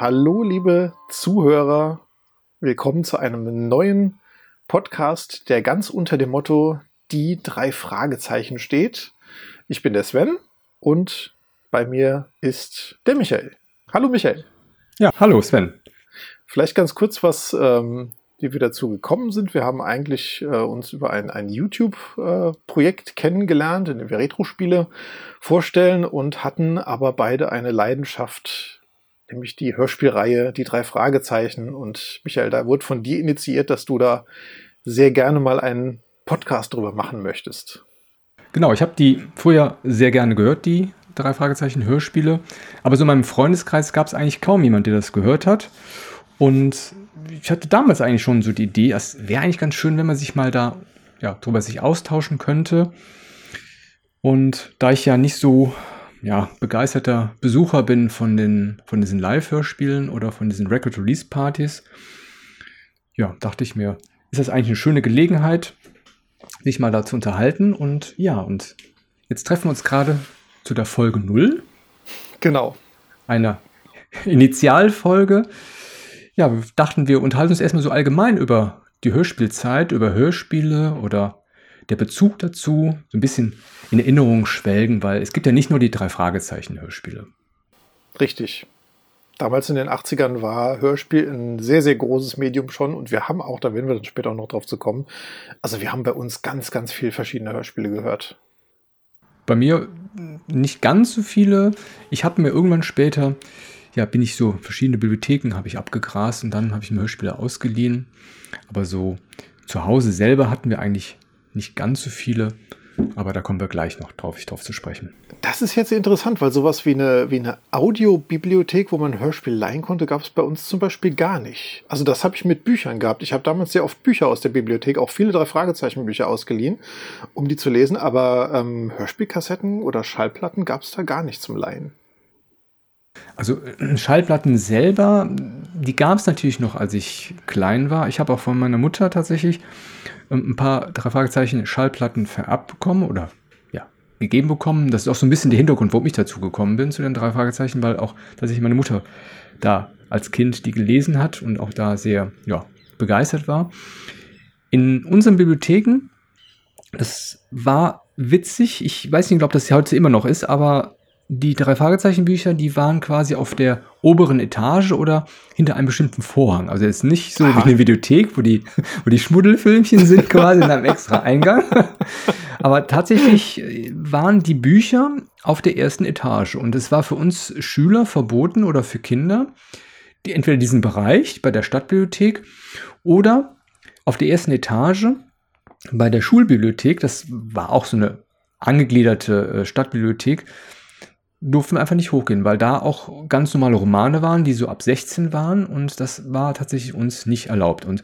Hallo, liebe Zuhörer. Willkommen zu einem neuen Podcast, der ganz unter dem Motto Die drei Fragezeichen steht. Ich bin der Sven und bei mir ist der Michael. Hallo, Michael. Ja, hallo, Sven. Vielleicht ganz kurz, was ähm, wie wir dazu gekommen sind. Wir haben eigentlich äh, uns über ein, ein YouTube-Projekt äh, kennengelernt, in dem wir Retro-Spiele vorstellen und hatten aber beide eine Leidenschaft, nämlich die Hörspielreihe Die drei Fragezeichen. Und Michael, da wurde von dir initiiert, dass du da sehr gerne mal einen Podcast drüber machen möchtest. Genau, ich habe die früher sehr gerne gehört, die drei Fragezeichen Hörspiele. Aber so in meinem Freundeskreis gab es eigentlich kaum jemand, der das gehört hat. Und ich hatte damals eigentlich schon so die Idee, es wäre eigentlich ganz schön, wenn man sich mal da ja, drüber sich austauschen könnte. Und da ich ja nicht so ja, begeisterter Besucher bin von, den, von diesen Live-Hörspielen oder von diesen Record-Release-Partys, ja, dachte ich mir, ist das eigentlich eine schöne Gelegenheit, sich mal da zu unterhalten. Und ja, und jetzt treffen wir uns gerade zu der Folge 0. Genau. Einer Initialfolge ja, dachten, wir unterhalten uns erstmal so allgemein über die Hörspielzeit, über Hörspiele oder der Bezug dazu, so ein bisschen in Erinnerung schwelgen, weil es gibt ja nicht nur die drei Fragezeichen Hörspiele. Richtig. Damals in den 80ern war Hörspiel ein sehr, sehr großes Medium schon und wir haben auch, da werden wir dann später auch noch drauf zu kommen, also wir haben bei uns ganz, ganz viel verschiedene Hörspiele gehört. Bei mir nicht ganz so viele. Ich habe mir irgendwann später ja, bin ich so, verschiedene Bibliotheken habe ich abgegrast und dann habe ich mir Hörspiele ausgeliehen. Aber so zu Hause selber hatten wir eigentlich nicht ganz so viele. Aber da kommen wir gleich noch drauf, ich drauf zu sprechen. Das ist jetzt interessant, weil sowas wie eine, wie eine Audiobibliothek, wo man Hörspiel leihen konnte, gab es bei uns zum Beispiel gar nicht. Also das habe ich mit Büchern gehabt. Ich habe damals sehr oft Bücher aus der Bibliothek, auch viele drei Fragezeichen Bücher ausgeliehen, um die zu lesen. Aber ähm, Hörspielkassetten oder Schallplatten gab es da gar nicht zum Leihen. Also äh, Schallplatten selber, die gab es natürlich noch, als ich klein war. Ich habe auch von meiner Mutter tatsächlich ähm, ein paar drei Fragezeichen Schallplatten vererbt bekommen oder ja, gegeben bekommen. Das ist auch so ein bisschen der Hintergrund, warum ich dazu gekommen bin zu den drei Fragezeichen, weil auch tatsächlich meine Mutter da als Kind die gelesen hat und auch da sehr ja, begeistert war. In unseren Bibliotheken, das war witzig. Ich weiß nicht, ob das heute immer noch ist, aber die drei Fragezeichen-Bücher, die waren quasi auf der oberen Etage oder hinter einem bestimmten Vorhang. Also jetzt nicht so Aha. wie eine Videothek, wo die, wo die Schmuddelfilmchen sind quasi in einem extra Eingang. Aber tatsächlich waren die Bücher auf der ersten Etage. Und es war für uns Schüler verboten oder für Kinder, die entweder diesen Bereich bei der Stadtbibliothek oder auf der ersten Etage bei der Schulbibliothek, das war auch so eine angegliederte äh, Stadtbibliothek, durften wir einfach nicht hochgehen, weil da auch ganz normale Romane waren, die so ab 16 waren und das war tatsächlich uns nicht erlaubt. Und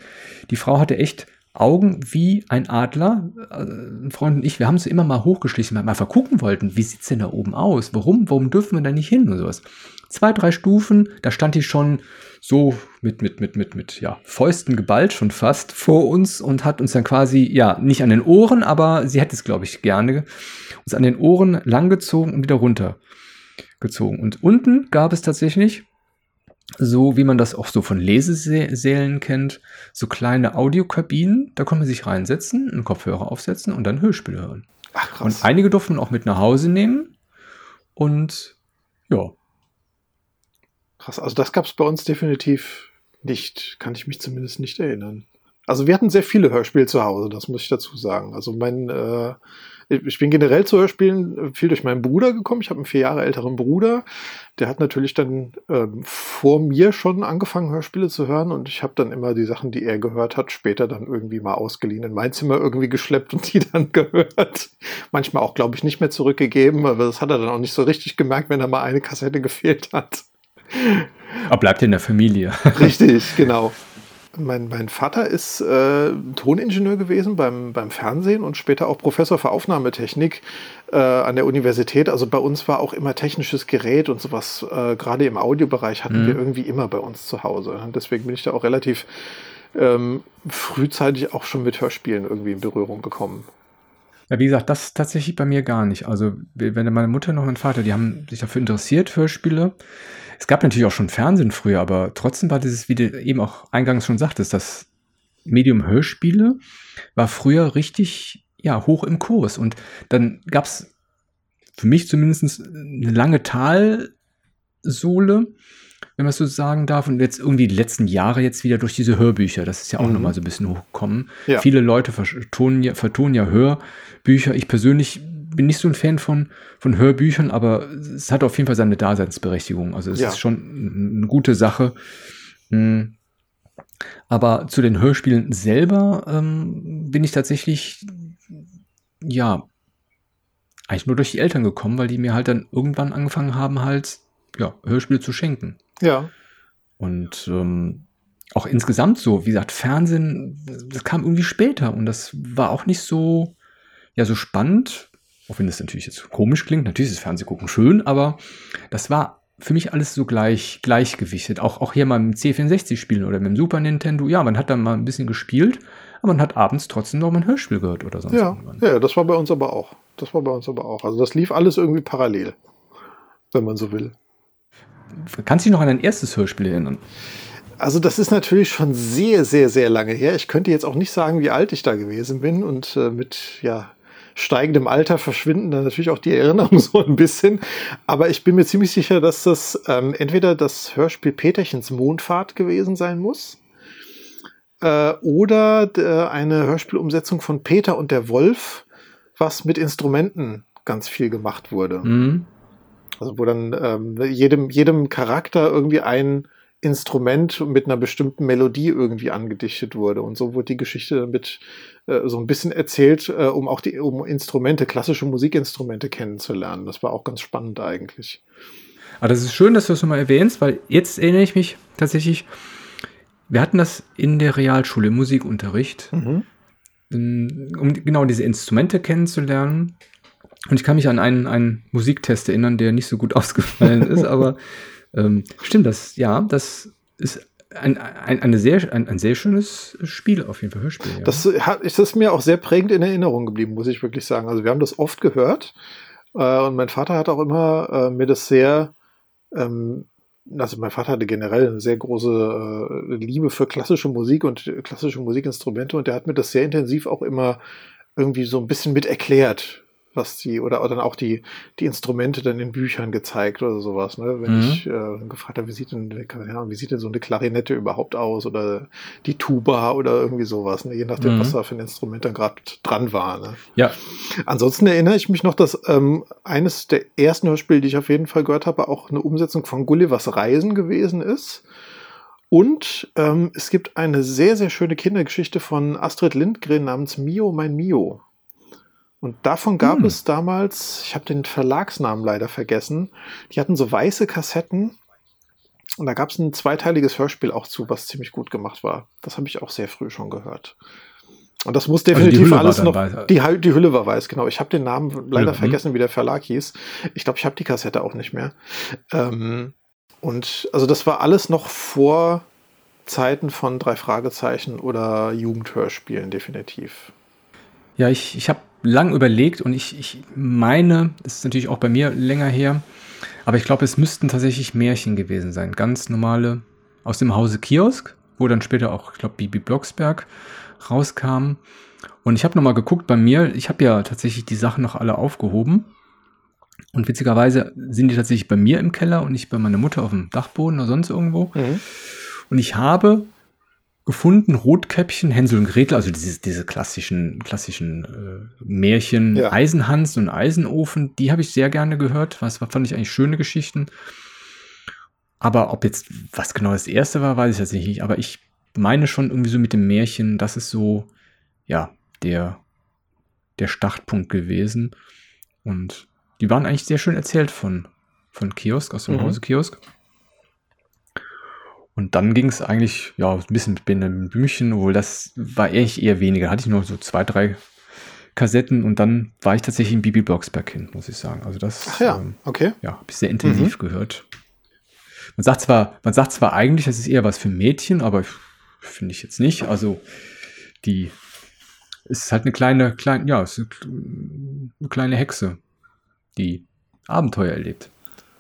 die Frau hatte echt Augen wie ein Adler. Äh, ein Freund und ich, wir haben sie immer mal hochgeschlichen, weil wir einfach gucken wollten, wie sieht's denn da oben aus? Warum? Warum dürfen wir da nicht hin und sowas? Zwei, drei Stufen, da stand die schon so mit, mit, mit, mit, mit, ja, Fäusten geballt schon fast vor uns und hat uns dann quasi, ja, nicht an den Ohren, aber sie hätte es, glaube ich, gerne, uns an den Ohren langgezogen und wieder runter gezogen. Und unten gab es tatsächlich, so wie man das auch so von Lesesälen kennt, so kleine Audiokabinen. Da konnte man sich reinsetzen, einen Kopfhörer aufsetzen und dann Hörspiele hören. Ach, krass. Und einige durfte man auch mit nach Hause nehmen. Und ja. Krass, also das gab es bei uns definitiv nicht. Kann ich mich zumindest nicht erinnern. Also wir hatten sehr viele Hörspiele zu Hause, das muss ich dazu sagen. Also mein äh, ich bin generell zu Hörspielen viel durch meinen Bruder gekommen. Ich habe einen vier Jahre älteren Bruder. Der hat natürlich dann ähm, vor mir schon angefangen, Hörspiele zu hören. Und ich habe dann immer die Sachen, die er gehört hat, später dann irgendwie mal ausgeliehen, in mein Zimmer irgendwie geschleppt und die dann gehört. Manchmal auch, glaube ich, nicht mehr zurückgegeben. Aber das hat er dann auch nicht so richtig gemerkt, wenn da mal eine Kassette gefehlt hat. Aber bleibt in der Familie. Richtig, genau. Mein, mein Vater ist äh, Toningenieur gewesen beim, beim Fernsehen und später auch Professor für Aufnahmetechnik äh, an der Universität. Also bei uns war auch immer technisches Gerät und sowas, äh, gerade im Audiobereich hatten mhm. wir irgendwie immer bei uns zu Hause. Und deswegen bin ich da auch relativ ähm, frühzeitig auch schon mit Hörspielen irgendwie in Berührung gekommen. Ja, wie gesagt, das tatsächlich bei mir gar nicht. Also, wenn meine Mutter noch mein Vater, die haben sich dafür interessiert, Hörspiele. Es gab natürlich auch schon Fernsehen früher, aber trotzdem war dieses, wie du eben auch eingangs schon sagtest, das Medium Hörspiele war früher richtig ja, hoch im Kurs. Und dann gab es für mich zumindest eine lange Talsohle, wenn man es so sagen darf. Und jetzt irgendwie die letzten Jahre jetzt wieder durch diese Hörbücher. Das ist ja auch mhm. nochmal so ein bisschen hochgekommen. Ja. Viele Leute vertonen ja, vertonen ja Hörbücher. Ich persönlich bin nicht so ein Fan von, von Hörbüchern, aber es hat auf jeden Fall seine Daseinsberechtigung. Also es ja. ist schon eine gute Sache. Hm. Aber zu den Hörspielen selber ähm, bin ich tatsächlich, ja, eigentlich nur durch die Eltern gekommen, weil die mir halt dann irgendwann angefangen haben, halt, ja, Hörspiele zu schenken. Ja. Und ähm, auch insgesamt so, wie gesagt, Fernsehen, das kam irgendwie später und das war auch nicht so, ja, so spannend, auch wenn das natürlich jetzt komisch klingt. Natürlich ist das Fernsehgucken schön, aber das war für mich alles so gleich, gleichgewichtet. Auch, auch hier mal mit C64 spielen oder mit dem Super Nintendo. Ja, man hat dann mal ein bisschen gespielt, aber man hat abends trotzdem noch mal ein Hörspiel gehört oder sonst ja, irgendwann. Ja, das war bei uns aber auch. Das war bei uns aber auch. Also das lief alles irgendwie parallel, wenn man so will. Kannst du dich noch an dein erstes Hörspiel erinnern? Also das ist natürlich schon sehr, sehr, sehr lange her. Ich könnte jetzt auch nicht sagen, wie alt ich da gewesen bin und äh, mit ja steigendem Alter verschwinden dann natürlich auch die Erinnerungen so ein bisschen. Aber ich bin mir ziemlich sicher, dass das ähm, entweder das Hörspiel Peterchens Mondfahrt gewesen sein muss äh, oder äh, eine Hörspielumsetzung von Peter und der Wolf was mit Instrumenten ganz viel gemacht wurde. Mhm. Also wo dann ähm, jedem, jedem Charakter irgendwie ein Instrument mit einer bestimmten Melodie irgendwie angedichtet wurde. Und so wurde die Geschichte mit äh, so ein bisschen erzählt, äh, um auch die um Instrumente, klassische Musikinstrumente kennenzulernen. Das war auch ganz spannend eigentlich. Aber das ist schön, dass du das nochmal erwähnst, weil jetzt erinnere ich mich tatsächlich, wir hatten das in der Realschule, Musikunterricht. Mhm um genau diese Instrumente kennenzulernen. Und ich kann mich an einen, einen Musiktest erinnern, der nicht so gut ausgefallen ist, aber ähm, stimmt das, ja, das ist ein, ein, eine sehr, ein, ein sehr schönes Spiel, auf jeden Fall Hörspiel. Ja. Das hat, ist mir auch sehr prägend in Erinnerung geblieben, muss ich wirklich sagen. Also wir haben das oft gehört äh, und mein Vater hat auch immer äh, mir das sehr ähm, also mein Vater hatte generell eine sehr große äh, Liebe für klassische Musik und klassische Musikinstrumente und der hat mir das sehr intensiv auch immer irgendwie so ein bisschen mit erklärt, was die, oder, oder dann auch die, die Instrumente dann in Büchern gezeigt oder sowas, ne? Wenn mhm. ich äh, gefragt habe, wie sieht denn, ja, wie sieht denn so eine Klarinette überhaupt aus oder die Tuba oder irgendwie sowas, ne? Je nachdem, mhm. was da für ein Instrument dann gerade dran war. Ne? Ja. Ansonsten erinnere ich mich noch, dass ähm, eines der ersten Hörspiele, die ich auf jeden Fall gehört habe, auch eine Umsetzung von Gullivers Reisen gewesen ist. Und ähm, es gibt eine sehr, sehr schöne Kindergeschichte von Astrid Lindgren namens Mio, mein Mio. Und davon gab hm. es damals, ich habe den Verlagsnamen leider vergessen, die hatten so weiße Kassetten und da gab es ein zweiteiliges Hörspiel auch zu, was ziemlich gut gemacht war. Das habe ich auch sehr früh schon gehört. Und das muss also definitiv also alles noch. Die, die, Hülle war weiß, genau. Ich habe den Namen leider mhm. vergessen, wie der Verlag hieß. Ich glaube, ich habe die Kassette auch nicht mehr. Ähm, und also das war alles noch vor Zeiten von drei Fragezeichen oder Jugendhörspielen, definitiv. Ja, ich, ich habe lang überlegt und ich, ich meine, das ist natürlich auch bei mir länger her, aber ich glaube, es müssten tatsächlich Märchen gewesen sein. Ganz normale aus dem Hause Kiosk, wo dann später auch, ich glaube, Bibi Blocksberg rauskam. Und ich habe nochmal geguckt bei mir, ich habe ja tatsächlich die Sachen noch alle aufgehoben. Und witzigerweise sind die tatsächlich bei mir im Keller und nicht bei meiner Mutter auf dem Dachboden oder sonst irgendwo. Mhm. Und ich habe gefunden, Rotkäppchen, Hänsel und Gretel, also diese, diese klassischen, klassischen äh, Märchen, ja. Eisenhans und Eisenofen, die habe ich sehr gerne gehört. Was fand ich eigentlich schöne Geschichten. Aber ob jetzt was genau das erste war, weiß ich jetzt nicht. Aber ich meine schon irgendwie so mit dem Märchen, das ist so, ja, der, der Startpunkt gewesen. Und die waren eigentlich sehr schön erzählt von, von Kiosk, aus dem mhm. Hause Kiosk. Und dann ging es eigentlich, ja, ein bisschen mit Benjamin Blümchen, obwohl das war eigentlich eher weniger. Da hatte ich nur so zwei, drei Kassetten und dann war ich tatsächlich in Bibi Blocksberg hin, muss ich sagen. Also das, Ach ja, ähm, okay. Ja, habe ich sehr intensiv mhm. gehört. Man sagt zwar, man sagt zwar eigentlich, das ist eher was für Mädchen, aber finde ich jetzt nicht. Also die es ist halt eine kleine, kleine, ja, es ist eine kleine Hexe, die Abenteuer erlebt.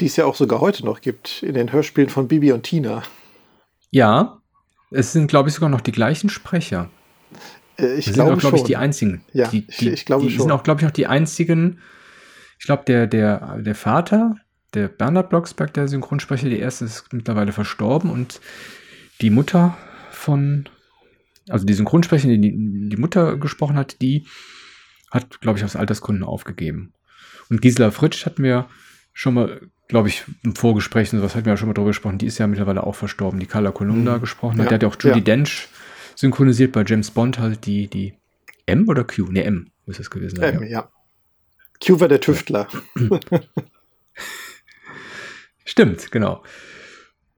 die es ja auch sogar heute noch gibt, in den Hörspielen von Bibi und Tina. Ja, es sind, glaube ich, sogar noch die gleichen Sprecher. Äh, ich Das sind glaube auch, glaube ich, die einzigen. Ja, die, ich- die, ich glaube die schon. sind auch, glaube ich, noch die einzigen. Ich glaube, der, der, der Vater, der Bernhard Blocksberg, der Synchronsprecher, der erste ist mittlerweile verstorben und die Mutter von, also die Synchronsprecherin, die die Mutter gesprochen hat, die hat, glaube ich, aus Altersgründen aufgegeben. Und Gisela Fritsch hatten wir schon mal, glaube ich, im Vorgespräch und sowas hatten wir ja schon mal drüber gesprochen. Die ist ja mittlerweile auch verstorben, die Carla Columna Mhm. gesprochen Ja, hat. Der hat ja auch Judy ja. Dench synchronisiert bei James Bond halt die, die M oder Q? Ne, M muss es gewesen sein. Ähm, ja. Q war der Tüftler. Stimmt, genau.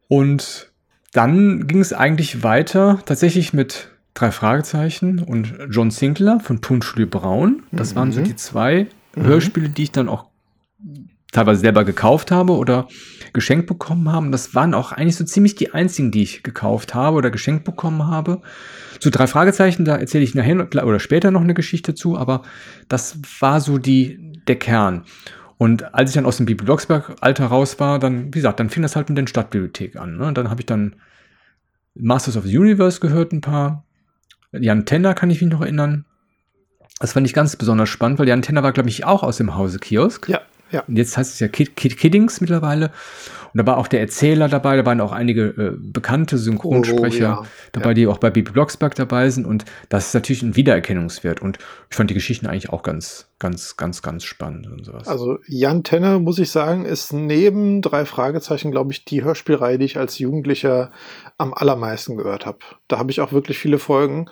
Und dann ging es eigentlich weiter, tatsächlich mit drei Fragezeichen und John Sinclair von Tonstudio Braun. Das waren so Mhm. die zwei Mhm. Hörspiele, die ich dann auch teilweise selber gekauft habe oder geschenkt bekommen habe. Das waren auch eigentlich so ziemlich die einzigen, die ich gekauft habe oder geschenkt bekommen habe. Zu drei Fragezeichen, da erzähle ich nachher oder später noch eine Geschichte zu, aber das war so die, der Kern. Und als ich dann aus dem Bibi Blocksberg-Alter raus war, dann, wie gesagt, dann fing das halt mit der Stadtbibliothek an. Ne? Dann habe ich dann Masters of the Universe gehört, ein paar. Jan Tenner kann ich mich noch erinnern. Das fand ich ganz besonders spannend, weil Jan Tenner war, glaube ich, auch aus dem Hause Kiosk. Ja, ja. Und jetzt heißt es ja Kid, Kid Kiddings mittlerweile. Und da war auch der Erzähler dabei, da waren auch einige äh, bekannte Synchronsprecher Oh, ja. dabei, Ja. die auch bei Bibi Blocksberg dabei sind. Und das ist natürlich ein Wiedererkennungswert. Und ich fand die Geschichten eigentlich auch ganz, ganz, ganz, ganz spannend und sowas. Also Jan Tenner, muss ich sagen, ist neben drei Fragezeichen, glaube ich, die Hörspielreihe, die ich als Jugendlicher am allermeisten gehört habe. Da habe ich auch wirklich viele Folgen.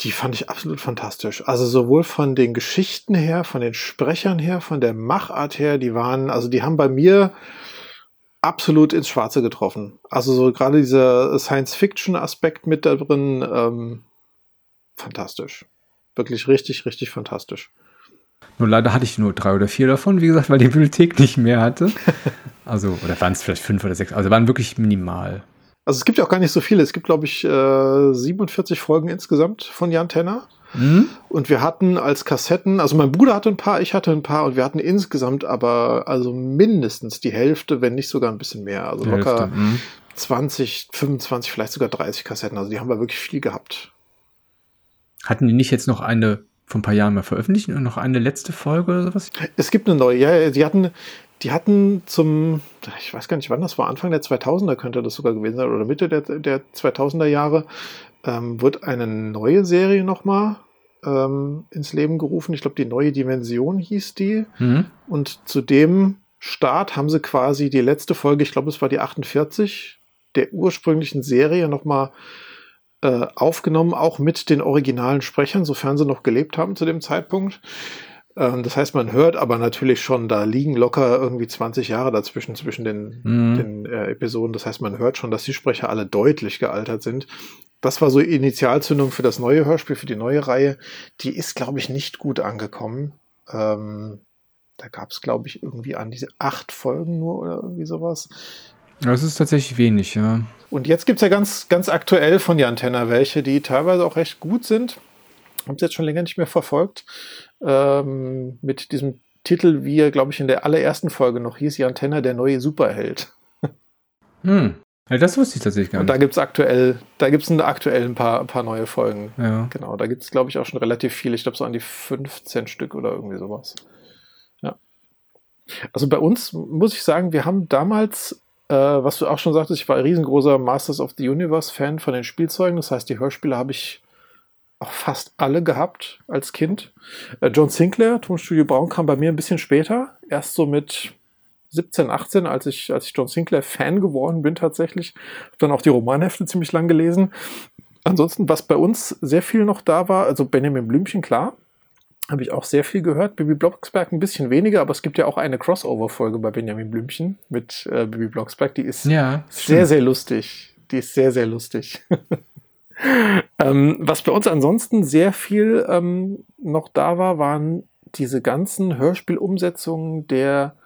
Die fand ich absolut fantastisch. Also sowohl von den Geschichten her, von den Sprechern her, von der Machart her, die waren, also die haben bei mir absolut ins Schwarze getroffen. Also so gerade dieser Science-Fiction-Aspekt mit da drin, ähm, fantastisch. Wirklich richtig, richtig fantastisch. Nur leider hatte ich nur drei oder vier davon, wie gesagt, weil die Bibliothek nicht mehr hatte. Also, oder waren es vielleicht fünf oder sechs, also waren wirklich minimal. Also es gibt ja auch gar nicht so viele. Es gibt, glaube ich, äh, 47 Folgen insgesamt von Jan Tenner. Hm? Und wir hatten als Kassetten, also mein Bruder hatte ein paar, ich hatte ein paar und wir hatten insgesamt aber also mindestens die Hälfte, wenn nicht sogar ein bisschen mehr. Also locker Hälfte, hm. 20, 25, vielleicht sogar 30 Kassetten. Also die haben wir wirklich viel gehabt. Hatten die nicht jetzt noch eine vor ein paar Jahren mal veröffentlicht und noch eine letzte Folge oder sowas? Es gibt eine neue, ja, die hatten, die hatten zum, ich weiß gar nicht wann das war, Anfang der 2000er könnte das sogar gewesen sein oder Mitte der, der 2000er Jahre, ähm, wird eine neue Serie nochmal ähm, ins Leben gerufen. Ich glaube, die neue Dimension hieß die. Hm? Und zu dem Start haben sie quasi die letzte Folge, ich glaube, es war die 48, der ursprünglichen Serie nochmal äh, aufgenommen, auch mit den originalen Sprechern, sofern sie noch gelebt haben zu dem Zeitpunkt. Ähm, das heißt, man hört aber natürlich schon, da liegen locker irgendwie 20 Jahre dazwischen, zwischen den, Mhm. den äh, Episoden. Das heißt, man hört schon, dass die Sprecher alle deutlich gealtert sind. Das war so Initialzündung für das neue Hörspiel, für die neue Reihe. Die ist, glaube ich, nicht gut angekommen. Ähm, da gab es, glaube ich, irgendwie an diese acht Folgen nur oder irgendwie sowas. Das ist tatsächlich wenig, ja. Und jetzt gibt es ja ganz, ganz aktuell von Jan Tenner welche, die teilweise auch recht gut sind. Habe es jetzt schon länger nicht mehr verfolgt. Ähm, mit diesem Titel, wie er, glaube ich, in der allerersten Folge noch hieß, Jan Tenner, der neue Superheld. Hm. Ja, das wusste ich tatsächlich gar Und nicht. da gibt es aktuell, da gibt es aktuell ein paar, ein paar neue Folgen. ja. Genau, da gibt es, glaube ich, auch schon relativ viele. Ich glaube, so an die 15 Stück oder irgendwie sowas. Ja. Also bei uns muss ich sagen, wir haben damals, äh, was du auch schon sagtest, ich war ein riesengroßer Masters of the Universe-Fan von den Spielzeugen. Das heißt, die Hörspiele habe ich auch fast alle gehabt als Kind. Äh, John Sinclair, Tonstudio Braun, kam bei mir ein bisschen später. Erst so mit 17, 18, als ich, als ich John Sinclair Fan geworden bin tatsächlich. Hab dann auch die Romanhefte ziemlich lang gelesen. Ansonsten, was bei uns sehr viel noch da war, also Benjamin Blümchen, klar, habe ich auch sehr viel gehört. Bibi Blocksberg ein bisschen weniger, aber es gibt ja auch eine Crossover-Folge bei Benjamin Blümchen mit äh, Bibi Blocksberg, die ist Ja, sehr, sehr lustig. Die ist sehr, sehr lustig. ähm, was bei uns ansonsten sehr viel ähm, noch da war, waren diese ganzen Hörspielumsetzungen der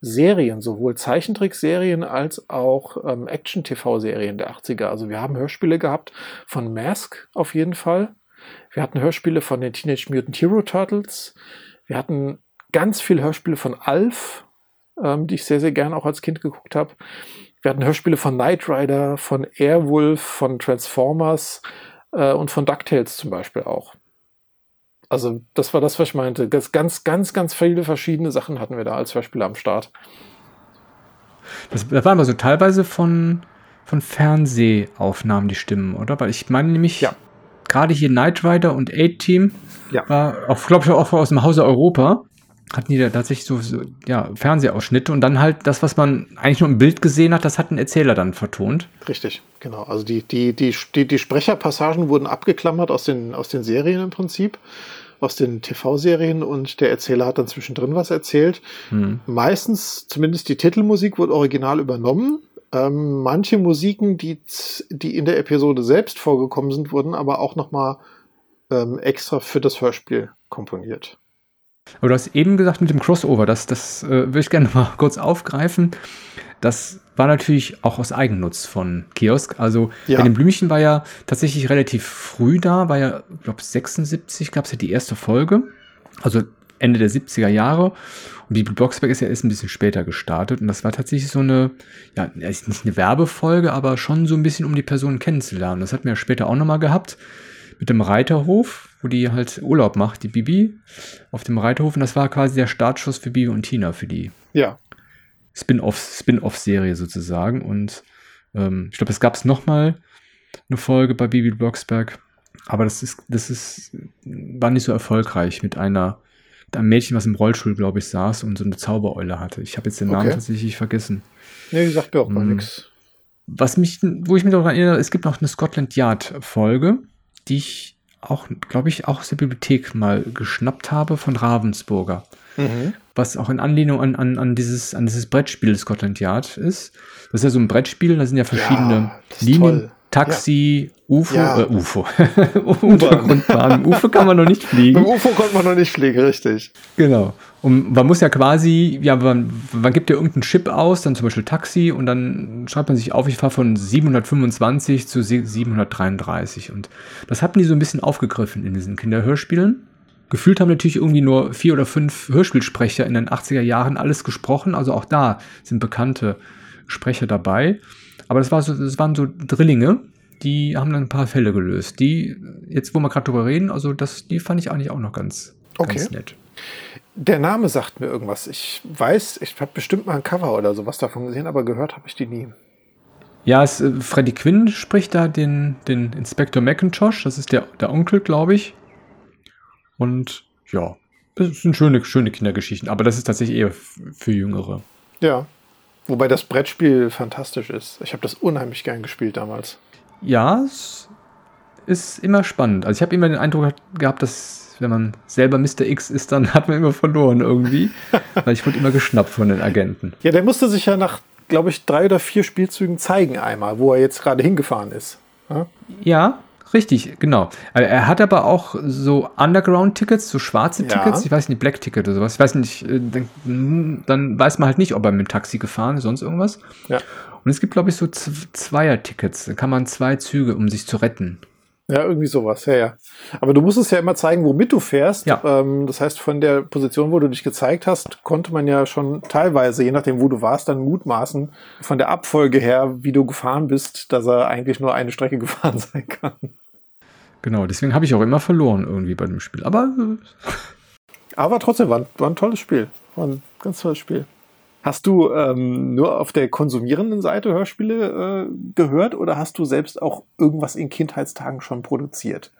Serien, sowohl Zeichentrickserien als auch ähm, Action-TV-Serien der 80er. Also wir haben Hörspiele gehabt von Mask auf jeden Fall. Wir hatten Hörspiele von den Teenage Mutant Hero Turtles. Wir hatten ganz viele Hörspiele von Alf ähm, die ich sehr, sehr gerne auch als Kind geguckt habe. Wir hatten Hörspiele von Knight Rider, von Airwolf, von Transformers äh, und von DuckTales zum Beispiel auch. Also das war das, was ich meinte. Ganz, ganz, ganz, ganz viele verschiedene Sachen hatten wir da als Hörspiele am Start. Das, das waren aber so teilweise von, von Fernsehaufnahmen die Stimmen, oder? Weil ich meine nämlich, ja. gerade hier Knight Rider und A-Team ja. war glaube ich, auch aus dem Hause Europa hatten die da tatsächlich so, so, ja, Fernsehausschnitte und dann halt das, was man eigentlich nur im Bild gesehen hat, das hat ein Erzähler dann vertont. Richtig, genau. Also die, die, die, die, die Sprecherpassagen wurden abgeklammert aus den, aus den Serien im Prinzip, aus den TV-Serien und der Erzähler hat dann zwischendrin was erzählt. Hm. Meistens, zumindest die Titelmusik, wurde original übernommen. Ähm, manche Musiken, die, die in der Episode selbst vorgekommen sind, wurden aber auch nochmal ähm, extra für das Hörspiel komponiert. Aber du hast eben gesagt mit dem Crossover, das, das äh, würde ich gerne mal kurz aufgreifen. Das war natürlich auch aus Eigennutz von Kiosk. Also ja. Benjamin Blümchen war ja tatsächlich relativ früh da, war ja, ich glaube 76 gab es ja die erste Folge. Also Ende der 70er Jahre. Und die Blocksberg ist ja erst ein bisschen später gestartet. Und das war tatsächlich so eine, ja, nicht eine Werbefolge, aber schon so ein bisschen, um die Person kennenzulernen. Das hatten wir ja später auch nochmal gehabt mit dem Reiterhof, wo die halt Urlaub macht, die Bibi, auf dem Reiterhof. Und das war quasi der Startschuss für Bibi und Tina, für die ja. Spin-off-Serie Spin sozusagen. Und ähm, ich glaube, es gab es nochmal eine Folge bei Bibi Blocksberg. Aber das ist, das ist, war nicht so erfolgreich mit einer, mit einem Mädchen, was im Rollstuhl, glaube ich, saß und so eine Zaubereule hatte. Ich habe jetzt den Namen okay. tatsächlich vergessen. Nee, sagt mir auch mal mm. nichts. Was mich, wo ich mich daran erinnere, es gibt noch eine Scotland Yard Folge die ich auch, glaube ich, auch aus der Bibliothek mal geschnappt habe von Ravensburger. Mhm. Was auch in Anlehnung an, an, an, dieses, an dieses Brettspiel Scotland Yard ist. Das ist ja so ein Brettspiel, da sind ja verschiedene ja, Linien. Toll. Taxi, ja. UFO, ja. Äh, UFO. Untergrundbahn. UFO kann man noch nicht fliegen. Im UFO konnte man noch nicht fliegen, richtig. Genau. Und man muss ja quasi, ja, man, man gibt ja irgendeinen Chip aus, dann zum Beispiel Taxi, und dann schreibt man sich auf, ich fahre von 725 zu 733. Und das hatten die so ein bisschen aufgegriffen in diesen Kinderhörspielen. Gefühlt haben natürlich irgendwie nur vier oder fünf Hörspielsprecher in den 80er Jahren alles gesprochen. Also auch da sind bekannte Sprecher dabei. Aber das, war so, das waren so Drillinge, die haben dann ein paar Fälle gelöst. Die, jetzt wo wir gerade drüber reden, also das, die fand ich eigentlich auch noch ganz, okay. ganz nett. Der Name sagt mir irgendwas. Ich weiß, ich habe bestimmt mal ein Cover oder sowas davon gesehen, aber gehört habe ich die nie. Ja, es, äh, Freddy Quinn spricht da den, den Inspektor McIntosh. Das ist der, der Onkel, glaube ich. Und ja, das sind schöne, schöne Kindergeschichten, aber das ist tatsächlich eher für Jüngere. Ja, Wobei das Brettspiel fantastisch ist. Ich habe das unheimlich gern gespielt damals. Ja, es ist immer spannend. Also ich habe immer den Eindruck gehabt, dass wenn man selber Mr. X ist, dann hat man immer verloren irgendwie. weil ich wurde immer geschnappt von den Agenten. Ja, der musste sich ja nach, glaube ich, drei oder vier Spielzügen zeigen einmal, wo er jetzt gerade hingefahren ist. Ja? ja, Richtig, genau. Also er hat aber auch so Underground-Tickets, so schwarze ja. Tickets, ich weiß nicht, Black-Ticket oder sowas. Ich weiß nicht, äh, dann, dann, weiß man halt nicht, ob er mit dem Taxi gefahren ist, sonst irgendwas. Ja. Und es gibt, glaube ich, so Zweier-Tickets. Da kann man zwei Züge, um sich zu retten. Ja, irgendwie sowas, ja, ja. Aber du musst es ja immer zeigen, womit du fährst. Ja. Ähm, das heißt, von der Position, wo du dich gezeigt hast, konnte man ja schon teilweise, je nachdem, wo du warst, dann mutmaßen, von der Abfolge her, wie du gefahren bist, dass er eigentlich nur eine Strecke gefahren sein kann. Genau, deswegen habe ich auch immer verloren irgendwie bei dem Spiel. Aber. Äh, Aber trotzdem war, war ein tolles Spiel. War ein ganz tolles Spiel. Hast du ähm, nur auf der konsumierenden Seite Hörspiele äh, gehört oder hast du selbst auch irgendwas in Kindheitstagen schon produziert?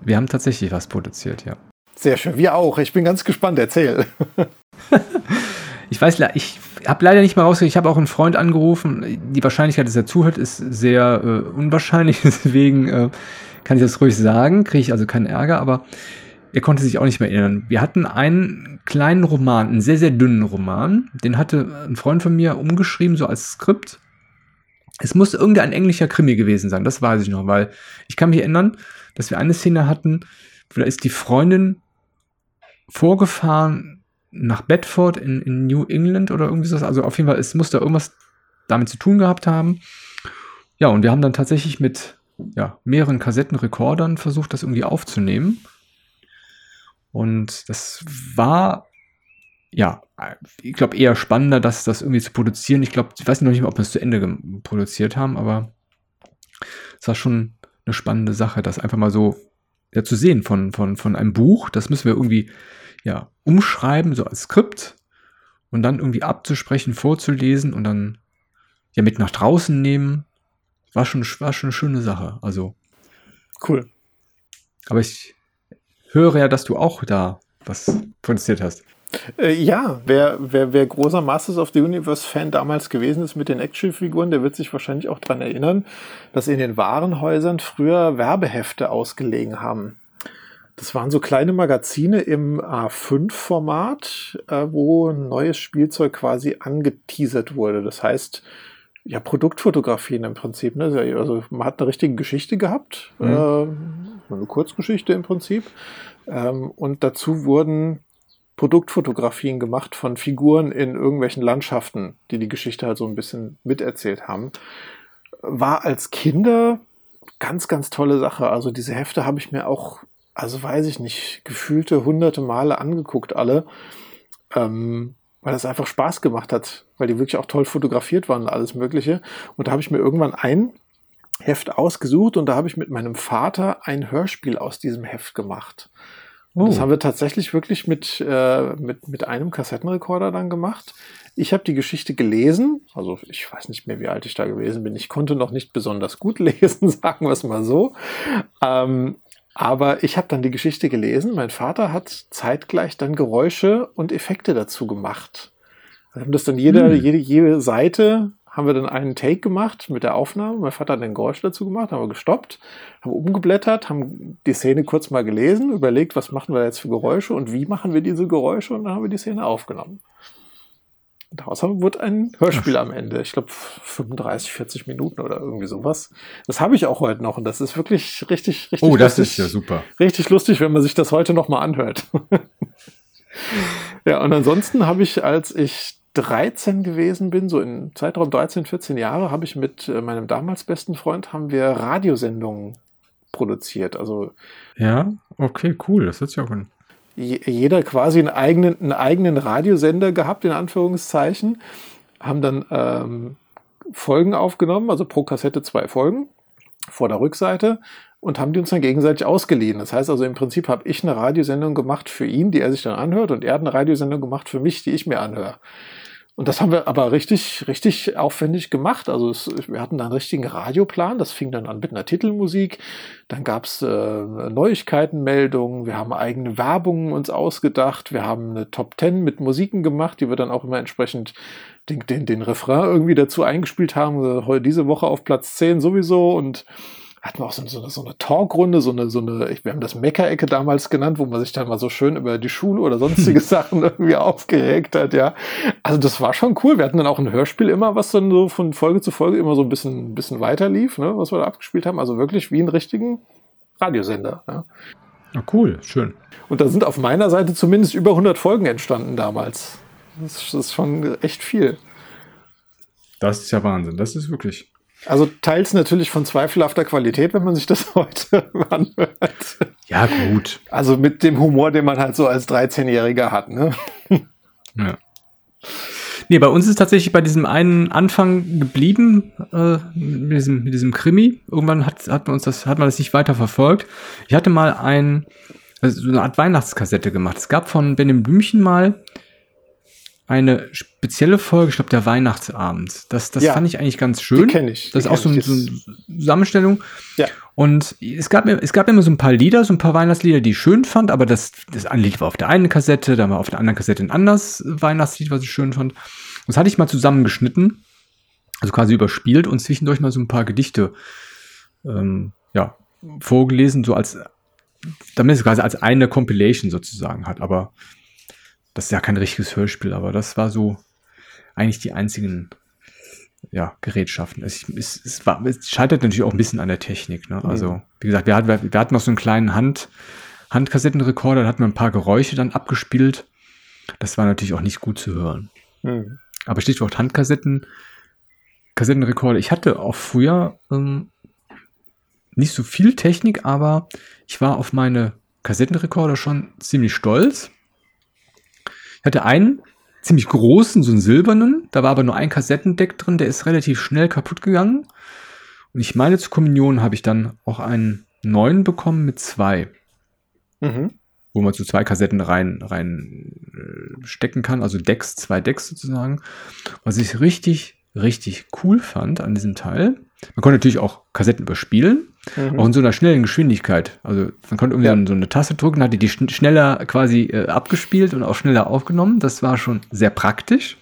Wir haben tatsächlich was produziert, ja. Sehr schön, wir auch. Ich bin ganz gespannt, erzähl. ich weiß, ich habe leider nicht mal rausgekriegt, ich habe auch einen Freund angerufen. Die Wahrscheinlichkeit, dass er zuhört, ist sehr äh, unwahrscheinlich. Deswegen äh, kann ich das ruhig sagen, kriege ich also keinen Ärger, aber er konnte sich auch nicht mehr erinnern. Wir hatten einen kleinen Roman, einen sehr, sehr dünnen Roman. Den hatte ein Freund von mir umgeschrieben, so als Skript. Es muss irgendein englischer Krimi gewesen sein, das weiß ich noch, weil ich kann mich erinnern, dass wir eine Szene hatten, da ist die Freundin vorgefahren nach Bedford in, in New England oder irgendwie so. Also auf jeden Fall, es muss da irgendwas damit zu tun gehabt haben. Ja, und wir haben dann tatsächlich mit ja, mehreren Kassettenrekordern versucht, das irgendwie aufzunehmen. Und das war ja, ich glaube eher spannender, das, das irgendwie zu produzieren. Ich glaube, ich weiß noch nicht mehr, ob wir es zu Ende produziert haben, aber es war schon eine spannende Sache, das einfach mal so ja, zu sehen von, von, von einem Buch. Das müssen wir irgendwie ja, umschreiben, so als Skript und dann irgendwie abzusprechen, vorzulesen und dann ja mit nach draußen nehmen. War schon, war schon eine schöne Sache. Also. Cool. Aber ich höre ja, dass du auch da was produziert hast. Äh, ja, wer, wer, wer großer Masters of the Universe-Fan damals gewesen ist mit den Actionfiguren, der wird sich wahrscheinlich auch daran erinnern, dass in den Warenhäusern früher Werbehefte ausgelegen haben. Das waren so kleine Magazine im A5-Format, äh, wo neues Spielzeug quasi angeteasert wurde. Das heißt, ja, Produktfotografien im Prinzip. Ne? Also man hat eine richtige Geschichte gehabt, mhm. äh, eine Kurzgeschichte im Prinzip. Ähm, und dazu wurden Produktfotografien gemacht von Figuren in irgendwelchen Landschaften, die die Geschichte halt so ein bisschen miterzählt haben. War als Kinder ganz, ganz tolle Sache. Also diese Hefte habe ich mir auch, also weiß ich nicht, gefühlte hunderte Male angeguckt, alle. Ähm, weil es einfach Spaß gemacht hat, weil die wirklich auch toll fotografiert waren und alles Mögliche. Und da habe ich mir irgendwann ein Heft ausgesucht und da habe ich mit meinem Vater ein Hörspiel aus diesem Heft gemacht. Oh. Das haben wir tatsächlich wirklich mit, äh, mit, mit einem Kassettenrekorder dann gemacht. Ich habe die Geschichte gelesen, also ich weiß nicht mehr, wie alt ich da gewesen bin. Ich konnte noch nicht besonders gut lesen, sagen wir es mal so. Ähm, aber ich habe dann die Geschichte gelesen. Mein Vater hat zeitgleich dann Geräusche und Effekte dazu gemacht. Wir haben das dann jede, hm. jede, jede Seite haben wir dann einen Take gemacht mit der Aufnahme. Mein Vater hat ein Geräusch dazu gemacht, haben wir gestoppt, haben umgeblättert, haben die Szene kurz mal gelesen, überlegt, was machen wir jetzt für Geräusche und wie machen wir diese Geräusche und dann haben wir die Szene aufgenommen. Daraus wird ein Hörspiel am Ende. Ich glaube 35, 40 Minuten oder irgendwie sowas. Das habe ich auch heute noch und das ist wirklich richtig, richtig. Oh, das lustig, ist ja super. Richtig lustig, wenn man sich das heute noch mal anhört. ja, und ansonsten habe ich, als ich 13 gewesen bin, so im Zeitraum 13, 14 Jahre, habe ich mit äh, meinem damals besten Freund haben wir Radiosendungen produziert. Also ja, okay, cool, das hört sich auch an. Jeder quasi einen eigenen, einen eigenen Radiosender gehabt, in Anführungszeichen, haben dann ähm, Folgen aufgenommen, also pro Kassette zwei Folgen vor der Rückseite und haben die uns dann gegenseitig ausgeliehen. Das heißt also im Prinzip habe ich eine Radiosendung gemacht für ihn, die er sich dann anhört, und er hat eine Radiosendung gemacht für mich, die ich mir anhöre. Und das haben wir aber richtig, richtig aufwendig gemacht. Also es, wir hatten da einen richtigen Radioplan. Das fing dann an mit einer Titelmusik. Dann gab's äh, Neuigkeitenmeldungen. Wir haben eigene Werbungen uns ausgedacht. Wir haben eine Top Ten mit Musiken gemacht, die wir dann auch immer entsprechend den, den, den Refrain irgendwie dazu eingespielt haben. Heute diese Woche auf Platz 10 sowieso und hatten wir auch so, so, eine, so eine Talkrunde, so eine, so eine, wir haben das Meckerecke damals genannt, wo man sich dann mal so schön über die Schule oder sonstige Sachen irgendwie aufgeregt hat, ja. Also das war schon cool. Wir hatten dann auch ein Hörspiel immer, was dann so von Folge zu Folge immer so ein bisschen, ein bisschen weiter lief, ne, was wir da abgespielt haben. Also wirklich wie ein richtigen Radiosender. Ja. ja, cool, schön. Und da sind auf meiner Seite zumindest über 100 Folgen entstanden damals. Das ist schon echt viel. Das ist ja Wahnsinn. Das ist wirklich. Also teils natürlich von zweifelhafter Qualität, wenn man sich das heute anhört. Ja, gut. Also mit dem Humor, den man halt so als 13-Jähriger hat, ne? Ja. Nee, bei uns ist tatsächlich bei diesem einen Anfang geblieben, äh, mit, diesem, mit diesem Krimi. Irgendwann hat, hat, man uns das, hat man das nicht weiter verfolgt. Ich hatte mal ein, also so eine Art Weihnachtskassette gemacht. Es gab von Benjamin Blümchen mal eine spezielle Folge, ich glaube, der Weihnachtsabend. Das, das ja, fand ich eigentlich ganz schön. kenne ich. Das ist auch so, ein, so eine Zusammenstellung. Ja. Und es gab, es gab immer so ein paar Lieder, so ein paar Weihnachtslieder, die ich schön fand, aber das, das eine Lied war auf der einen Kassette, dann war auf der anderen Kassette ein anderes Weihnachtslied, was ich schön fand. Das hatte ich mal zusammengeschnitten, also quasi überspielt und zwischendurch mal so ein paar Gedichte ähm, ja, vorgelesen, so als, damit es quasi als eine Compilation sozusagen hat. Aber das ist ja kein richtiges Hörspiel, aber das war so eigentlich die einzigen ja, Gerätschaften. Es, es, es, war, es scheitert natürlich auch ein bisschen an der Technik. Ne? Also, wie gesagt, wir hatten, wir hatten noch so einen kleinen Hand, Handkassettenrekorder, da hatten wir ein paar Geräusche dann abgespielt. Das war natürlich auch nicht gut zu hören. Mhm. Aber Stichwort Handkassetten, Kassettenrekorder. Ich hatte auch früher ähm, nicht so viel Technik, aber ich war auf meine Kassettenrekorder schon ziemlich stolz hatte einen ziemlich großen, so einen silbernen, da war aber nur ein Kassettendeck drin, der ist relativ schnell kaputt gegangen. Und ich meine, zur Kommunion habe ich dann auch einen neuen bekommen mit zwei. Mhm. Wo man so zwei Kassetten rein, rein äh, stecken kann, also Decks, zwei Decks sozusagen. Was ich richtig, richtig cool fand an diesem Teil. Man konnte natürlich auch Kassetten überspielen, mhm. auch in so einer schnellen Geschwindigkeit. Also man konnte irgendwie ja. so eine Taste drücken, hatte die schn schneller quasi äh, abgespielt und auch schneller aufgenommen. Das war schon sehr praktisch.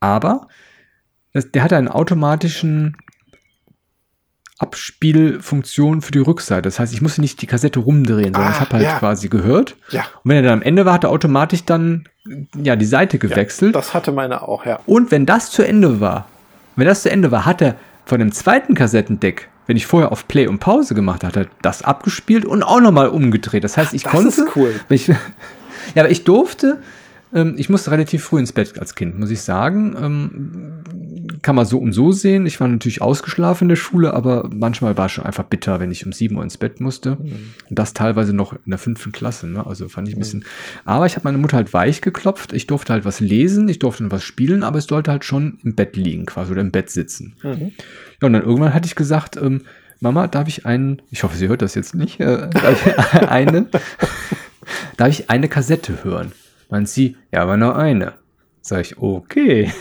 Aber das, der hatte einen automatischen Abspielfunktion für die Rückseite. Das heißt, ich musste nicht die Kassette rumdrehen, sondern ah, ich habe halt ja. quasi gehört. Ja. Und wenn er dann am Ende war, hat er automatisch dann ja die Seite gewechselt. Ja, das hatte meine auch, ja. Und wenn das zu Ende war, wenn das zu Ende war, hat er von dem zweiten Kassettendeck, wenn ich vorher auf Play und Pause gemacht hatte, das abgespielt und auch nochmal umgedreht. Das heißt, ich das konnte. Ist cool. Ich, ja, aber ich durfte ähm, ich musste relativ früh ins Bett als Kind, muss ich sagen. Ähm, kann man so und so sehen. Ich war natürlich ausgeschlafen in der Schule, aber manchmal war es schon einfach bitter, wenn ich um 7 Uhr ins Bett musste. Mhm. Und das teilweise noch in der fünften Klasse. Ne? Also fand ich ein mhm. bisschen. Aber ich habe meine Mutter halt weich geklopft. Ich durfte halt was lesen, ich durfte was spielen, aber es sollte halt schon im Bett liegen, quasi, oder im Bett sitzen. Mhm. Ja, und dann irgendwann hatte ich gesagt, ähm, Mama, darf ich einen, ich hoffe, sie hört das jetzt nicht, äh, darf ich eine, darf ich eine Kassette hören? Meint sie, ja, aber nur eine. Sag ich, okay.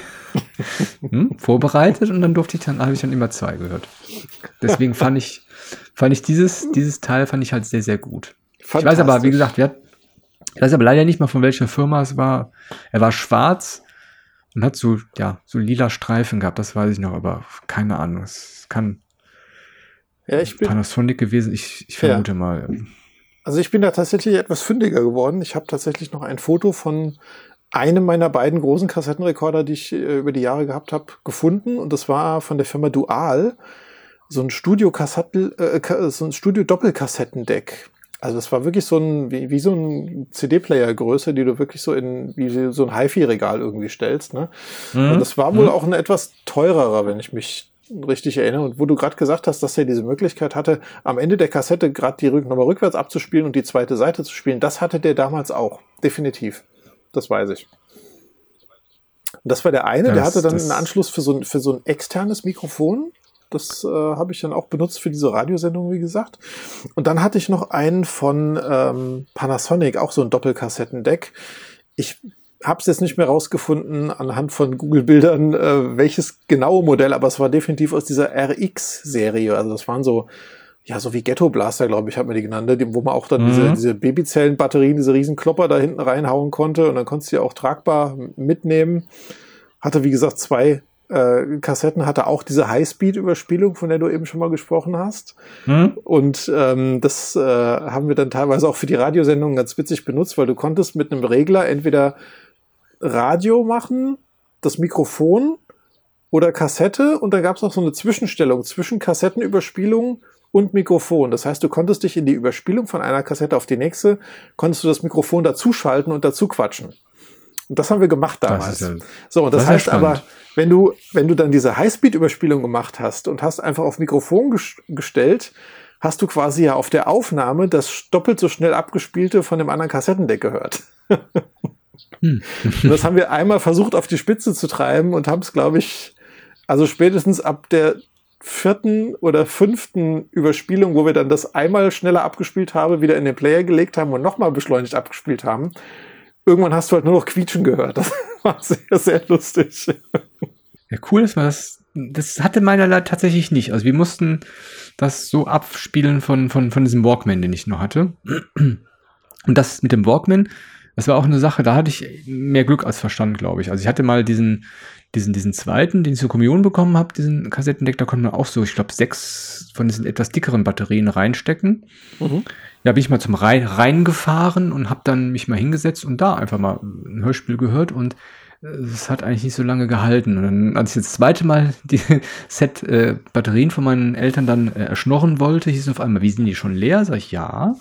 hm, vorbereitet und dann durfte ich dann, habe ich dann immer zwei gehört. Deswegen fand ich, fand ich dieses, dieses Teil fand ich halt sehr, sehr gut. Ich weiß aber, wie gesagt, wir, ich weiß aber leider nicht mal von welcher Firma es war. Er war schwarz und hat so, ja, so lila Streifen gehabt, das weiß ich noch, aber keine Ahnung. Es kann ja, ich bin, Panasonic gewesen, ich, ich vermute ja. mal. Also ich bin da tatsächlich etwas fündiger geworden. Ich habe tatsächlich noch ein Foto von einem meiner beiden großen Kassettenrekorder, die ich äh, über die Jahre gehabt habe, gefunden. Und das war von der Firma Dual. So ein Studio äh, so ein Studio Doppelkassettendeck. Also das war wirklich so ein, wie, wie so ein CD-Player-Größe, die du wirklich so in, wie so ein HiFi-Regal irgendwie stellst. Ne? Mhm. Und das war wohl mhm. auch ein etwas teurerer, wenn ich mich richtig erinnere. Und wo du gerade gesagt hast, dass er diese Möglichkeit hatte, am Ende der Kassette gerade die nochmal rückwärts abzuspielen und die zweite Seite zu spielen, das hatte der damals auch. Definitiv. Das weiß ich. Und das war der eine, ja, der hatte dann einen Anschluss für so ein, für so ein externes Mikrofon. Das äh, habe ich dann auch benutzt für diese Radiosendung, wie gesagt. Und dann hatte ich noch einen von ähm, Panasonic, auch so ein Doppelkassettendeck. Ich habe es jetzt nicht mehr rausgefunden anhand von Google-Bildern, äh, welches genaue Modell, aber es war definitiv aus dieser RX-Serie. Also das waren so, ja, so wie Ghetto Blaster, glaube ich, hat man die genannt, wo man auch dann mhm. diese, diese Babyzellen-Batterien, diese riesen Klopper da hinten reinhauen konnte und dann konntest du die auch tragbar mitnehmen. Hatte, wie gesagt, zwei äh, Kassetten, hatte auch diese Highspeed-Überspielung, von der du eben schon mal gesprochen hast. Mhm. Und ähm, das äh, haben wir dann teilweise auch für die Radiosendungen ganz witzig benutzt, weil du konntest mit einem Regler entweder Radio machen, das Mikrofon oder Kassette und da gab es noch so eine Zwischenstellung zwischen Kassettenüberspielung und Mikrofon. Das heißt, du konntest dich in die Überspielung von einer Kassette auf die nächste, konntest du das Mikrofon dazuschalten und dazu quatschen. Und das haben wir gemacht damals. Ja, so, und das, das heißt aber, wenn du, wenn du dann diese Highspeed-Überspielung gemacht hast und hast einfach auf Mikrofon ges gestellt, hast du quasi ja auf der Aufnahme das doppelt so schnell abgespielte von dem anderen Kassettendeck gehört. Hm. das haben wir einmal versucht auf die Spitze zu treiben und haben es, glaube ich, also spätestens ab der vierten oder fünften Überspielung, wo wir dann das einmal schneller abgespielt haben, wieder in den Player gelegt haben und nochmal beschleunigt abgespielt haben. Irgendwann hast du halt nur noch Quietschen gehört. Das war sehr, sehr lustig. Ja, cool ist das. Das hatte meiner tatsächlich nicht. Also wir mussten das so abspielen von, von, von diesem Walkman, den ich noch hatte. Und das mit dem Walkman, das war auch eine Sache, da hatte ich mehr Glück als Verstand, glaube ich. Also ich hatte mal diesen, diesen, diesen zweiten, den ich zur Kommunion bekommen habe, diesen Kassettendeck, da konnte man auch so, ich glaube, sechs von diesen etwas dickeren Batterien reinstecken. Mhm. Ja, bin ich mal zum Rhein reingefahren und habe dann mich mal hingesetzt und da einfach mal ein Hörspiel gehört und äh, es hat eigentlich nicht so lange gehalten. Und dann, als ich das zweite Mal die Set äh, Batterien von meinen Eltern dann äh, erschnorren wollte, hieß es auf einmal, wie sind die schon leer? Sag ich, ja.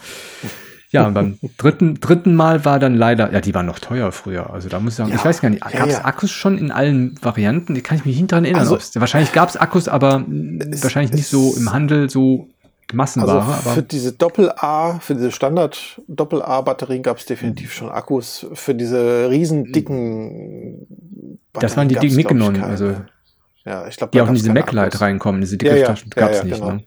Ja, und beim dritten, dritten Mal war dann leider, ja, die waren noch teuer früher. Also da muss ich sagen, ja, ich weiß gar nicht, gab es ja, ja. Akkus schon in allen Varianten? Die kann ich mich nicht dran erinnern. Also, wahrscheinlich gab es Akkus, aber wahrscheinlich nicht so im Handel so Massenware. Also für diese Doppel-A, für diese Standard-Doppel-A-Batterien gab es definitiv schon Akkus. Für diese riesen dicken Batterien Das waren die dicken mitgenommen, also ja, ich glaube, die auch in diese MacLight reinkommen, diese dicke ja, ja, gab es nicht. Genau. Ne?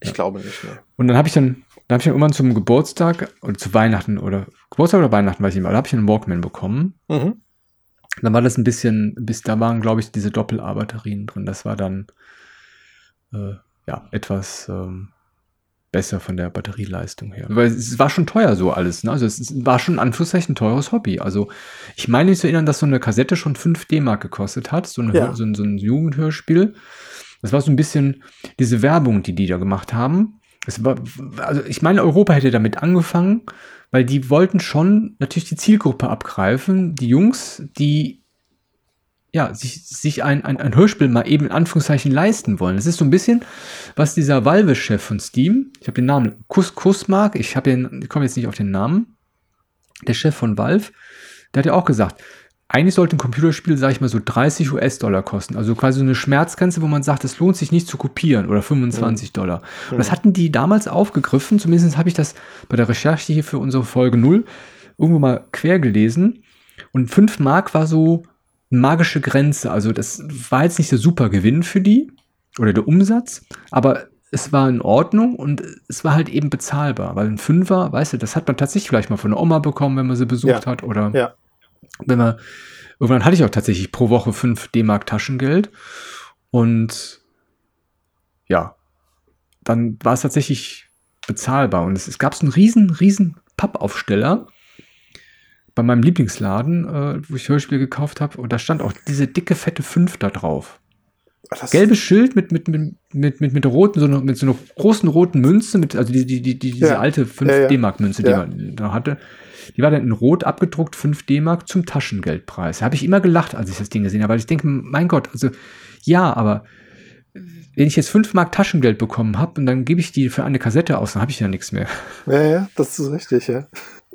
Ich glaube nicht. Ne? Und dann habe ich dann, dann habe ich dann irgendwann zum Geburtstag oder zu Weihnachten oder Geburtstag oder Weihnachten, weiß ich nicht mehr, da habe ich einen Walkman bekommen. Mhm. Dann war das ein bisschen, bis da waren, glaube ich, diese Doppel-A-Batterien drin. Das war dann äh, ja, etwas ähm, besser von der Batterieleistung her. Weil es war schon teuer so alles. Ne? Also es war schon in Anführungszeichen ein teures Hobby. Also ich meine mich zu erinnern, dass so eine Kassette schon 5 D-Mark gekostet hat, so, eine, ja. so, ein, so ein Jugendhörspiel. Das war so ein bisschen diese Werbung, die die da gemacht haben. Es war, also ich meine, Europa hätte damit angefangen, weil die wollten schon natürlich die Zielgruppe abgreifen. Die Jungs, die ja, sich, sich ein, ein, ein Hörspiel mal eben in Anführungszeichen leisten wollen. Das ist so ein bisschen, was dieser Valve-Chef von Steam, ich habe den Namen, Kus Kusmark, ich habe den, ich komme jetzt nicht auf den Namen, der Chef von Valve, der hat ja auch gesagt, eigentlich sollte ein Computerspiel, sage ich mal, so 30 US-Dollar kosten. Also quasi so eine Schmerzgrenze, wo man sagt, es lohnt sich nicht zu kopieren oder 25 mhm. Dollar. Und das hatten die damals aufgegriffen, zumindest habe ich das bei der Recherche hier für unsere Folge 0 irgendwo mal quer gelesen. Und 5 Mark war so magische Grenze. Also das war jetzt nicht der super Gewinn für die oder der Umsatz, aber es war in Ordnung und es war halt eben bezahlbar, weil ein Fünfer, weißt du, das hat man tatsächlich vielleicht mal von der Oma bekommen, wenn man sie besucht ja. hat oder ja. Wenn man, irgendwann hatte ich auch tatsächlich pro Woche 5 D-Mark Taschengeld und ja, dann war es tatsächlich bezahlbar und es, es gab so einen riesen, riesen Pappaufsteller bei meinem Lieblingsladen, äh, wo ich Hörspiel gekauft habe, und da stand auch diese dicke, fette 5 da drauf. Das Gelbes Schild mit, mit, mit, mit, mit, mit roten, so einer, mit so einer großen roten Münze, mit, also die, die, die, diese ja. alte 5 ja, ja. D-Mark-Münze, die man da hatte. Die war dann in Rot abgedruckt, 5 D-Mark zum Taschengeldpreis. Da habe ich immer gelacht, als ich das Ding gesehen habe, weil ich denke, mein Gott, also ja, aber wenn ich jetzt 5 Mark Taschengeld bekommen habe und dann gebe ich die für eine Kassette aus, dann habe ich ja nichts mehr. Ja, ja, das ist richtig, ja.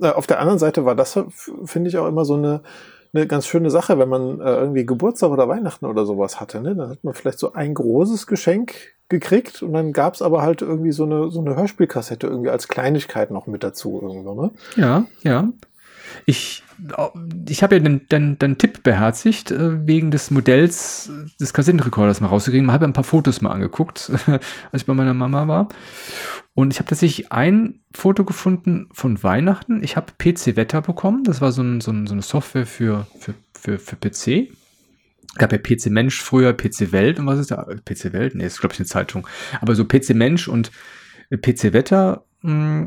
Auf der anderen Seite war das, finde ich, auch immer so eine, eine ganz schöne Sache, wenn man äh, irgendwie Geburtstag oder Weihnachten oder sowas hatte. Ne? Dann hat man vielleicht so ein großes Geschenk gekriegt und dann gab es aber halt irgendwie so eine, so eine Hörspielkassette irgendwie als Kleinigkeit noch mit dazu irgendwo, ne? Ja, ja. Ich, ich habe ja den, den, den Tipp beherzigt, äh, wegen des Modells des Kassettenrekorders mal rauszukriegen. Ich habe ein paar Fotos mal angeguckt, als ich bei meiner Mama war. Und ich habe tatsächlich ein Foto gefunden von Weihnachten. Ich habe PC Wetter bekommen. Das war so, ein, so, ein, so eine Software für, für, für, für PC. Gab ja PC Mensch früher, PC Welt und was ist da? PC Welt? Nee, ist glaube ich eine Zeitung. Aber so PC Mensch und PC Wetter. Mm.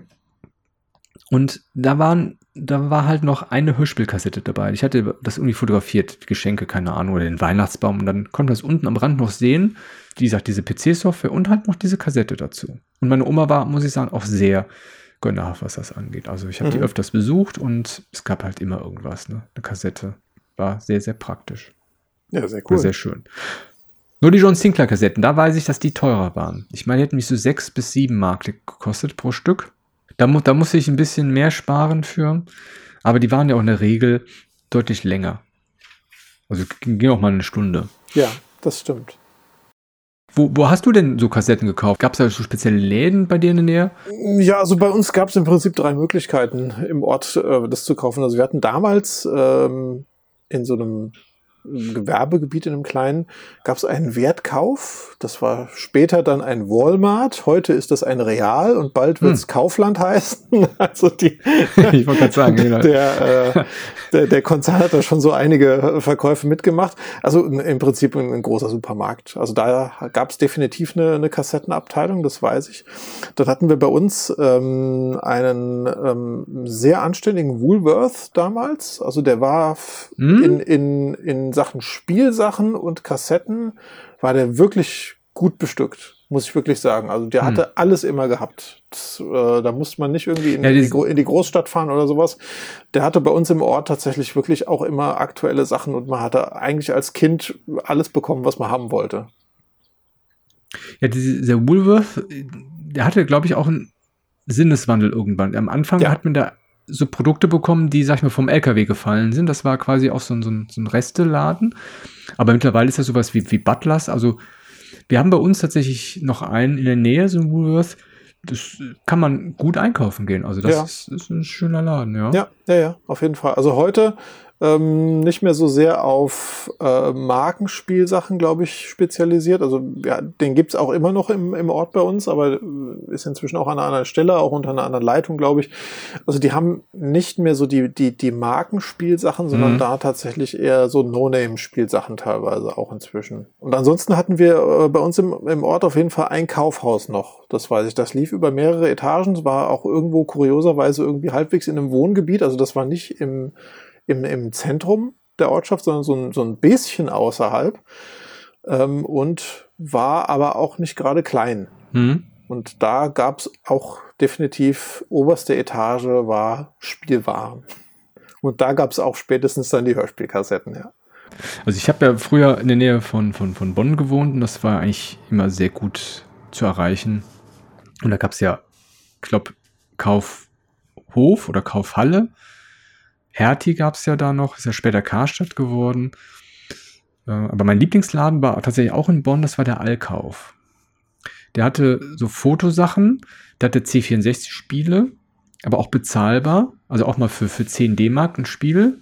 Und da waren da war halt noch eine Hörspielkassette dabei. Ich hatte das irgendwie fotografiert, Geschenke, keine Ahnung, oder den Weihnachtsbaum. Und dann konnte man es unten am Rand noch sehen. Wie gesagt, diese PC-Software und halt noch diese Kassette dazu. Und meine Oma war, muss ich sagen, auch sehr gönnerhaft, was das angeht. Also ich habe mhm. die öfters besucht und es gab halt immer irgendwas, ne? Eine Kassette. War sehr, sehr praktisch. Ja, sehr cool. War sehr schön. Nur die John Sinclair Kassetten, da weiß ich, dass die teurer waren. Ich meine, die hätten mich so sechs bis sieben Mark gekostet pro Stück. Da, mu da muss ich ein bisschen mehr sparen für. Aber die waren ja auch in der Regel deutlich länger. Also ging auch mal eine Stunde. Ja, das stimmt. Wo, wo hast du denn so Kassetten gekauft? Gab es da so spezielle Läden bei dir in der Nähe? Ja, also bei uns gab es im Prinzip drei Möglichkeiten im Ort, äh, das zu kaufen. Also wir hatten damals ähm, in so einem Gewerbegebiet in einem kleinen, gab es einen Wertkauf. Das war später dann ein Walmart. Heute ist das ein Real und bald wird es hm. Kaufland heißen. Also die, ich wollte gerade sagen, genau. der, äh, der, der Konzern hat da schon so einige Verkäufe mitgemacht. Also im Prinzip ein, ein großer Supermarkt. Also da gab es definitiv eine, eine Kassettenabteilung, das weiß ich. Dann hatten wir bei uns ähm, einen ähm, sehr anständigen Woolworth damals. Also der war hm. in, in, in Sachen Spielsachen und Kassetten war der wirklich gut bestückt, muss ich wirklich sagen. Also der hm. hatte alles immer gehabt. Das, äh, da musste man nicht irgendwie in, ja, die, in, die, Großstadt fahren oder sowas. Der hatte bei uns im Ort tatsächlich wirklich auch immer aktuelle Sachen und man hatte eigentlich als Kind alles bekommen, was man haben wollte. Ja, dieser Woolworth, der hatte, glaube ich, auch einen Sinneswandel irgendwann. Am Anfang ja. hat man da so Produkte bekommen, die, sag ich mal, vom LKW gefallen sind. Das war quasi auch so ein, so ein, so ein Resteladen. Aber mittlerweile ist das sowas wie, wie Butlers. Also wir haben bei uns tatsächlich noch einen in der Nähe, so ein Woolworth. Das kann man gut einkaufen gehen. Also das Ja. ist, ist ein schöner Laden, ja. Ja, ja, ja, auf jeden Fall. Also heute ähm, nicht mehr so sehr auf äh, Markenspielsachen, glaube ich, spezialisiert. Also ja, den gibt's auch immer noch im, im Ort bei uns, aber äh, ist inzwischen auch an einer anderen Stelle, auch unter einer anderen Leitung, glaube ich. Also die haben nicht mehr so die, die, die Markenspielsachen, sondern Mhm. da tatsächlich eher so No-Name-Spielsachen teilweise auch inzwischen. Und ansonsten hatten wir äh, bei uns im, im Ort auf jeden Fall ein Kaufhaus noch. Das weiß ich. Das lief über mehrere Etagen. Es war auch irgendwo kurioserweise irgendwie halbwegs in einem Wohngebiet. Also das war nicht im, im, im Zentrum der Ortschaft, sondern so ein, so ein bisschen außerhalb. Ähm, und war aber auch nicht gerade klein. Hm? Und da gab's auch definitiv oberste Etage war Spielwaren. Und da gab's auch spätestens dann die Hörspielkassetten, ja. Also ich habe ja früher in der Nähe von, von, von Bonn gewohnt und das war eigentlich immer sehr gut zu erreichen. Und da gab es ja, ich glaube, Kaufhof oder Kaufhalle. Hertie gab es ja da noch, ist ja später Karstadt geworden. Äh, Aber mein Lieblingsladen war tatsächlich auch in Bonn, das war der Allkauf. Der hatte so Fotosachen, der hatte C64-Spiele, aber auch bezahlbar, also auch mal für, für 10 D-Mark ein Spiel.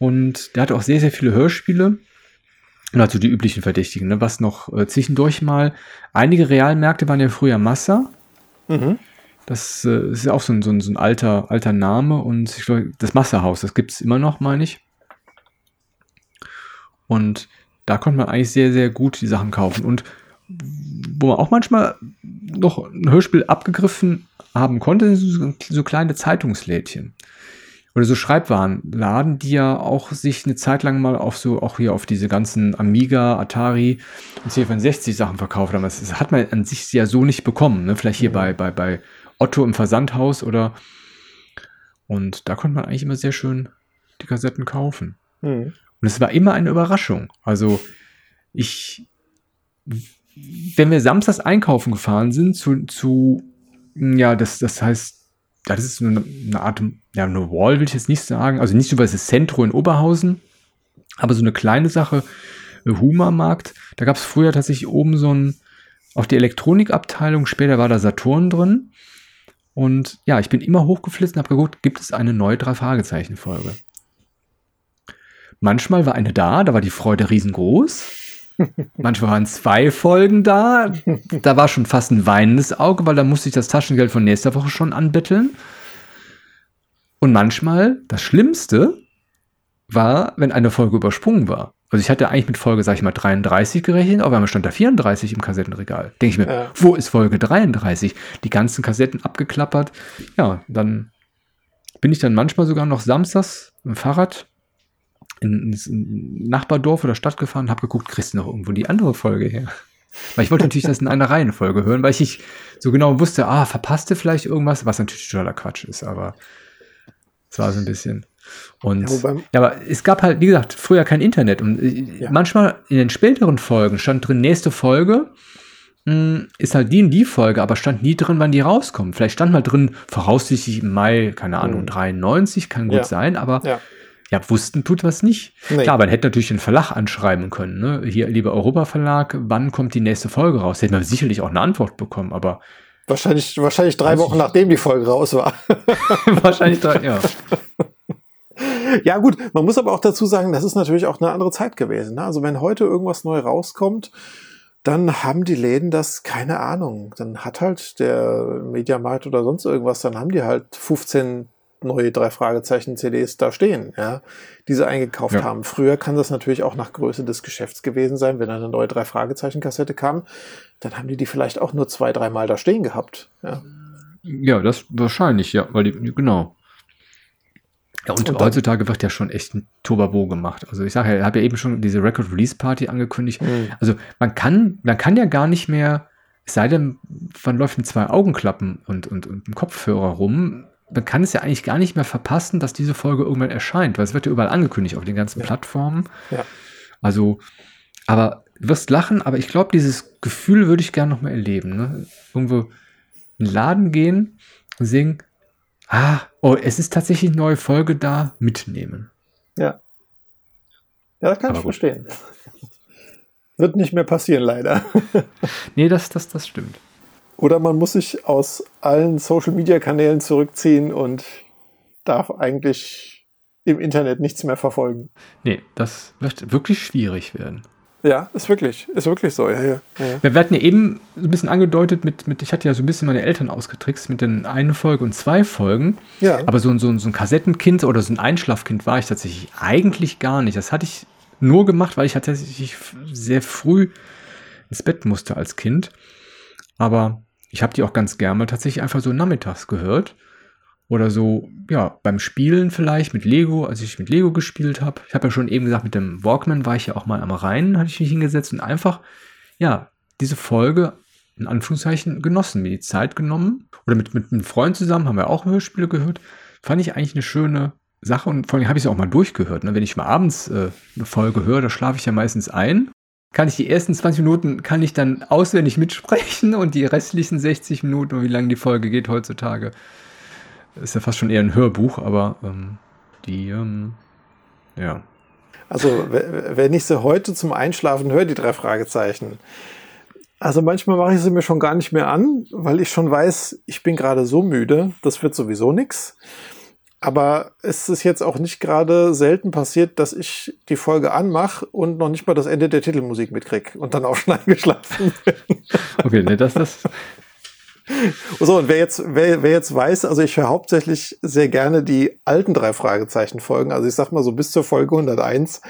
Und der hatte auch sehr, sehr viele Hörspiele. Und also die üblichen Verdächtigen, ne? was noch äh, zwischendurch mal. Einige Realmärkte waren ja früher Massa. Mhm. Das äh, ist ja auch so ein, so ein, so ein alter, alter Name. Und ich glaube, das Massahaus, das gibt es immer noch, meine ich. Und da konnte man eigentlich sehr, sehr gut die Sachen kaufen. Und wo man auch manchmal noch ein Hörspiel abgegriffen haben konnte, sind so, so kleine Zeitungslädchen. Oder so Schreibwarenladen, die ja auch sich eine Zeit lang mal auf so, auch hier auf diese ganzen Amiga, Atari und C64 Sachen verkauft haben. Das, das hat man an sich ja so nicht bekommen. Ne? Vielleicht hier Mhm. bei, bei, bei Otto im Versandhaus oder. Und da konnte man eigentlich immer sehr schön die Kassetten kaufen. Mhm. Und es war immer eine Überraschung. Also ich, wenn wir samstags einkaufen gefahren sind, zu, zu ja, das, das heißt, das ist eine, eine Art, ja, eine Wall will ich jetzt nicht sagen, also nicht so was das Zentro in Oberhausen, aber so eine kleine Sache, Humermarkt, da gab es früher tatsächlich oben so ein, auch die Elektronikabteilung, später war da Saturn drin. Und ja, ich bin immer hochgeflitzt und habe geguckt, gibt es eine neue Drei-Fragezeichen-Folge? Manchmal war eine da, da war die Freude riesengroß. Manchmal waren zwei Folgen da. Da war schon fast ein weinendes Auge, weil da musste ich das Taschengeld von nächster Woche schon anbetteln. Und manchmal, das Schlimmste war, wenn eine Folge übersprungen war. Also ich hatte eigentlich mit Folge, sag ich mal, 33 gerechnet, aber einmal stand da 34 im Kassettenregal. Denke ich mir, Ja. wo ist Folge 33? Die ganzen Kassetten abgeklappert. Ja, dann bin ich dann manchmal sogar noch samstags dem Fahrrad in, ins Nachbardorf oder Stadt gefahren und habe geguckt, kriegst du noch irgendwo die andere Folge her? Weil ich wollte natürlich das in einer Reihenfolge hören, weil ich nicht so genau wusste, ah, verpasste vielleicht irgendwas, was natürlich totaler Quatsch ist, aber es war so ein bisschen. Und Ja, ja, aber es gab halt, wie gesagt, früher kein Internet und äh, Ja. manchmal in den späteren Folgen stand drin, nächste Folge mh, ist halt die und die Folge, aber stand nie drin, wann die rauskommt. Vielleicht stand mal drin, voraussichtlich im Mai, keine Ahnung, Mhm. 93, kann gut Ja. sein, aber Ja. wussten tut was nicht. Nee. Klar, man hätte natürlich den Verlag anschreiben können. Ne? Hier, lieber Europa Verlag, wann kommt die nächste Folge raus? Hätte man sicherlich auch eine Antwort bekommen, aber Wahrscheinlich, wahrscheinlich drei Wochen nachdem die Folge raus war. wahrscheinlich da, ja. Ja gut, man muss aber auch dazu sagen, das ist natürlich auch eine andere Zeit gewesen. Ne? Also wenn heute irgendwas neu rauskommt, dann haben die Läden das, keine Ahnung. Dann hat halt der Mediamarkt oder sonst irgendwas, dann haben die halt 15 neue drei Fragezeichen CDs da stehen, ja, die sie eingekauft Ja. haben. Früher kann das natürlich auch nach Größe des Geschäfts gewesen sein, wenn eine neue drei Fragezeichen Kassette kam, dann haben die die vielleicht auch nur zwei, dreimal da stehen gehabt. Ja. Ja, das wahrscheinlich, ja, weil die, genau. Ja, und, Und heutzutage wird ja schon echt ein Turbabo gemacht. Also ich sage ja, ich habe ja eben schon diese Record Release Party angekündigt. Hm. Also man kann, man kann ja gar nicht mehr, es sei denn, man läuft mit zwei Augenklappen und, und, und einem Kopfhörer rum, man kann es ja eigentlich gar nicht mehr verpassen, dass diese Folge irgendwann erscheint, weil es wird ja überall angekündigt auf den ganzen Ja. Plattformen. Ja. Also, aber du wirst lachen, aber ich glaube, dieses Gefühl würde ich gerne noch mal erleben. Ne? Irgendwo in den Laden gehen und sehen, ah, oh, es ist tatsächlich eine neue Folge da, mitnehmen. Ja. Ja, das kann Aber ich gut. verstehen. Wird nicht mehr passieren, leider. nee, das, das, das stimmt. Oder man muss sich aus allen Social-Media-Kanälen zurückziehen und darf eigentlich im Internet nichts mehr verfolgen. Nee, das wird wirklich schwierig werden. Ja, ist wirklich, ist wirklich so. Ja, ja, ja. Wir hatten ja eben ein bisschen angedeutet mit, mit, ich hatte ja so ein bisschen meine Eltern ausgetrickst mit den eine Folge und zwei Folgen. Ja. Aber so, so, so ein Kassettenkind oder so ein Einschlafkind war ich tatsächlich eigentlich gar nicht. Das hatte ich nur gemacht, weil ich tatsächlich sehr früh ins Bett musste als Kind. Aber ich habe die auch ganz gerne tatsächlich einfach so nachmittags gehört. Oder so, ja, beim Spielen vielleicht mit Lego, als ich mit Lego gespielt habe. Ich habe ja schon eben gesagt, mit dem Walkman war ich ja auch mal am Rhein, hatte ich mich hingesetzt und einfach, ja, diese Folge in Anführungszeichen genossen, mir die Zeit genommen. Oder mit, mit einem Freund zusammen haben wir auch Hörspiele gehört. Fand ich eigentlich eine schöne Sache und vor allem habe ich es auch mal durchgehört. Ne? Wenn ich mal abends äh, eine Folge höre, da schlafe ich ja meistens ein. Kann ich die ersten 20 Minuten, kann ich dann auswendig mitsprechen und die restlichen 60 Minuten, wie lange die Folge geht heutzutage, ist ja fast schon eher ein Hörbuch, aber ähm, die, ähm, ja. Also, wenn ich sie heute zum Einschlafen höre, die drei Fragezeichen, also manchmal mache ich sie mir schon gar nicht mehr an, weil ich schon weiß, ich bin gerade so müde, das wird sowieso nichts. Aber es ist jetzt auch nicht gerade selten passiert, dass ich die Folge anmache und noch nicht mal das Ende der Titelmusik mitkriege und dann auch schon eingeschlafen bin. Okay, ne, das, das, so, und wer jetzt, wer, wer jetzt weiß, also ich höre hauptsächlich sehr gerne die alten drei Fragezeichen Folgen, also ich sag mal so bis zur Folge 101.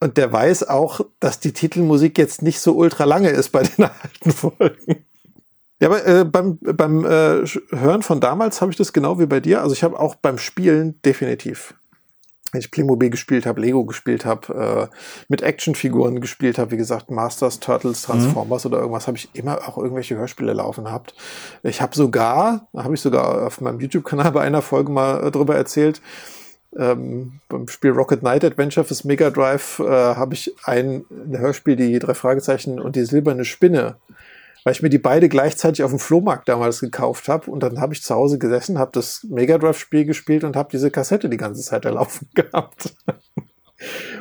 Und der weiß auch, dass die Titelmusik jetzt nicht so ultra lange ist bei den alten Folgen. Ja, aber äh, beim, beim äh, Hören von damals habe ich das genau wie bei dir. Also ich habe auch beim Spielen definitiv wenn ich Playmobil gespielt habe, Lego gespielt habe, äh, mit Actionfiguren gespielt habe, wie gesagt, Masters, Turtles, mhm. Transformers mhm. oder irgendwas, habe ich immer auch irgendwelche Hörspiele laufen gehabt. Ich habe sogar, da habe ich sogar auf meinem YouTube-Kanal bei einer Folge mal äh, drüber erzählt, ähm, beim Spiel Rocket Knight Adventure fürs Mega Drive äh, habe ich ein, ein Hörspiel, die drei Fragezeichen und die silberne Spinne weil ich mir die beide gleichzeitig auf dem Flohmarkt damals gekauft habe und dann habe ich zu Hause gesessen, habe das Mega Drive Spiel gespielt und habe diese Kassette die ganze Zeit erlaufen gehabt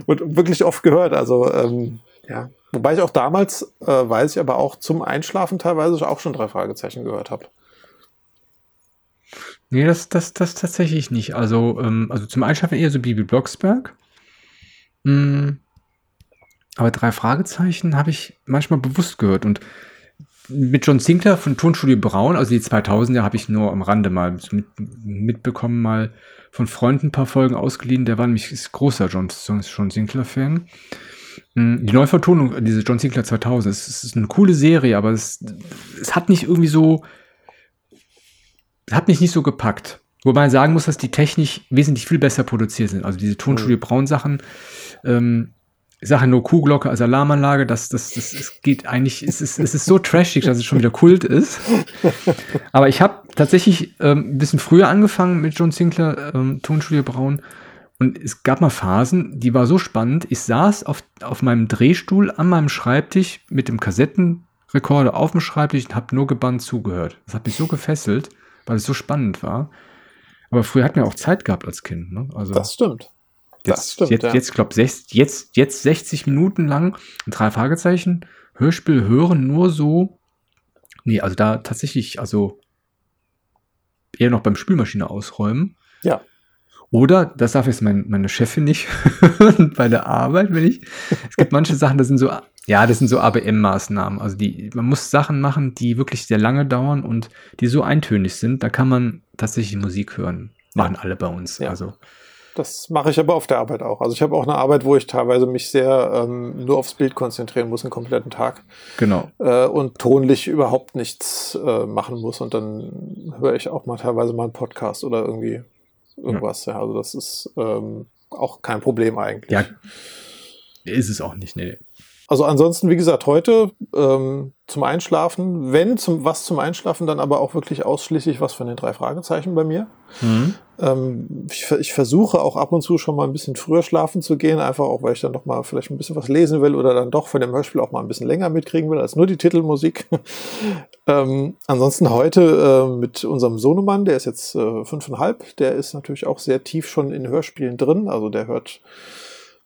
und wirklich oft gehört. Also ähm, ja, wobei ich auch damals äh, weiß ich aber auch zum Einschlafen teilweise auch schon drei Fragezeichen gehört habe. Nee, das, das, das tatsächlich nicht. Also, ähm, also zum Einschlafen eher so Bibi Blocksberg. Mm, aber drei Fragezeichen habe ich manchmal bewusst gehört und mit John Sinclair von Tonstudio Braun, also die 2000er, habe ich nur am Rande mal mit, mitbekommen, mal von Freunden ein paar Folgen ausgeliehen. Der war nämlich großer John, John Sinclair-Fan. Hm, die Neuvertonung, diese John Sinclair 2000, es, es ist eine coole Serie, aber es, es hat nicht irgendwie so, hat mich nicht so gepackt. Wobei man sagen muss, dass die technisch wesentlich viel besser produziert sind. Also diese Tonstudio Braun Sachen, ähm, ich sage nur Kuhglocke als Alarmanlage, das, das, das, das geht eigentlich, es ist, es ist so trashig, dass es schon wieder Kult ist. Aber ich habe tatsächlich ähm, ein bisschen früher angefangen mit John Sinclair, ähm, Tonstudio Braun. Und es gab mal Phasen, die war so spannend. Ich saß auf, auf meinem Drehstuhl an meinem Schreibtisch mit dem Kassettenrekorder auf dem Schreibtisch und habe nur gebannt zugehört. Das hat mich so gefesselt, weil es so spannend war. Aber früher hat man auch Zeit gehabt als Kind. Ne? Also, das stimmt. Jetzt, stimmt, jetzt, ja. jetzt glaube jetzt, jetzt, jetzt 60 Minuten lang drei Fragezeichen Hörspiel hören nur so. Nee, also da tatsächlich, also eher noch beim Spülmaschine ausräumen. Ja. Oder, das darf jetzt mein, meine Chefin nicht bei der Arbeit, wenn ich. Es gibt manche Sachen, das sind so, ja, das sind so ABM-Maßnahmen. Also die, man muss Sachen machen, die wirklich sehr lange dauern und die so eintönig sind, da kann man tatsächlich Musik hören. Machen ja. alle bei uns. Ja. Also das mache ich aber auf der Arbeit auch. Also ich habe auch eine Arbeit, wo ich teilweise mich sehr ähm, nur aufs Bild konzentrieren muss, einen kompletten Tag. Genau. Äh, und tonlich überhaupt nichts äh, machen muss. Und dann höre ich auch mal teilweise mal einen Podcast oder irgendwie irgendwas. Ja. ja. Also das ist ähm, auch kein Problem eigentlich. Ja, ist es auch nicht, nee. Also ansonsten, wie gesagt, heute ähm, zum Einschlafen, wenn zum was zum Einschlafen, dann aber auch wirklich ausschließlich was von den drei Fragezeichen bei mir. Mhm. Ähm, ich, ich, versuche auch ab und zu schon mal ein bisschen früher schlafen zu gehen, einfach auch, weil ich dann noch mal vielleicht ein bisschen was lesen will oder dann doch von dem Hörspiel auch mal ein bisschen länger mitkriegen will als nur die Titelmusik. ähm, ansonsten heute äh, mit unserem Sohnemann, der ist jetzt äh, fünfeinhalb, der ist natürlich auch sehr tief schon in Hörspielen drin, also der hört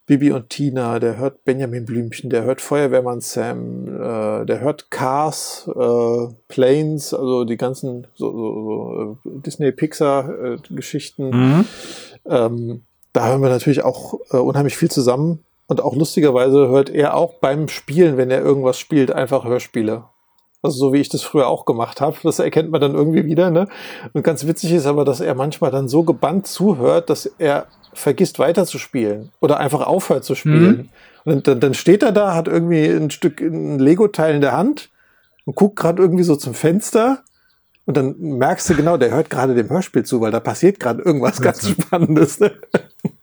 Bibi und Tina, der hört Benjamin Blümchen, der hört Feuerwehrmann Sam, äh, der hört Cars, äh, Planes, also die ganzen so, so, so äh, Disney-Pixar-Geschichten. Mhm. Ähm, da hören wir natürlich auch äh, unheimlich viel zusammen. Und auch lustigerweise hört er auch beim Spielen, wenn er irgendwas spielt, einfach Hörspiele. Also so wie ich das früher auch gemacht habe. Das erkennt man dann irgendwie wieder. Ne? Und ganz witzig ist aber, dass er manchmal dann so gebannt zuhört, dass er vergisst weiterzuspielen oder einfach aufhört zu spielen. Mhm. Und dann, dann steht er da, hat irgendwie ein Stück ein Lego-Teil in der Hand und guckt gerade irgendwie so zum Fenster. Und dann merkst du genau, der hört gerade dem Hörspiel zu, weil da passiert gerade irgendwas ganz Spannendes. Ne?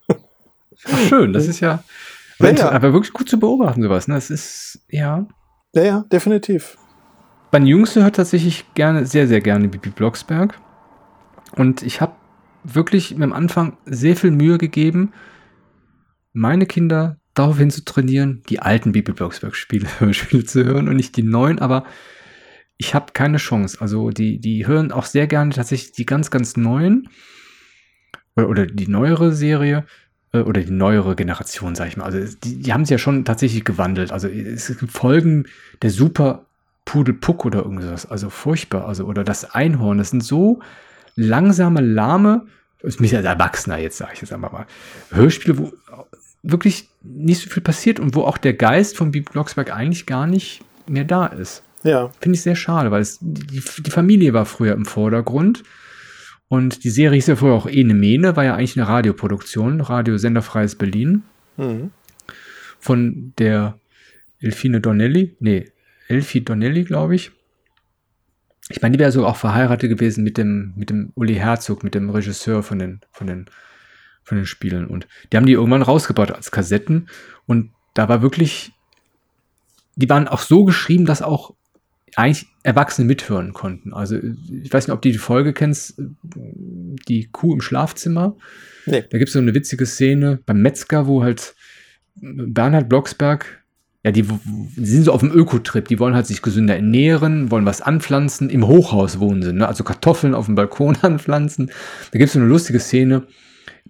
Ach, schön, das ist ja, ja, ja, aber wirklich gut zu beobachten, sowas. Ne? Das ist, ja. Ja, ja, definitiv. Mein Jüngster hört tatsächlich gerne, sehr, sehr gerne Bibi Blocksberg. Und ich habe wirklich mir am Anfang sehr viel Mühe gegeben, meine Kinder daraufhin zu trainieren, die alten Bibi Blocksberg-Spiele Spiele zu hören und nicht die neuen, aber ich habe keine Chance. Also die, die hören auch sehr gerne tatsächlich die ganz, ganz neuen oder, oder die neuere Serie äh, oder die neuere Generation, sag ich mal. Also die, die haben sie ja schon tatsächlich gewandelt. Also es gibt Folgen der Super Pudelpuck oder irgendwas. Also furchtbar. Also oder das Einhorn. Das sind so langsame, lahme, ist mich als Erwachsener jetzt, sage ich jetzt einmal mal, Hörspiele, wo wirklich nicht so viel passiert und wo auch der Geist von Bibi Blocksberg eigentlich gar nicht mehr da ist. Ja. Finde ich sehr schade, weil es, die, die Familie war früher im Vordergrund. Und die Serie hieß ja vorher auch Ene Mene, war ja eigentlich eine Radioproduktion, Radiosenderfreies Berlin. Mhm. Von der Elfine Donnelly, nee, Elfie Donnelly, glaube ich ich meine, die wäre so auch verheiratet gewesen mit dem, mit dem Uli Herzog, mit dem Regisseur von den, von den, von den Spielen. Und die haben die irgendwann rausgebaut als Kassetten. Und da war wirklich, die waren auch so geschrieben, dass auch eigentlich Erwachsene mithören konnten. Also ich weiß nicht, ob du die Folge kennst, die Kuh im Schlafzimmer. Nee. Da gibt es so eine witzige Szene beim Metzger, wo halt Bernhard Blocksberg ja, die, die, sind so auf dem Ökotrip, die wollen halt sich gesünder ernähren, wollen was anpflanzen, im Hochhaus wohnen sie, ne? also Kartoffeln auf dem Balkon anpflanzen. Da gibt es so eine lustige Szene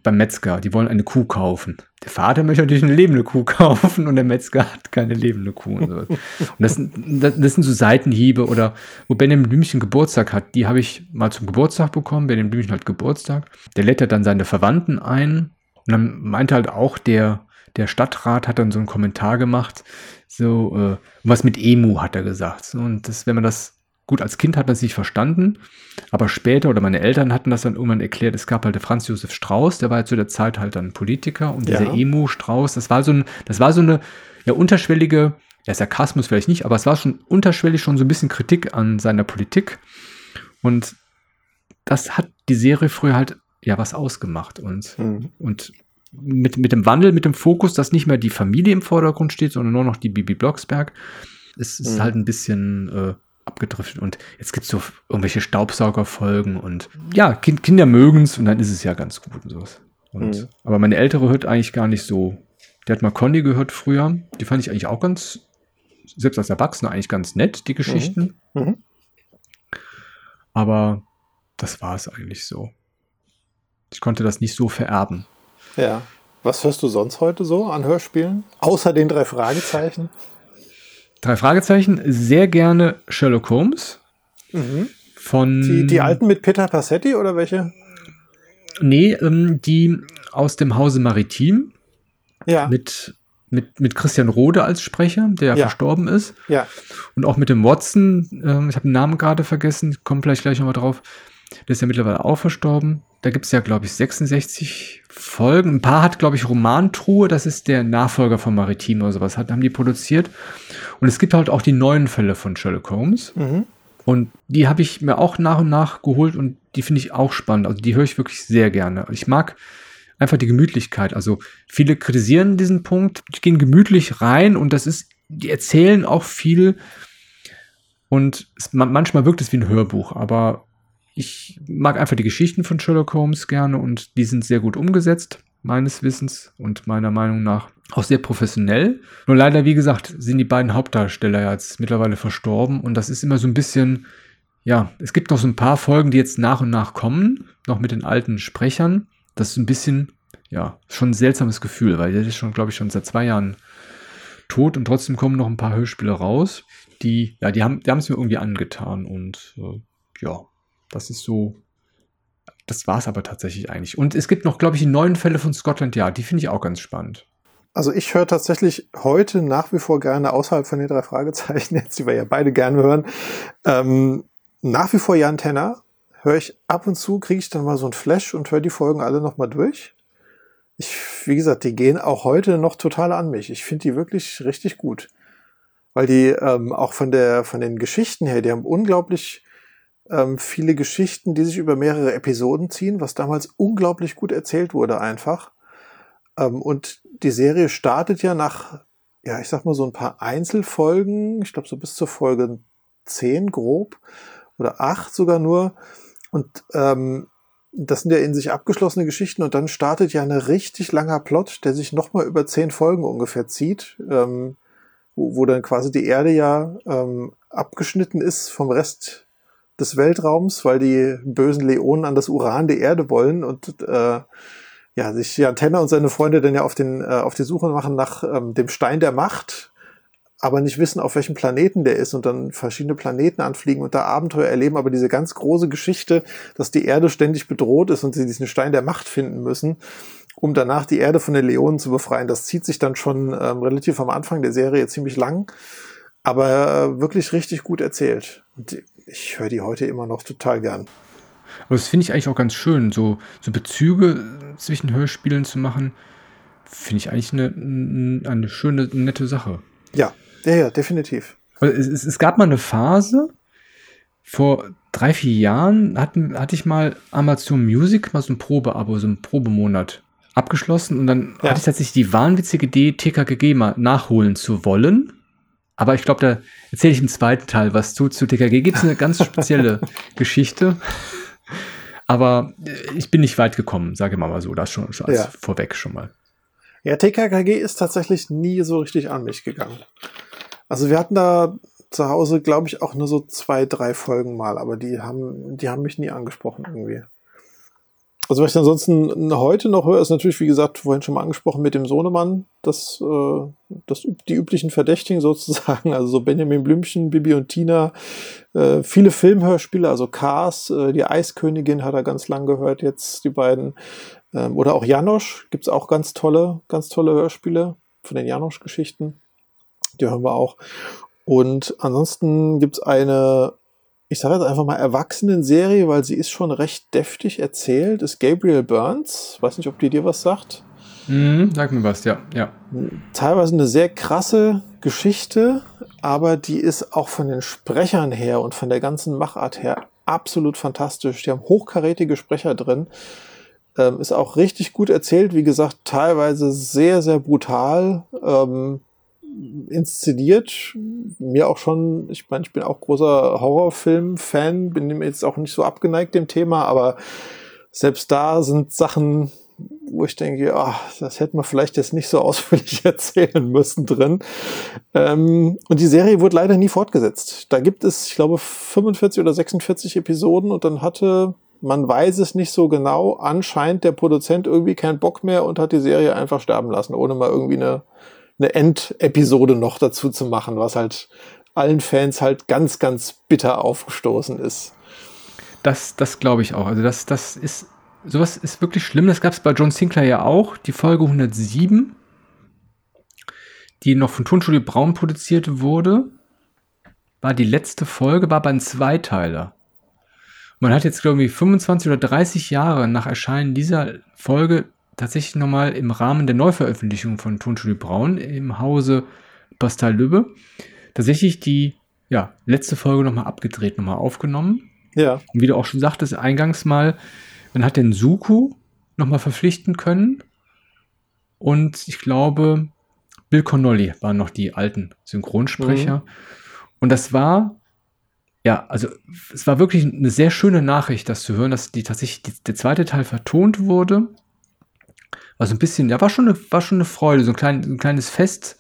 beim Metzger, die wollen eine Kuh kaufen. Der Vater möchte natürlich eine lebende Kuh kaufen und der Metzger hat keine lebende Kuh. Und, so. und das, das, das, sind so Seitenhiebe oder wo Benjamin Blümchen Geburtstag hat, die habe ich mal zum Geburtstag bekommen. Benjamin Blümchen hat Geburtstag. Der lädt dann seine Verwandten ein und dann meinte halt auch der der Stadtrat hat dann so einen Kommentar gemacht, so äh, was mit Emu hat er gesagt. Und das, wenn man das gut als Kind hat man es nicht verstanden, aber später oder meine Eltern hatten das dann irgendwann erklärt. Es gab halt der Franz Josef Strauß, der war ja zu der Zeit halt dann Politiker und dieser Emu Strauß, das war so ein, das war so eine ja unterschwellige, ja Sarkasmus vielleicht nicht, aber es war schon unterschwellig schon so ein bisschen Kritik an seiner Politik und das hat die Serie früher halt ja was ausgemacht und, mhm. und mit, mit dem Wandel, mit dem Fokus, dass nicht mehr die Familie im Vordergrund steht, sondern nur noch die Bibi Blocksberg, es ist mhm. halt ein bisschen äh, abgedriftet. Und jetzt gibt es so irgendwelche Staubsaugerfolgen und ja, kind, Kinder mögen es und dann ist es ja ganz gut und sowas. Und, mhm. Aber meine Ältere hört eigentlich gar nicht so. Der hat mal Conny gehört früher. Die fand ich eigentlich auch ganz, selbst als Erwachsener eigentlich ganz nett, die Geschichten. Mhm. mhm. Aber das war es eigentlich so. Ich konnte das nicht so vererben. Ja. Was hörst du sonst heute so an Hörspielen? Außer den drei Fragezeichen? Drei Fragezeichen, sehr gerne Sherlock Holmes. Mhm. Von die, die alten mit Peter Passetti oder welche? Nee, ähm, die aus dem Hause Maritim. Ja. Mit, mit, mit Christian Rode als Sprecher, der ja. verstorben ist. Ja. Und auch mit dem Watson, ähm, ich habe den Namen gerade vergessen, komme vielleicht gleich nochmal drauf. Der ist ja mittlerweile auch verstorben. Da gibt es ja, glaube ich, 66 Folgen. Ein paar hat, glaube ich, Romantruhe, das ist der Nachfolger von Maritim oder sowas, hat, haben die produziert. Und es gibt halt auch die neuen Fälle von Sherlock Holmes. Mhm. Und die habe ich mir auch nach und nach geholt und die finde ich auch spannend. Also die höre ich wirklich sehr gerne. Ich mag einfach die Gemütlichkeit. Also viele kritisieren diesen Punkt, die gehen gemütlich rein und das ist, die erzählen auch viel und es, manchmal wirkt es wie ein Hörbuch, aber ich mag einfach die Geschichten von Sherlock Holmes gerne und die sind sehr gut umgesetzt, meines Wissens und meiner Meinung nach auch sehr professionell. Nur leider, wie gesagt, sind die beiden Hauptdarsteller jetzt mittlerweile verstorben und das ist immer so ein bisschen, ja, es gibt noch so ein paar Folgen, die jetzt nach und nach kommen, noch mit den alten Sprechern. Das ist ein bisschen, ja, schon ein seltsames Gefühl, weil der ist schon, glaube ich, schon seit zwei Jahren tot und trotzdem kommen noch ein paar Hörspiele raus, die, ja, die haben, die haben es mir irgendwie angetan und äh, ja, das ist so. Das war es aber tatsächlich eigentlich. Und es gibt noch, glaube ich, die neuen Fälle von Scotland Yard. Die finde ich auch ganz spannend. Also ich höre tatsächlich heute nach wie vor gerne außerhalb von den drei Fragezeichen, jetzt die wir ja beide gerne hören, ähm, nach wie vor Jan Tenner. Höre ich ab und zu, kriege ich dann mal so ein Flash und höre die Folgen alle nochmal durch. Ich, wie gesagt, die gehen auch heute noch total an mich. Ich finde die wirklich richtig gut. Weil die ähm, auch von der, von den Geschichten her, die haben unglaublich ähm, viele Geschichten, die sich über mehrere Episoden ziehen, was damals unglaublich gut erzählt wurde einfach. Ähm, und die Serie startet ja nach, ja, ich sag mal so ein paar Einzelfolgen, ich glaube so bis zur Folge 10 grob oder 8 sogar nur. Und ähm, das sind ja in sich abgeschlossene Geschichten und dann startet ja ein richtig langer Plot, der sich nochmal über zehn Folgen ungefähr zieht, ähm, wo, wo dann quasi die Erde ja ähm, abgeschnitten ist vom Rest des Weltraums, weil die bösen Leonen an das Uran der Erde wollen und äh, ja, sich Jan Tenner und seine Freunde dann ja auf, den, äh, auf die Suche machen nach ähm, dem Stein der Macht, aber nicht wissen, auf welchem Planeten der ist und dann verschiedene Planeten anfliegen und da Abenteuer erleben, aber diese ganz große Geschichte, dass die Erde ständig bedroht ist und sie diesen Stein der Macht finden müssen, um danach die Erde von den Leonen zu befreien, das zieht sich dann schon ähm, relativ am Anfang der Serie ziemlich lang, aber äh, wirklich richtig gut erzählt. Und ich höre die heute immer noch total gern. Aber das finde ich eigentlich auch ganz schön, so, so Bezüge zwischen Hörspielen zu machen, finde ich eigentlich eine, eine schöne, nette Sache. Ja, ja, ja, definitiv. Es, es, es gab mal eine Phase, vor drei, vier Jahren hatten, hatte ich mal Amazon Music, mal so ein Probeabo, so ein Probemonat abgeschlossen und dann ja. hatte ich tatsächlich die wahnwitzige Idee, TKGG mal nachholen zu wollen. Aber ich glaube, da erzähle ich im zweiten Teil was zu. Zu TKG gibt es eine ganz spezielle Geschichte. Aber äh, ich bin nicht weit gekommen, sage ich mal so. Das schon, schon ja. vorweg schon mal. Ja, TKKG ist tatsächlich nie so richtig an mich gegangen. Also wir hatten da zu Hause, glaube ich, auch nur so zwei, drei Folgen mal, aber die haben, die haben mich nie angesprochen irgendwie. Also was ich ansonsten heute noch höre, ist natürlich, wie gesagt, vorhin schon mal angesprochen mit dem Sohnemann, das, äh, das die üblichen Verdächtigen sozusagen, also so Benjamin Blümchen, Bibi und Tina, äh, viele Filmhörspiele, also Cars, äh, die Eiskönigin hat er ganz lang gehört, jetzt die beiden, ähm, oder auch Janosch, gibt's auch ganz tolle, ganz tolle Hörspiele von den Janosch-Geschichten, die hören wir auch. Und ansonsten gibt's eine ich sage jetzt einfach mal Erwachsenen-Serie, weil sie ist schon recht deftig erzählt, ist Gabriel Burns. Weiß nicht, ob die dir was sagt. Mhm, sag mir was, ja, ja. Teilweise eine sehr krasse Geschichte, aber die ist auch von den Sprechern her und von der ganzen Machart her absolut fantastisch. Die haben hochkarätige Sprecher drin. Ähm, ist auch richtig gut erzählt, wie gesagt, teilweise sehr, sehr brutal. Ähm, inszeniert. Mir auch schon, ich meine, ich bin auch großer Horrorfilm-Fan, bin jetzt auch nicht so abgeneigt dem Thema, aber selbst da sind Sachen, wo ich denke, ah, das hätte man vielleicht jetzt nicht so ausführlich erzählen müssen drin. Ähm, und die Serie wurde leider nie fortgesetzt. Da gibt es, ich glaube, 45 oder 46 Episoden und dann hatte, man weiß es nicht so genau, anscheinend der Produzent irgendwie keinen Bock mehr und hat die Serie einfach sterben lassen, ohne mal irgendwie eine eine Endepisode noch dazu zu machen, was halt allen Fans halt ganz, ganz bitter aufgestoßen ist. Das, das glaube ich auch. Also das, das ist, sowas ist wirklich schlimm. Das gab es bei John Sinclair ja auch, die Folge 107, die noch von Tonstudio Braun produziert wurde, war die letzte Folge, war beim Zweiteiler. Man hat jetzt, glaube ich, 25 oder 30 Jahre nach Erscheinen dieser Folge tatsächlich nochmal im Rahmen der Neuveröffentlichung von Tonstudio Braun im Hause Bastal Lübbe tatsächlich die ja, letzte Folge nochmal abgedreht, nochmal aufgenommen. Ja. Und wie du auch schon sagtest, eingangs mal, man hat den Suku nochmal verpflichten können. Und ich glaube, Bill Connolly waren noch die alten Synchronsprecher. Mhm. Und das war, ja, also es war wirklich eine sehr schöne Nachricht, das zu hören, dass die tatsächlich die, der zweite Teil vertont wurde war so ein bisschen, ja, war schon eine, war schon eine Freude, so ein, klein, ein kleines Fest,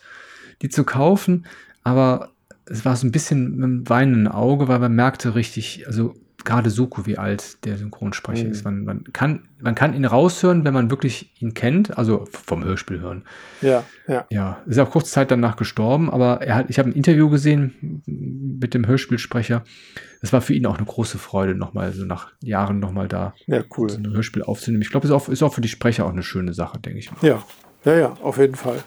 die zu kaufen, aber es war so ein bisschen mit einem weinenden Auge, weil man merkte richtig, also gerade Suko, wie alt der Synchronsprecher mhm. ist. Man, man, kann, man kann ihn raushören, wenn man wirklich ihn kennt, also vom Hörspiel hören. Ja, ja. Ja, ist auch kurz Zeit danach gestorben, aber er hat, ich habe ein Interview gesehen mit dem Hörspielsprecher. Es war für ihn auch eine große Freude, nochmal, so nach Jahren nochmal da ja, cool. so ein Hörspiel aufzunehmen. Ich glaube, es ist auch, ist auch für die Sprecher auch eine schöne Sache, denke ich mal. Ja, ja, ja, auf jeden Fall.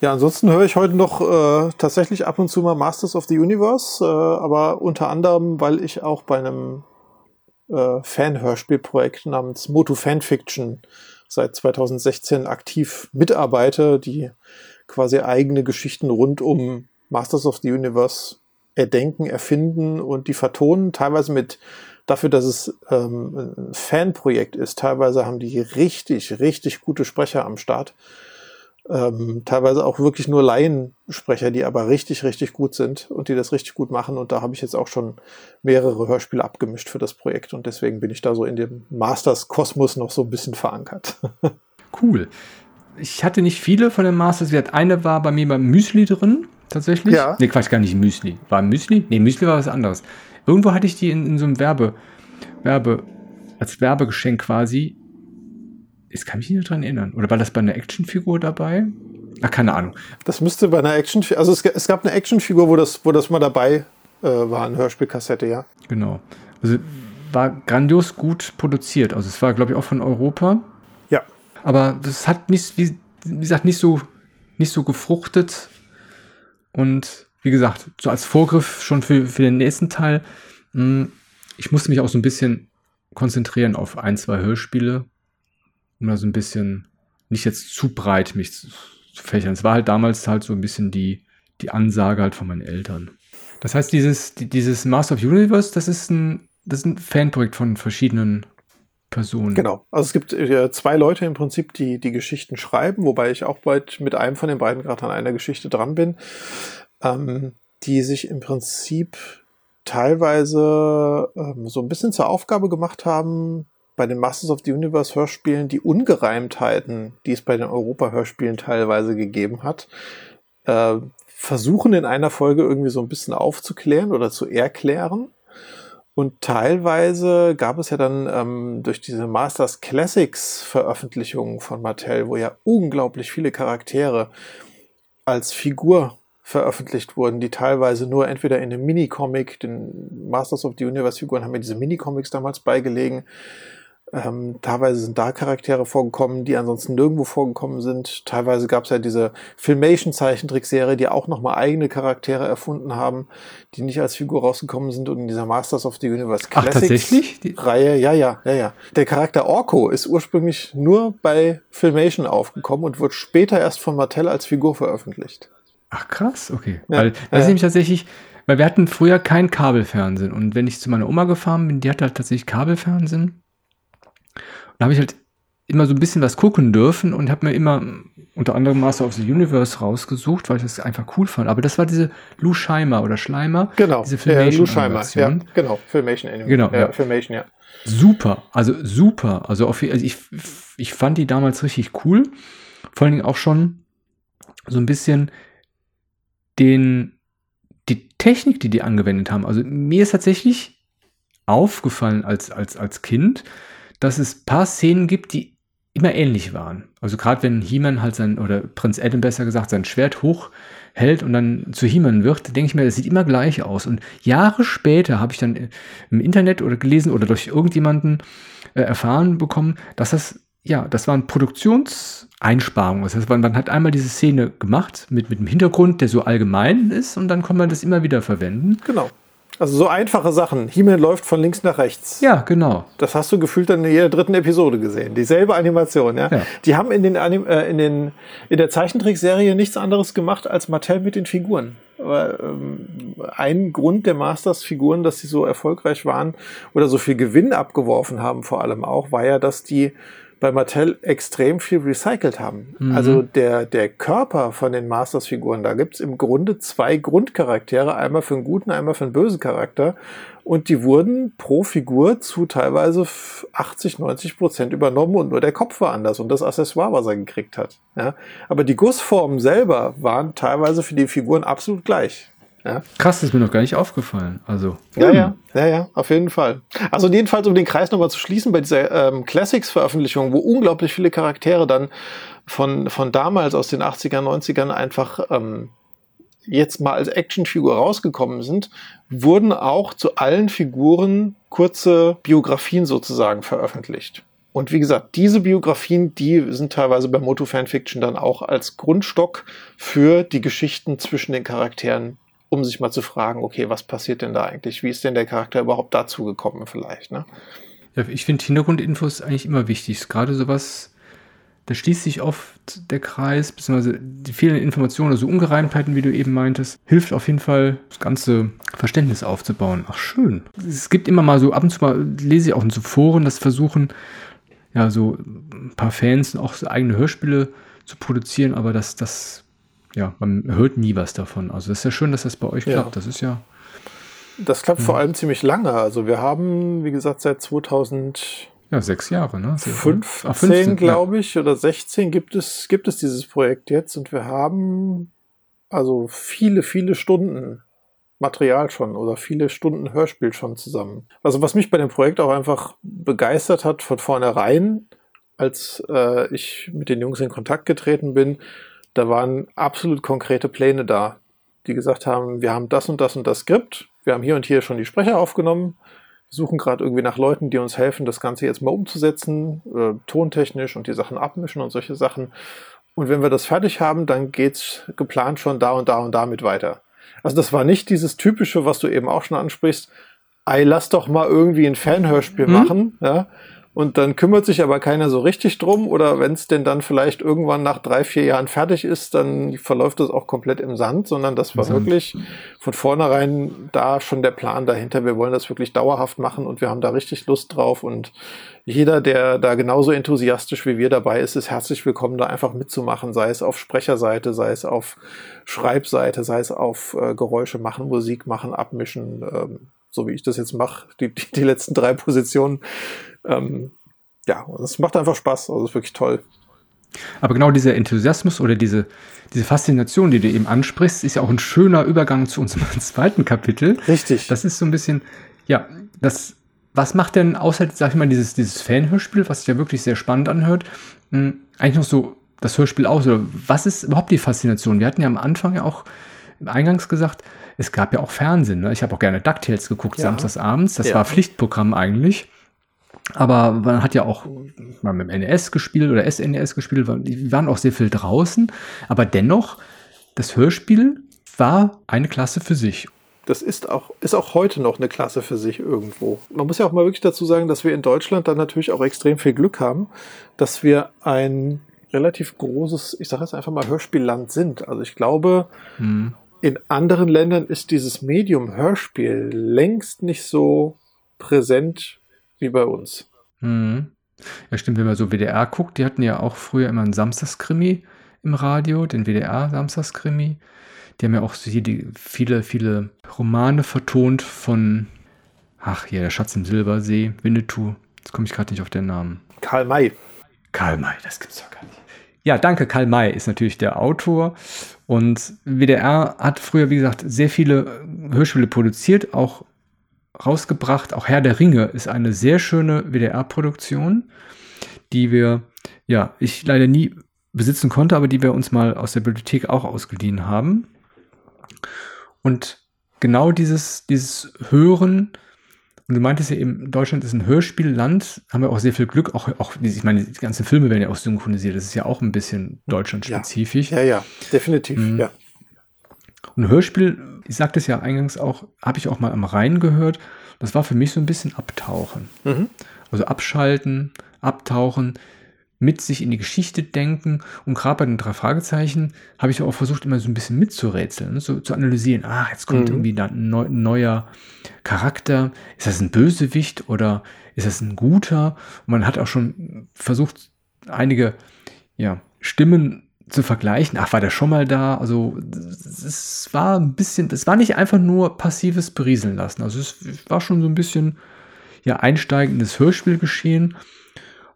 Ja, ansonsten höre ich heute noch äh, tatsächlich ab und zu mal Masters of the Universe, äh, aber unter anderem, weil ich auch bei einem äh, Fan-Hörspielprojekt namens Moto Fanfiction seit 2016 aktiv mitarbeite, die quasi eigene Geschichten rund um Masters of the Universe erdenken, erfinden und die vertonen, teilweise mit dafür, dass es ähm, ein Fanprojekt ist. Teilweise haben die richtig, richtig gute Sprecher am Start ähm, teilweise auch wirklich nur Laiensprecher, die aber richtig, richtig gut sind und die das richtig gut machen. Und da habe ich jetzt auch schon mehrere Hörspiele abgemischt für das Projekt und deswegen bin ich da so in dem Masters-Kosmos noch so ein bisschen verankert. cool. Ich hatte nicht viele von den Masters. Eine war bei mir beim Müsli drin, tatsächlich. Ja. Nee, Quatsch, gar nicht Müsli. War Müsli? Nee, Müsli war was anderes. Irgendwo hatte ich die in, in so einem Werbe, Werbe, als Werbegeschenk quasi ich kann mich nicht daran erinnern. Oder war das bei einer Actionfigur dabei? Ach, keine Ahnung. Das müsste bei einer Actionfigur, also es, es, gab eine Actionfigur, wo das, wo das mal dabei äh, war, eine Hörspielkassette, ja. Genau. Also war grandios gut produziert. Also es war, glaube ich, auch von Europa. Ja. Aber das hat nicht, wie, wie gesagt, nicht so, nicht so gefruchtet. Und wie gesagt, so als Vorgriff schon für, für den nächsten Teil. Hm, ich musste mich auch so ein bisschen konzentrieren auf ein, zwei Hörspiele um da so ein bisschen nicht jetzt zu breit mich zu, fächern. Es war halt damals halt so ein bisschen die, die Ansage halt von meinen Eltern. Das heißt, dieses, dieses Master of Universe, das ist ein, das ist ein Fanprojekt von verschiedenen Personen. Genau. Also es gibt äh, zwei Leute im Prinzip, die die Geschichten schreiben, wobei ich auch bald mit einem von den beiden gerade an einer Geschichte dran bin, ähm, die sich im Prinzip teilweise ähm, so ein bisschen zur Aufgabe gemacht haben, bei den Masters of the Universe Hörspielen die Ungereimtheiten, die es bei den Europa-Hörspielen teilweise gegeben hat, äh, versuchen in einer Folge irgendwie so ein bisschen aufzuklären oder zu erklären. Und teilweise gab es ja dann ähm, durch diese Masters Classics Veröffentlichungen von Mattel, wo ja unglaublich viele Charaktere als Figur veröffentlicht wurden, die teilweise nur entweder in einem Minicomic, den Masters of the Universe Figuren haben mir diese Minicomics damals beigelegen, ähm, teilweise sind da Charaktere vorgekommen, die ansonsten nirgendwo vorgekommen sind. Teilweise gab es ja diese Filmation-Zeichentrickserie, die auch nochmal eigene Charaktere erfunden haben, die nicht als Figur rausgekommen sind und in dieser Masters of the Universe Classics-Reihe, ja, ja, ja, ja. Der Charakter Orko ist ursprünglich nur bei Filmation aufgekommen und wird später erst von Mattel als Figur veröffentlicht. Ach krass, okay. Ja, weil das ja. ist nämlich tatsächlich, weil wir hatten früher kein Kabelfernsehen und wenn ich zu meiner Oma gefahren bin, die hatte halt tatsächlich Kabelfernsehen da habe ich halt immer so ein bisschen was gucken dürfen und habe mir immer unter anderem Master of the Universe rausgesucht, weil ich das einfach cool fand. Aber das war diese Lou Scheimer oder Schleimer. Genau, diese Filmation Lou Scheimer, ja, genau, Filmation Anime. Genau, ja, ja. Filmation, ja. Super, also super. Also, auf, also ich, ich fand die damals richtig cool. Vor allen Dingen auch schon so ein bisschen den, die Technik, die die angewendet haben. Also mir ist tatsächlich aufgefallen als, als, als Kind, dass es ein paar Szenen gibt, die immer ähnlich waren. Also gerade wenn He-Man halt sein, oder Prinz Adam besser gesagt, sein Schwert hochhält und dann zu He-Man wird, denke ich mir, das sieht immer gleich aus. Und Jahre später habe ich dann im Internet oder gelesen oder durch irgendjemanden äh, erfahren bekommen, dass das, ja, das waren Produktionseinsparungen. Das heißt, man, man hat einmal diese Szene gemacht mit, mit dem Hintergrund, der so allgemein ist und dann kann man das immer wieder verwenden. Genau. Also so einfache Sachen. He-Man läuft von links nach rechts. Ja, genau. Das hast du gefühlt dann in jeder dritten Episode gesehen. Dieselbe Animation, ja. ja. Die haben in den, Anim äh, in den in der Zeichentrickserie nichts anderes gemacht als Mattel mit den Figuren. Aber ähm, ein Grund der Masters-Figuren, dass sie so erfolgreich waren oder so viel Gewinn abgeworfen haben, vor allem auch, war ja, dass die bei Mattel extrem viel recycelt haben. Mhm. Also der, der Körper von den Masters-Figuren, da gibt's im Grunde zwei Grundcharaktere, einmal für einen guten, einmal für einen bösen Charakter. Und die wurden pro Figur zu teilweise 80, 90 Prozent übernommen und nur der Kopf war anders und das Accessoire, was er gekriegt hat. Ja? Aber die Gussformen selber waren teilweise für die Figuren absolut gleich. Ja. Krass, das ist mir noch gar nicht aufgefallen. Also. Ja, hm. ja, ja, ja, auf jeden Fall. Also jedenfalls, um den Kreis nochmal zu schließen, bei dieser ähm, Classics-Veröffentlichung, wo unglaublich viele Charaktere dann von, von damals aus den 80er, 90ern einfach ähm, jetzt mal als Actionfigur rausgekommen sind, wurden auch zu allen Figuren kurze Biografien sozusagen veröffentlicht. Und wie gesagt, diese Biografien, die sind teilweise bei Moto Fanfiction dann auch als Grundstock für die Geschichten zwischen den Charakteren, um sich mal zu fragen, okay, was passiert denn da eigentlich? Wie ist denn der Charakter überhaupt dazu gekommen vielleicht? Ne? Ja, ich finde Hintergrundinfos eigentlich immer wichtig. Gerade sowas, da schließt sich oft der Kreis, beziehungsweise die vielen Informationen, also Ungereimtheiten, wie du eben meintest, hilft auf jeden Fall, das ganze Verständnis aufzubauen. Ach, schön. Es gibt immer mal so, ab und zu mal lese ich auch in so Foren, das versuchen, ja, so ein paar Fans auch so eigene Hörspiele zu produzieren, aber das, das, ja, man hört nie was davon. Also das ist ja schön, dass das bei euch klappt. Ja. Das ist ja. Das klappt ja. vor allem ziemlich lange. Also wir haben, wie gesagt, seit 2000 ja, sechs Jahre, ne? 15, 15 glaube ich, oder 16 gibt es, gibt es dieses Projekt jetzt und wir haben also viele, viele Stunden Material schon oder viele Stunden Hörspiel schon zusammen. Also was mich bei dem Projekt auch einfach begeistert hat von vornherein, als äh, ich mit den Jungs in Kontakt getreten bin, da waren absolut konkrete Pläne da, die gesagt haben, wir haben das und das und das Skript, wir haben hier und hier schon die Sprecher aufgenommen, wir suchen gerade irgendwie nach Leuten, die uns helfen, das Ganze jetzt mal umzusetzen, äh, tontechnisch und die Sachen abmischen und solche Sachen. Und wenn wir das fertig haben, dann geht's geplant schon da und da und damit weiter. Also das war nicht dieses typische, was du eben auch schon ansprichst, ey, lass doch mal irgendwie ein Fanhörspiel mhm. machen, ja. Und dann kümmert sich aber keiner so richtig drum. Oder wenn es denn dann vielleicht irgendwann nach drei, vier Jahren fertig ist, dann verläuft das auch komplett im Sand, sondern das war Sand. wirklich von vornherein da schon der Plan dahinter. Wir wollen das wirklich dauerhaft machen und wir haben da richtig Lust drauf. Und jeder, der da genauso enthusiastisch wie wir dabei ist, ist herzlich willkommen, da einfach mitzumachen, sei es auf Sprecherseite, sei es auf Schreibseite, sei es auf äh, Geräusche machen, Musik machen, abmischen, ähm, so wie ich das jetzt mache, die, die, die letzten drei Positionen. Ähm, ja, es macht einfach Spaß, also ist wirklich toll. Aber genau dieser Enthusiasmus oder diese, diese Faszination, die du eben ansprichst, ist ja auch ein schöner Übergang zu unserem zweiten Kapitel. Richtig. Das ist so ein bisschen, ja, das was macht denn außer, sag ich mal, dieses, dieses Fanhörspiel, was sich ja wirklich sehr spannend anhört, mh, hm, eigentlich noch so das Hörspiel aus? Oder was ist überhaupt die Faszination? Wir hatten ja am Anfang ja auch eingangs gesagt, es gab ja auch Fernsehen. Ne? Ich habe auch gerne DuckTales geguckt, ja. samstagsabends. Das ja. war Pflichtprogramm eigentlich. Aber man hat ja auch mal mit dem NES gespielt oder SNES gespielt. Die waren auch sehr viel draußen. Aber dennoch, das Hörspiel war eine Klasse für sich das ist auch, ist auch heute noch eine Klasse für sich irgendwo. Man muss ja auch mal wirklich dazu sagen, dass wir in Deutschland dann natürlich auch extrem viel Glück haben, dass wir ein relativ großes, ich sage jetzt einfach mal Hörspielland sind. Also ich glaube, mhm. In anderen Ländern ist dieses Medium Hörspiel längst nicht so präsent wie bei uns. Mhm. Ja, stimmt, wenn man so WDR guckt, die hatten ja auch früher immer einen Samstagskrimi im Radio, den WDR-Samstagskrimi. Die haben ja auch hier die, viele, viele Romane vertont von, ach hier, der Schatz im Silbersee, Winnetou. Jetzt komme ich gerade nicht auf den Namen. Karl May. Karl May, das gibt's doch gar nicht. Ja, danke. Karl May ist natürlich der Autor. Und WDR hat früher, wie gesagt, sehr viele Hörspiele produziert, auch rausgebracht. Auch Herr der Ringe ist eine sehr schöne WDR-Produktion, die wir, ja, ich leider nie besitzen konnte, aber die wir uns mal aus der Bibliothek auch ausgeliehen haben. Und genau dieses, dieses Hören, und du meintest ja eben, Deutschland ist ein Hörspielland, haben wir auch sehr viel Glück, auch, auch ich meine, die ganzen Filme werden ja auch synchronisiert, das ist ja auch ein bisschen deutschlandspezifisch. Ja, ja, ja definitiv, mhm. ja. Und Hörspiel, ich sagte es ja eingangs auch, habe ich auch mal am Rhein gehört, das war für mich so ein bisschen Abtauchen. Mhm. Also abschalten, abtauchen, mit sich in die Geschichte denken. Und gerade bei den drei Fragezeichen habe ich auch versucht, immer so ein bisschen mitzurätseln, so zu analysieren. Ah, jetzt kommt mhm. irgendwie ein, neu, ein neuer Charakter. Ist das ein Bösewicht oder ist das ein guter? Und man hat auch schon versucht, einige ja, Stimmen zu vergleichen. Ach, war der schon mal da? Also es war ein bisschen, es war nicht einfach nur passives Berieseln lassen. Also es war schon so ein bisschen ja einsteigendes Hörspielgeschehen.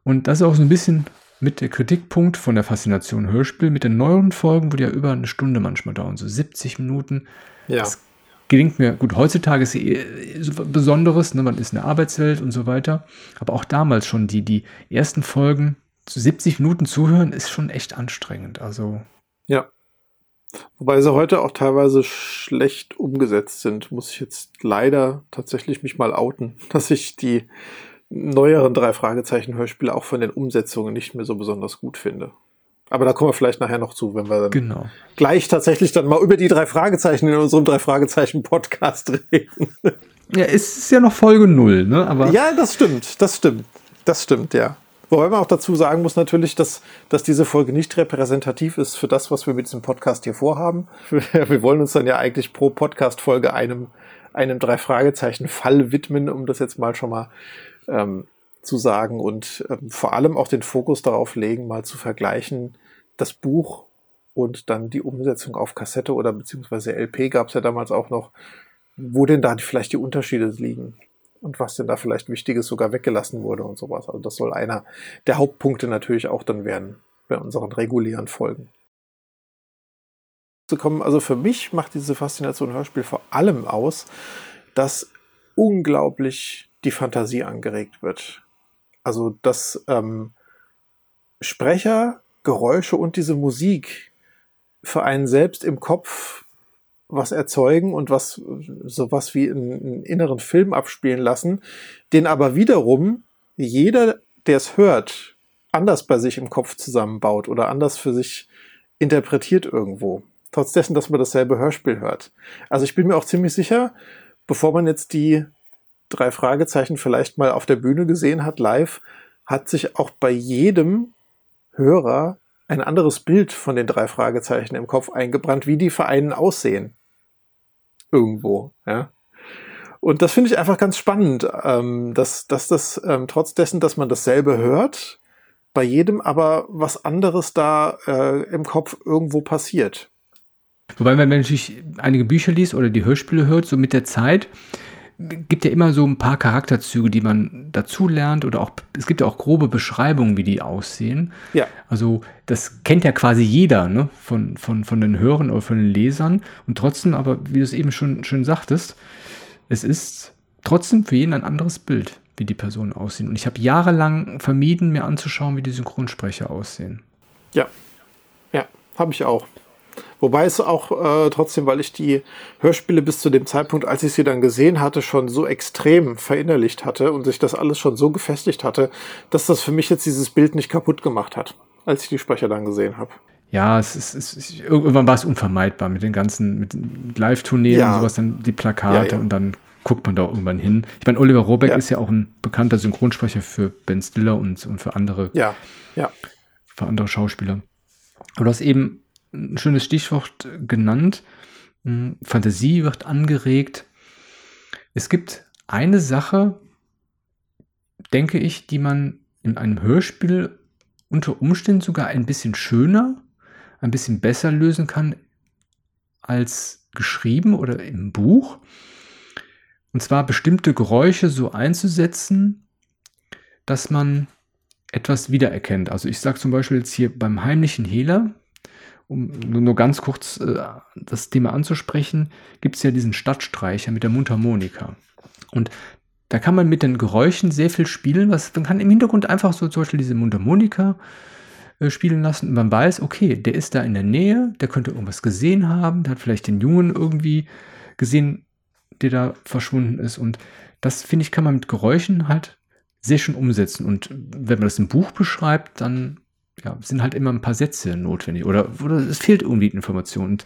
Und das ist auch so ein bisschen mit der Kritikpunkt von der Faszination Hörspiel, mit den neueren Folgen, wo die ja über eine Stunde manchmal dauern, so 70 Minuten. Ja. Das gelingt mir, gut, heutzutage ist sie so Besonderes, ne, man ist in der Arbeitswelt und so weiter. Aber auch damals schon die, die ersten Folgen, zu 70 Minuten zuhören, ist schon echt anstrengend. Also. Ja. Wobei sie heute auch teilweise schlecht umgesetzt sind, muss ich jetzt leider tatsächlich mich mal outen, dass ich die neueren drei Fragezeichen Hörspiele auch von den Umsetzungen nicht mehr so besonders gut finde. Aber da kommen wir vielleicht nachher noch zu, wenn wir dann genau. gleich tatsächlich dann mal über die drei Fragezeichen in unserem drei Fragezeichen Podcast reden. Ja, es ist ja noch Folge null, ne? Aber ja, das stimmt, das stimmt, das stimmt, ja. Wobei man auch dazu sagen muss natürlich, dass, dass diese Folge nicht repräsentativ ist für das, was wir mit diesem Podcast hier vorhaben. Wir wollen uns dann ja eigentlich pro Podcast-Folge einem, einem drei Fragezeichen Fall widmen, um das jetzt mal schon mal ähm, zu sagen und ähm, vor allem auch den Fokus darauf legen, mal zu vergleichen, das Buch und dann die Umsetzung auf Kassette oder beziehungsweise LP gab es ja damals auch noch, wo denn da vielleicht die Unterschiede liegen und was denn da vielleicht Wichtiges sogar weggelassen wurde und sowas. Also das soll einer der Hauptpunkte natürlich auch dann werden bei unseren regulären Folgen. Zu kommen, also für mich macht diese Faszination Hörspiel vor allem aus, dass unglaublich die Fantasie angeregt wird. Also, dass ähm, Sprecher, Geräusche und diese Musik für einen selbst im Kopf was erzeugen und was sowas wie einen, inneren Film abspielen lassen, den aber wiederum jeder, der es hört, anders bei sich im Kopf zusammenbaut oder anders für sich interpretiert irgendwo. Trotz dessen, dass man dasselbe Hörspiel hört. Also ich bin mir auch ziemlich sicher, bevor man jetzt die drei Fragezeichen vielleicht mal auf der Bühne gesehen hat, live, hat sich auch bei jedem Hörer ein anderes Bild von den drei Fragezeichen im Kopf eingebrannt, wie die Vereinen aussehen. Irgendwo, ja. Und das finde ich einfach ganz spannend, ähm, dass, dass das ähm, trotz dessen, dass man dasselbe hört, bei jedem aber was anderes da äh, im Kopf irgendwo passiert. Wobei, wenn man natürlich einige Bücher liest oder die Hörspiele hört, so mit der Zeit, gibt ja immer so ein paar Charakterzüge, die man dazu lernt oder auch, es gibt ja auch grobe Beschreibungen, wie die aussehen. Ja. Also das kennt ja quasi jeder, ne, von, von, von den Hörern oder von den Lesern. Und trotzdem, aber wie du es eben schon schön sagtest, es ist trotzdem für jeden ein anderes Bild, wie die Personen aussehen. Und ich habe jahrelang vermieden, mir anzuschauen, wie die Synchronsprecher aussehen. Ja, ja, habe ich auch. Wobei es auch äh, trotzdem, weil ich die Hörspiele bis zu dem Zeitpunkt, als ich sie dann gesehen hatte, schon so extrem verinnerlicht hatte und sich das alles schon so gefestigt hatte, dass das für mich jetzt dieses Bild nicht kaputt gemacht hat, als ich die Sprecher dann gesehen habe. Ja, es ist, es ist, irgendwann war es unvermeidbar mit den ganzen mit Live-Tourneen ja. und sowas, dann die Plakate ja, ja. und dann guckt man da irgendwann hin. Ich meine, Oliver Rohrbeck ist ja auch ein bekannter Synchronsprecher für Ben Stiller und, und für andere, ja, ja. für andere Schauspieler. Aber du hast eben ein schönes Stichwort genannt. Hm, Fantasie wird angeregt. Es gibt eine Sache, denke ich, die man in einem Hörspiel unter Umständen sogar ein bisschen schöner, ein bisschen besser lösen kann als geschrieben oder im Buch. Und zwar bestimmte Geräusche so einzusetzen, dass man etwas wiedererkennt. Also ich sage zum Beispiel jetzt hier beim heimlichen Hehler, um nur ganz kurz äh, das Thema anzusprechen, gibt es ja diesen Stadtstreicher mit der Mundharmonika. Und da kann man mit den Geräuschen sehr viel spielen. Was, man kann im Hintergrund einfach so zum Beispiel diese Mundharmonika äh, spielen lassen und man weiß, okay, der ist da in der Nähe, der könnte irgendwas gesehen haben, der hat vielleicht den Jungen irgendwie gesehen, der da verschwunden ist. Und das, finde ich, kann man mit Geräuschen halt sehr schön umsetzen. Und wenn man das im Buch beschreibt, dann ja, sind halt immer ein paar Sätze notwendig oder, oder es fehlt irgendwie Information. Und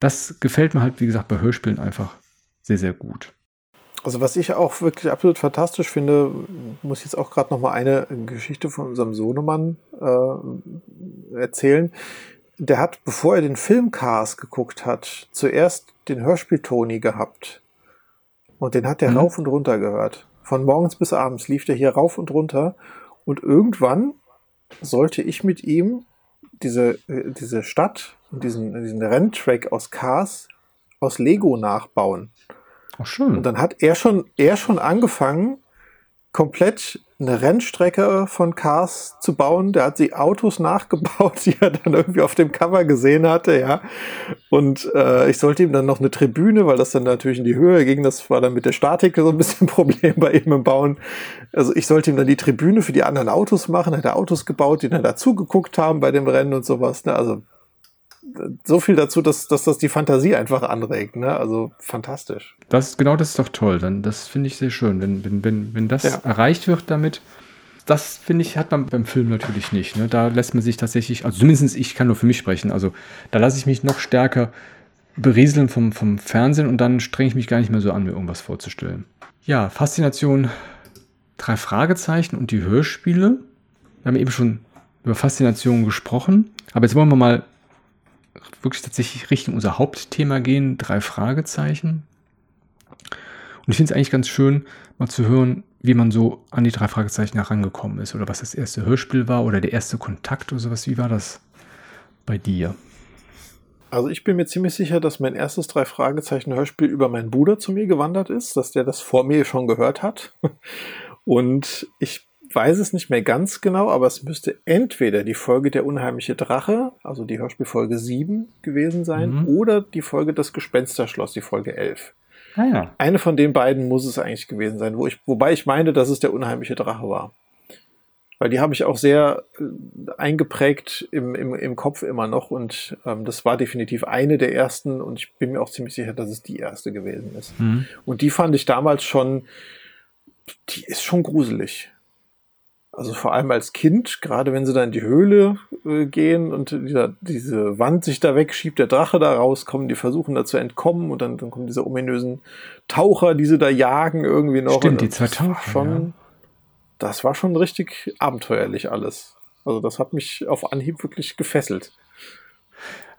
das gefällt mir halt, wie gesagt, bei Hörspielen einfach sehr, sehr gut. Also was ich auch wirklich absolut fantastisch finde, muss ich jetzt auch gerade noch mal eine Geschichte von unserem Sohnemann äh, erzählen. Der hat, bevor er den Film Cars geguckt hat, zuerst den Hörspiel Toni gehabt. Und den hat er mhm. rauf und runter gehört. Von morgens bis abends lief der hier rauf und runter. Und irgendwann sollte ich mit ihm diese, äh, diese Stadt und diesen, diesen Renntrack aus Cars aus Lego nachbauen. Ach schön. Und dann hat er schon, er schon angefangen, komplett eine Rennstrecke von Cars zu bauen. Der hat die Autos nachgebaut, die er dann irgendwie auf dem Cover gesehen hatte, ja. Und äh, ich sollte ihm dann noch eine Tribüne, weil das dann natürlich in die Höhe ging. Das war dann mit der Statik so ein bisschen ein Problem bei ihm im Bauen. Also ich sollte ihm dann die Tribüne für die anderen Autos machen. Hat er Autos gebaut, die dann dazu geguckt haben bei dem Rennen und sowas. Ne? Also so viel dazu, dass, dass das die Fantasie einfach anregt. Ne? Also fantastisch. Das, genau das ist doch toll. Dann, das finde ich sehr schön. Wenn, wenn, wenn, wenn das ja. erreicht wird damit, das finde ich, hat man beim Film natürlich nicht. Ne? Da lässt man sich tatsächlich, also zumindest ich kann nur für mich sprechen, also da lasse ich mich noch stärker berieseln vom, vom Fernsehen und dann strenge ich mich gar nicht mehr so an, mir irgendwas vorzustellen. Ja, Faszination, drei Fragezeichen und die Hörspiele. Wir haben eben schon über Faszination gesprochen, aber jetzt wollen wir mal wirklich tatsächlich Richtung unser Hauptthema gehen, drei Fragezeichen. Und ich finde es eigentlich ganz schön, mal zu hören, wie man so an die drei Fragezeichen herangekommen ist oder was das erste Hörspiel war oder der erste Kontakt oder sowas. Wie war das bei dir? Also ich bin mir ziemlich sicher, dass mein erstes drei Fragezeichen Hörspiel über meinen Bruder zu mir gewandert ist, dass der das vor mir schon gehört hat. Und ich weiß es nicht mehr ganz genau, aber es müsste entweder die Folge Der unheimliche Drache, also die Hörspielfolge 7 gewesen sein, mhm. oder die Folge Das Gespensterschloss, die Folge 11. Ah, ja. Eine von den beiden muss es eigentlich gewesen sein, wo ich, wobei ich meine, dass es der unheimliche Drache war. Weil die habe ich auch sehr äh, eingeprägt im, im, im Kopf immer noch und ähm, das war definitiv eine der ersten und ich bin mir auch ziemlich sicher, dass es die erste gewesen ist. Mhm. Und die fand ich damals schon, die ist schon gruselig. Also vor allem als Kind, gerade wenn sie da in die Höhle äh, gehen und dieser, diese Wand sich da wegschiebt, der Drache da rauskommt, die versuchen da zu entkommen und dann, dann kommen diese ominösen Taucher, die sie da jagen irgendwie noch. Stimmt, die zwei Taucher. Schon, ja. Das war schon richtig abenteuerlich alles. Also das hat mich auf Anhieb wirklich gefesselt.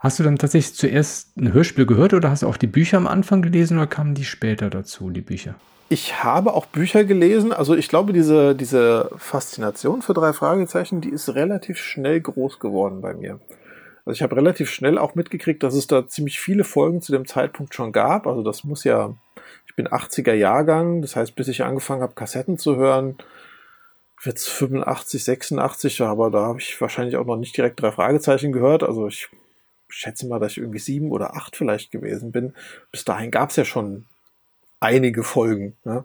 Hast du dann tatsächlich zuerst ein Hörspiel gehört oder hast du auch die Bücher am Anfang gelesen oder kamen die später dazu, die Bücher? Ich habe auch Bücher gelesen. Also ich glaube, diese, diese Faszination für drei Fragezeichen, die ist relativ schnell groß geworden bei mir. Also ich habe relativ schnell auch mitgekriegt, dass es da ziemlich viele Folgen zu dem Zeitpunkt schon gab. Also das muss ja, ich bin 80er Jahrgang, das heißt, bis ich angefangen habe, Kassetten zu hören, wird es 85, 86, aber da habe ich wahrscheinlich auch noch nicht direkt drei Fragezeichen gehört. Also ich schätze mal, dass ich irgendwie sieben oder acht vielleicht gewesen bin. Bis dahin gab es ja schon einige Folgen. Ne?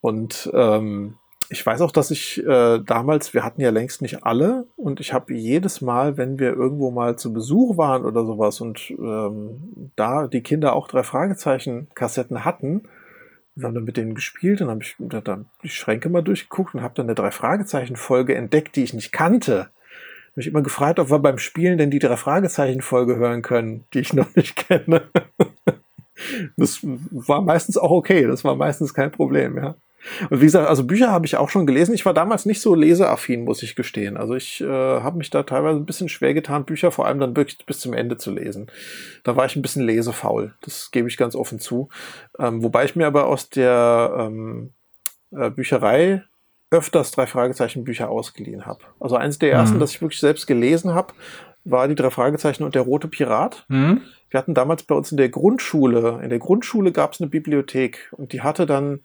Und ähm, ich weiß auch, dass ich äh, damals, wir hatten ja längst nicht alle, und ich habe jedes Mal, wenn wir irgendwo mal zu Besuch waren oder sowas und ähm, da die Kinder auch drei Fragezeichen-Kassetten hatten, wir haben dann mit denen gespielt und habe ich dann die Schränke mal durchgeguckt und habe dann eine drei Fragezeichen-Folge entdeckt, die ich nicht kannte. Habe ich immer gefragt, ob wir beim Spielen denn die drei Fragezeichen-Folge hören können, die ich noch nicht kenne. Das war meistens auch okay, das war meistens kein Problem, ja. Und wie gesagt, also Bücher habe ich auch schon gelesen. Ich war damals nicht so leseaffin, muss ich gestehen. Also ich äh, habe mich da teilweise ein bisschen schwer getan, Bücher vor allem dann wirklich bis zum Ende zu lesen. Da war ich ein bisschen lesefaul. Das gebe ich ganz offen zu. Ähm, wobei ich mir aber aus der ähm, äh, Bücherei öfters drei Fragezeichen Bücher ausgeliehen habe. Also eins der ersten, mhm. das ich wirklich selbst gelesen habe, war die drei Fragezeichen und der rote Pirat. Mhm. Wir hatten damals bei uns in der Grundschule, in der Grundschule gab es eine Bibliothek und die hatte dann,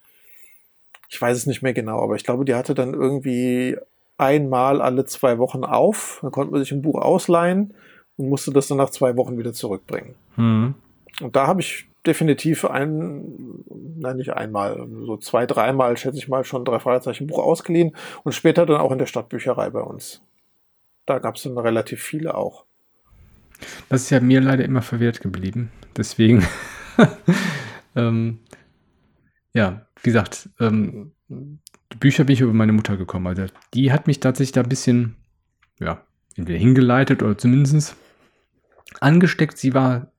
ich weiß es nicht mehr genau, aber ich glaube, die hatte dann irgendwie einmal alle zwei Wochen auf. Dann konnte man sich ein Buch ausleihen und musste das dann nach zwei Wochen wieder zurückbringen. Mhm. Und da habe ich definitiv ein, nein, nicht einmal, so zwei, dreimal, schätze ich mal, schon drei Fragezeichen Buch ausgeliehen und später dann auch in der Stadtbücherei bei uns. Da gab es dann relativ viele auch. Das ist ja mir leider immer verwehrt geblieben. Deswegen, ähm, ja, wie gesagt, ähm, Bücher bin ich über meine Mutter gekommen. Also die hat mich tatsächlich da ein bisschen, ja, entweder hingeleitet oder zumindest angesteckt. Sie war,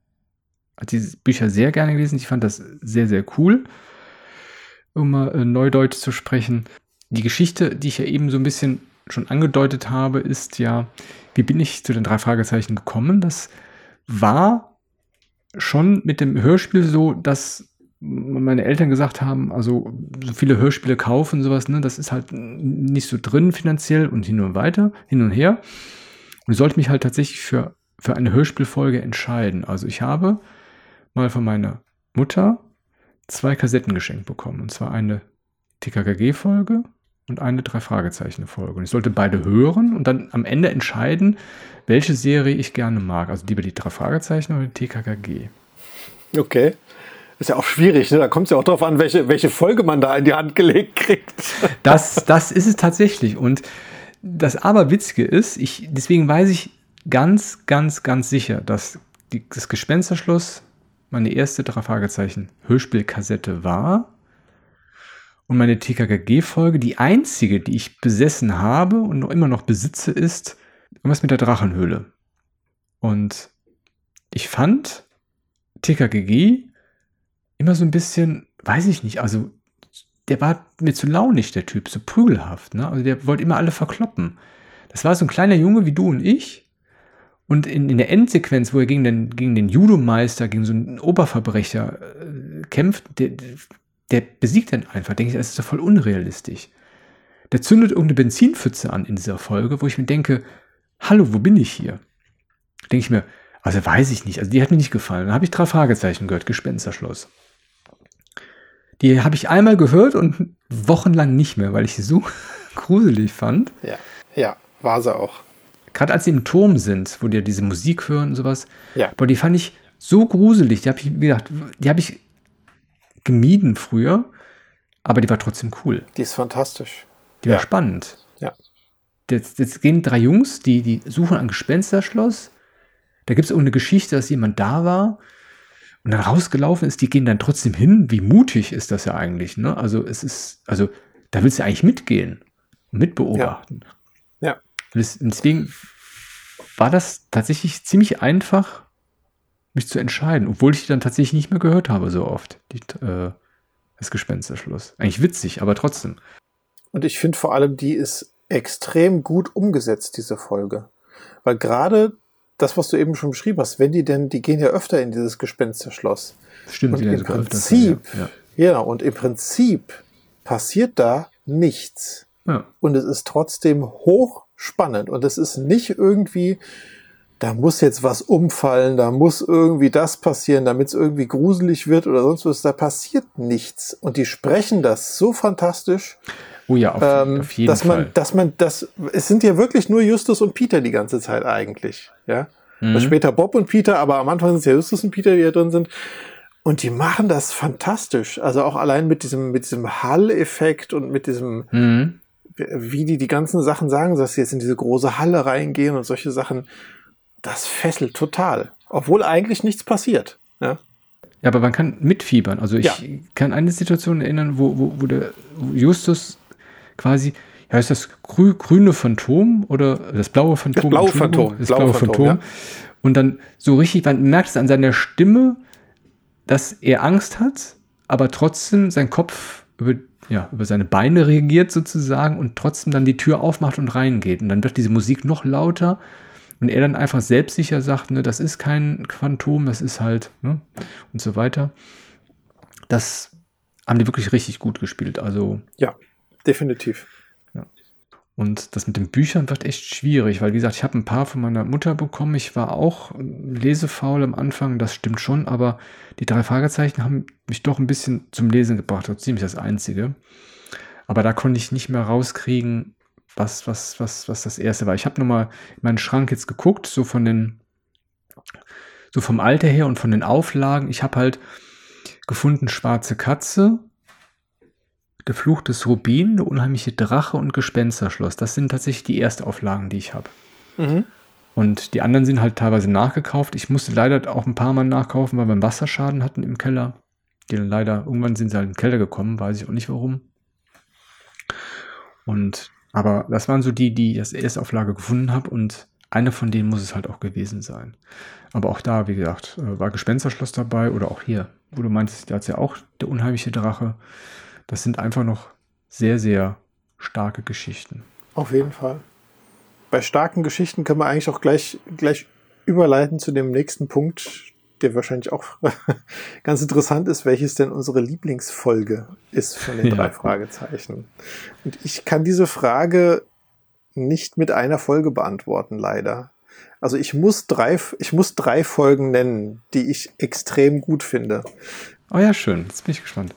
hat diese Bücher sehr gerne gelesen. Ich fand das sehr, sehr cool, um mal äh, Neudeutsch zu sprechen. Die Geschichte, die ich ja eben so ein bisschen schon angedeutet habe, ist ja, wie bin ich zu den drei Fragezeichen gekommen? Das war schon mit dem Hörspiel so, dass meine Eltern gesagt haben, also so viele Hörspiele kaufen, sowas, ne, das ist halt nicht so drin finanziell und hin und weiter, hin und her. Und ich sollte mich halt tatsächlich für, für eine Hörspielfolge entscheiden. Also ich habe mal von meiner Mutter zwei Kassetten geschenkt bekommen. Und zwar eine TKKG-Folge und eine Drei-Fragezeichen-Folge. Und ich sollte beide hören und dann am Ende entscheiden, welche Serie ich gerne mag. Also lieber die drei Fragezeichen oder die TKKG. Okay. Ist ja auch schwierig, ne? Da kommt es ja auch darauf an, welche, welche Folge man da in die Hand gelegt kriegt. Das, das ist es tatsächlich. Und das Aberwitzige ist, ich, deswegen weiß ich ganz, ganz, ganz sicher, dass die, das Gespensterschloss meine erste drei Fragezeichen Hörspielkassette war. Und meine TKKG-Folge, die einzige, die ich besessen habe und noch immer noch besitze, ist irgendwas mit der Drachenhöhle. Und ich fand TKKG immer so ein bisschen, weiß ich nicht, also der war mir zu launig, der Typ, so prügelhaft. Ne? Also der wollte immer alle verkloppen. Das war so ein kleiner Junge wie du und ich. Und in, in der Endsequenz, wo er gegen den, gegen den Judomeister, gegen so einen Oberverbrecher äh, kämpft, der, der besiegt dann einfach. Denke ich, das ist doch voll unrealistisch. Der zündet irgendeine Benzinpfütze an in dieser Folge, wo ich mir denke, hallo, wo bin ich hier? Denke ich mir, also weiß ich nicht. Also die hat mir nicht gefallen. Dann habe ich drei Fragezeichen gehört, Gespensterschloss. Die habe ich einmal gehört und wochenlang nicht mehr, weil ich sie so gruselig fand. Ja, ja, war sie auch. Gerade als sie im Turm sind, wo die diese Musik hören und sowas. Ja. Aber die fand ich so gruselig. Die habe ich, gesagt, die habe ich gemieden früher, aber die war trotzdem cool. Die ist fantastisch. Die war spannend. Ja. Jetzt, jetzt gehen drei Jungs, die, die suchen ein Gespensterschloss. Da gibt es irgendeine Geschichte, dass jemand da war und dann rausgelaufen ist. Die gehen dann trotzdem hin. Wie mutig ist das ja eigentlich? Ne? Also es ist, also da willst du eigentlich mitgehen und mitbeobachten. Ja. ja. Deswegen war das tatsächlich ziemlich einfach, mich zu entscheiden, obwohl ich die dann tatsächlich nicht mehr gehört habe so oft. Die, äh, das Gespensterschluss. Eigentlich witzig, aber trotzdem. Und ich finde vor allem, die ist extrem gut umgesetzt, diese Folge. Weil gerade das, was du eben schon beschrieben hast, wenn die denn, die gehen ja öfter in dieses Gespensterschloss. Stimmt, und im Prinzip, öfter, ja. ja, und im Prinzip passiert da nichts. Ja. Und es ist trotzdem hochspannend. Und es ist nicht irgendwie, da muss jetzt was umfallen, da muss irgendwie das passieren, damit es irgendwie gruselig wird oder sonst was. Da passiert nichts. Und die sprechen das so fantastisch. Oh ja, auf, ähm, auf jeden dass Fall. Man, dass man, das, es sind ja wirklich nur Justus und Peter die ganze Zeit eigentlich, ja. Mhm. Später Bob und Peter, aber am Anfang sind es ja Justus und Peter, die da drin sind. Und die machen das fantastisch. Also auch allein mit diesem, mit diesem Hall-Effekt und mit diesem, mhm. wie die die ganzen Sachen sagen, dass sie jetzt in diese große Halle reingehen und solche Sachen. Das fesselt total. Obwohl eigentlich nichts passiert, ja. Ja, aber man kann mitfiebern. Also ich ja. kann eine Situation erinnern, wo, wo, wo der Justus quasi, ja, ist das grü grüne Phantom oder das blaue Phantom? Das blaue Phantom. Das blaue, blaue Phantom. Phantom. Ja. Und dann so richtig, man merkt es an seiner Stimme, dass er Angst hat, aber trotzdem sein Kopf über, ja, über seine Beine reagiert sozusagen und trotzdem dann die Tür aufmacht und reingeht. Und dann wird diese Musik noch lauter und er dann einfach selbstsicher sagt, ne, das ist kein Phantom, das ist halt, ne, und so weiter. Das haben die wirklich richtig gut gespielt. Also. Ja, definitiv. Ja. Und das mit den Büchern wird echt schwierig, weil wie gesagt, ich habe ein paar von meiner Mutter bekommen. Ich war auch lesefaul am Anfang, das stimmt schon, aber die drei Fragezeichen haben mich doch ein bisschen zum Lesen gebracht. Das ist ziemlich das Einzige. Aber da konnte ich nicht mehr rauskriegen, was, was, was, was das erste war. Ich habe nochmal in meinen Schrank jetzt geguckt, so von den, so vom Alter her und von den Auflagen. Ich habe halt gefunden Schwarze Katze, der Fluch des Rubin, der unheimliche Drache und Gespensterschloss. Das sind tatsächlich die Erstauflagen, die ich habe. Mhm. Und die anderen sind halt teilweise nachgekauft. Ich musste leider auch ein paar Mal nachkaufen, weil wir einen Wasserschaden hatten im Keller. Die dann leider, irgendwann sind sie halt in den Keller gekommen, weiß ich auch nicht warum. Und, aber das waren so die, die ich als Erstauflage gefunden habe und eine von denen muss es halt auch gewesen sein. Aber auch da, wie gesagt, äh, war Gespensterschloss dabei oder auch hier, wo du meintest, da hat ja auch der unheimliche Drache. Das sind einfach noch sehr, sehr starke Geschichten. Auf jeden Fall. Bei starken Geschichten können wir eigentlich auch gleich, gleich überleiten zu dem nächsten Punkt, der wahrscheinlich auch ganz interessant ist, welches denn unsere Lieblingsfolge ist von den ja. drei Fragezeichen. Und ich kann diese Frage nicht mit einer Folge beantworten, leider. Also ich muss drei, ich muss drei Folgen nennen, die ich extrem gut finde. Oh ja, schön. Jetzt bin ich gespannt.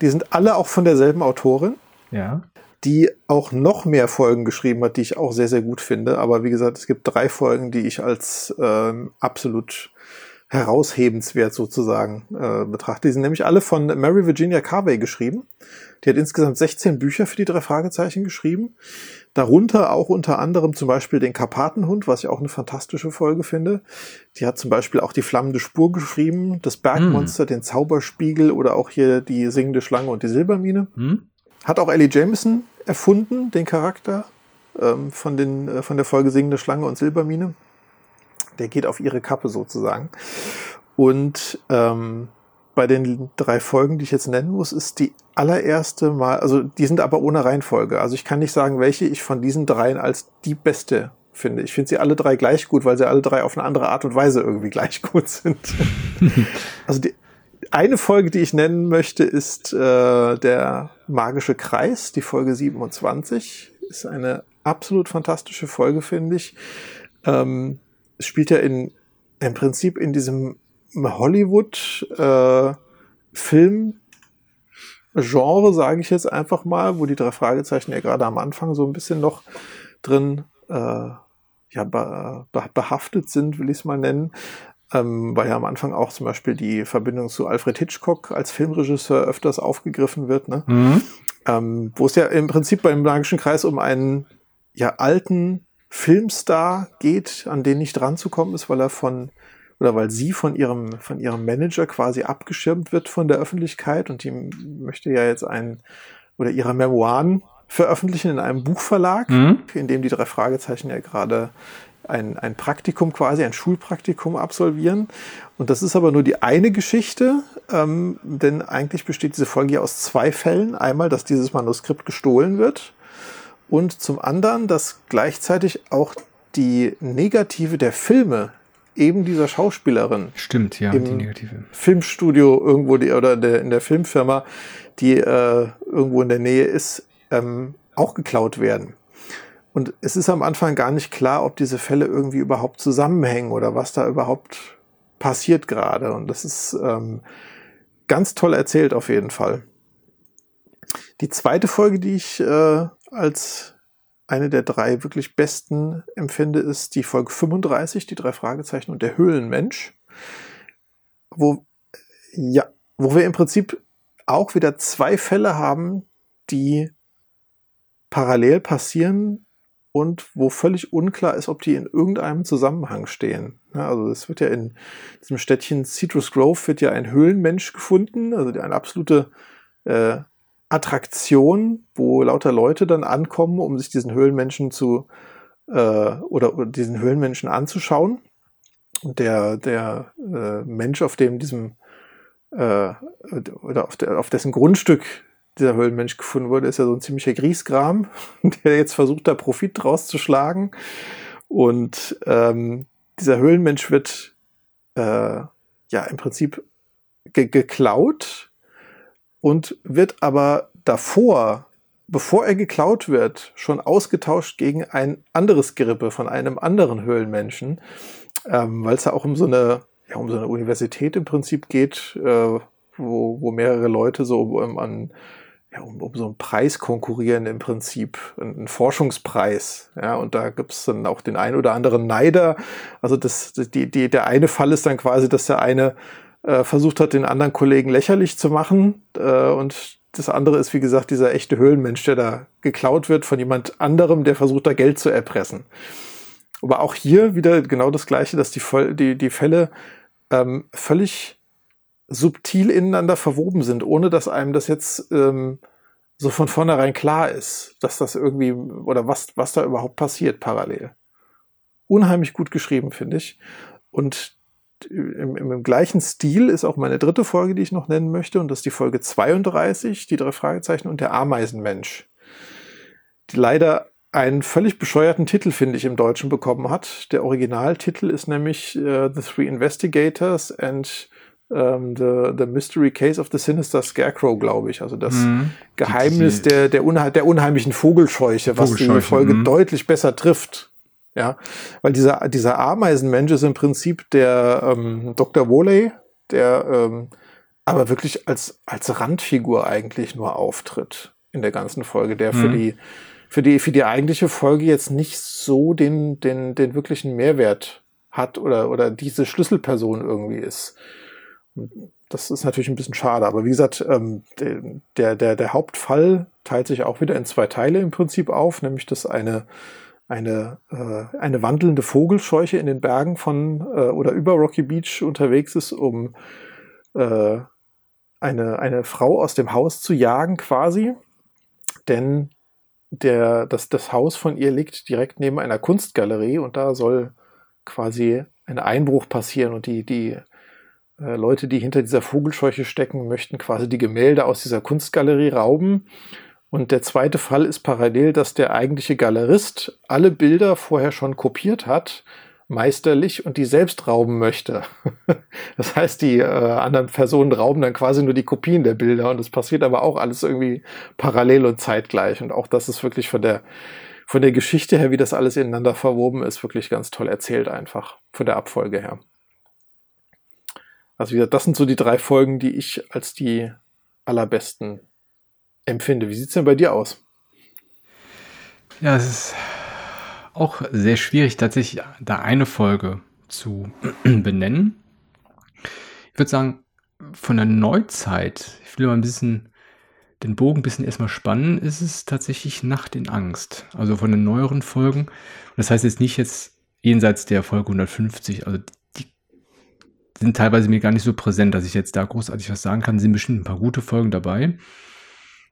Die sind alle auch von derselben Autorin. Ja. die auch noch mehr Folgen geschrieben hat, die ich auch sehr, sehr gut finde. Aber wie gesagt, es gibt drei Folgen, die ich als ähm, absolut heraushebenswert sozusagen äh, betrachte. Die sind nämlich alle von Mary Virginia Carvey geschrieben. Die hat insgesamt 16 Bücher für die drei Fragezeichen geschrieben. Darunter auch unter anderem zum Beispiel den Karpatenhund, was ich auch eine fantastische Folge finde. Die hat zum Beispiel auch die flammende Spur geschrieben, das Bergmonster, mm. den Zauberspiegel oder auch hier die singende Schlange und die Silbermine. Mm. Hat auch Ellie Jameson erfunden, den Charakter ähm, von, den, äh, von der Folge Singende Schlange und Silbermine. Der geht auf ihre Kappe sozusagen. Und ähm, bei den drei Folgen, die ich jetzt nennen muss, ist die allererste Mal, also die sind aber ohne Reihenfolge. Also ich kann nicht sagen, welche ich von diesen dreien als die beste finde. Ich finde sie alle drei gleich gut, weil sie alle drei auf eine andere Art und Weise irgendwie gleich gut sind. also die eine Folge, die ich nennen möchte, ist äh, der magische Kreis, die Folge 27. Ist eine absolut fantastische Folge, finde ich. Ähm, spielt ja in, im Prinzip in diesem Hollywood-Film. Äh, Genre, sage ich jetzt einfach mal, wo die drei Fragezeichen ja gerade am Anfang so ein bisschen noch drin äh, ja, be behaftet sind, will ich es mal nennen. Ähm, weil ja am Anfang auch zum Beispiel die Verbindung zu Alfred Hitchcock als Filmregisseur öfters aufgegriffen wird, ne? Mhm. Ähm, wo es ja im Prinzip beim Magischen Kreis um einen ja alten Filmstar geht, an den nicht ranzukommen ist, weil er von oder weil sie von ihrem, von ihrem Manager quasi abgeschirmt wird von der Öffentlichkeit und die möchte ja jetzt einen oder ihre Memoiren veröffentlichen in einem Buchverlag, mhm. in dem die drei Fragezeichen ja gerade ein, ein Praktikum quasi, ein Schulpraktikum absolvieren. Und das ist aber nur die eine Geschichte, ähm, denn eigentlich besteht diese Folge ja aus zwei Fällen. Einmal, dass dieses Manuskript gestohlen wird und zum anderen, dass gleichzeitig auch die Negative der Filme eben dieser Schauspielerin. Stimmt, ja, die negative. Filmstudio irgendwo die, oder der, in der Filmfirma, die äh, irgendwo in der Nähe ist, ähm, auch geklaut werden. Und es ist am Anfang gar nicht klar, ob diese Fälle irgendwie überhaupt zusammenhängen oder was da überhaupt passiert gerade. Und das ist ähm, ganz toll erzählt auf jeden Fall. Die zweite Folge, die ich äh, als eine der drei wirklich besten empfinde, ist die Folge 35, die drei Fragezeichen und der Höhlenmensch, wo, ja, wo wir im Prinzip auch wieder zwei Fälle haben, die parallel passieren und wo völlig unklar ist, ob die in irgendeinem Zusammenhang stehen. Also es wird ja in diesem Städtchen Citrus Grove wird ja ein Höhlenmensch gefunden, also eine absolute äh, Attraktion, wo lauter Leute dann ankommen, um sich diesen Höhlenmenschen zu äh, oder, oder diesen Höhlenmenschen anzuschauen. Und der, der äh, Mensch, auf dem diesem äh, oder auf, der, auf dessen Grundstück dieser Höhlenmensch gefunden wurde, ist ja so ein ziemlicher Griesgram, der jetzt versucht, da Profit draus zu schlagen. Und ähm, dieser Höhlenmensch wird äh, ja im Prinzip ge geklaut und wird aber davor, bevor er geklaut wird, schon ausgetauscht gegen ein anderes Gerippe von einem anderen Höhlenmenschen, ähm, weil es ja auch um so eine, ja, um so eine Universität im Prinzip geht, äh, wo, wo mehrere Leute so um, an ja, um, um so einen Preis konkurrieren im Prinzip, einen Forschungspreis. Ja, und da gibt es dann auch den einen oder anderen Neider. Also das, die, die, der eine Fall ist dann quasi, dass der eine äh, versucht hat, den anderen Kollegen lächerlich zu machen. Äh, und das andere ist, wie gesagt, dieser echte Höhlenmensch, der da geklaut wird von jemand anderem, der versucht, da Geld zu erpressen. Aber auch hier wieder genau das Gleiche, dass die, die, die Fälle ähm, völlig subtil ineinander verwoben sind, ohne dass einem das jetzt ähm, so von vornherein klar ist, dass das irgendwie oder was, was da überhaupt passiert parallel. Unheimlich gut geschrieben, finde ich. Und im, im, gleichen Stil ist auch meine dritte Folge, die ich noch nennen möchte, und das ist die Folge 32, die drei Fragezeichen und der Ameisenmensch. Die leider einen völlig bescheuerten Titel, finde ich, im Deutschen bekommen hat. Der Originaltitel ist nämlich uh, The Three Investigators and um, the, the Mystery Case of the Sinister Scarecrow, glaube ich. Also das mhm. Geheimnis der, der, unheim der, unheimlichen Vogelscheuche, Vogelscheuche, was die Folge mhm. deutlich besser trifft. Ja, weil dieser, dieser Ameisenmensch ist im Prinzip der ähm, Dr. Woley, der ähm, aber wirklich als, als Randfigur eigentlich nur auftritt. in der ganzen Folge, der mhm. für die für die für die eigentliche Folge jetzt nicht so den den den wirklichen Mehrwert hat oder oder diese Schlüsselperson irgendwie ist. Das ist natürlich ein bisschen schade, aber wie gesagt, ähm, der der der Hauptfall teilt sich auch wieder in zwei Teile im Prinzip auf, nämlich dass eine eine, äh, eine wandelnde Vogelscheuche in den Bergen von äh, oder über Rocky Beach unterwegs ist, um äh, eine, eine Frau aus dem Haus zu jagen quasi. Denn der, das, das Haus von ihr liegt direkt neben einer Kunstgalerie und da soll quasi ein Einbruch passieren und die, die äh, Leute, die hinter dieser Vogelscheuche stecken, möchten quasi die Gemälde aus dieser Kunstgalerie rauben und der zweite Fall ist parallel, dass der eigentliche Galerist alle Bilder vorher schon kopiert hat, meisterlich, und die selbst rauben möchte. das heißt, die äh, anderen Personen rauben dann quasi nur die Kopien der Bilder und es passiert aber auch alles irgendwie parallel und zeitgleich. Und auch das ist wirklich von der, von der Geschichte her, wie das alles ineinander verwoben ist, wirklich ganz toll erzählt einfach, von der Abfolge her. Also wie gesagt, das sind so die drei Folgen, die ich als die allerbesten empfinde. Wie sieht es denn bei dir aus? Ja, es ist auch sehr schwierig, tatsächlich da eine Folge zu benennen. Ich würde sagen, von der Neuzeit, ich will mal ein bisschen den Bogen ein bisschen erstmal spannen, ist es tatsächlich Nacht in Angst. Also von den neueren Folgen. Das heißt jetzt nicht jetzt jenseits der Folge 150, also die sind teilweise mir gar nicht so präsent, dass ich jetzt da großartig was sagen kann. Es sind bestimmt ein paar gute Folgen dabei.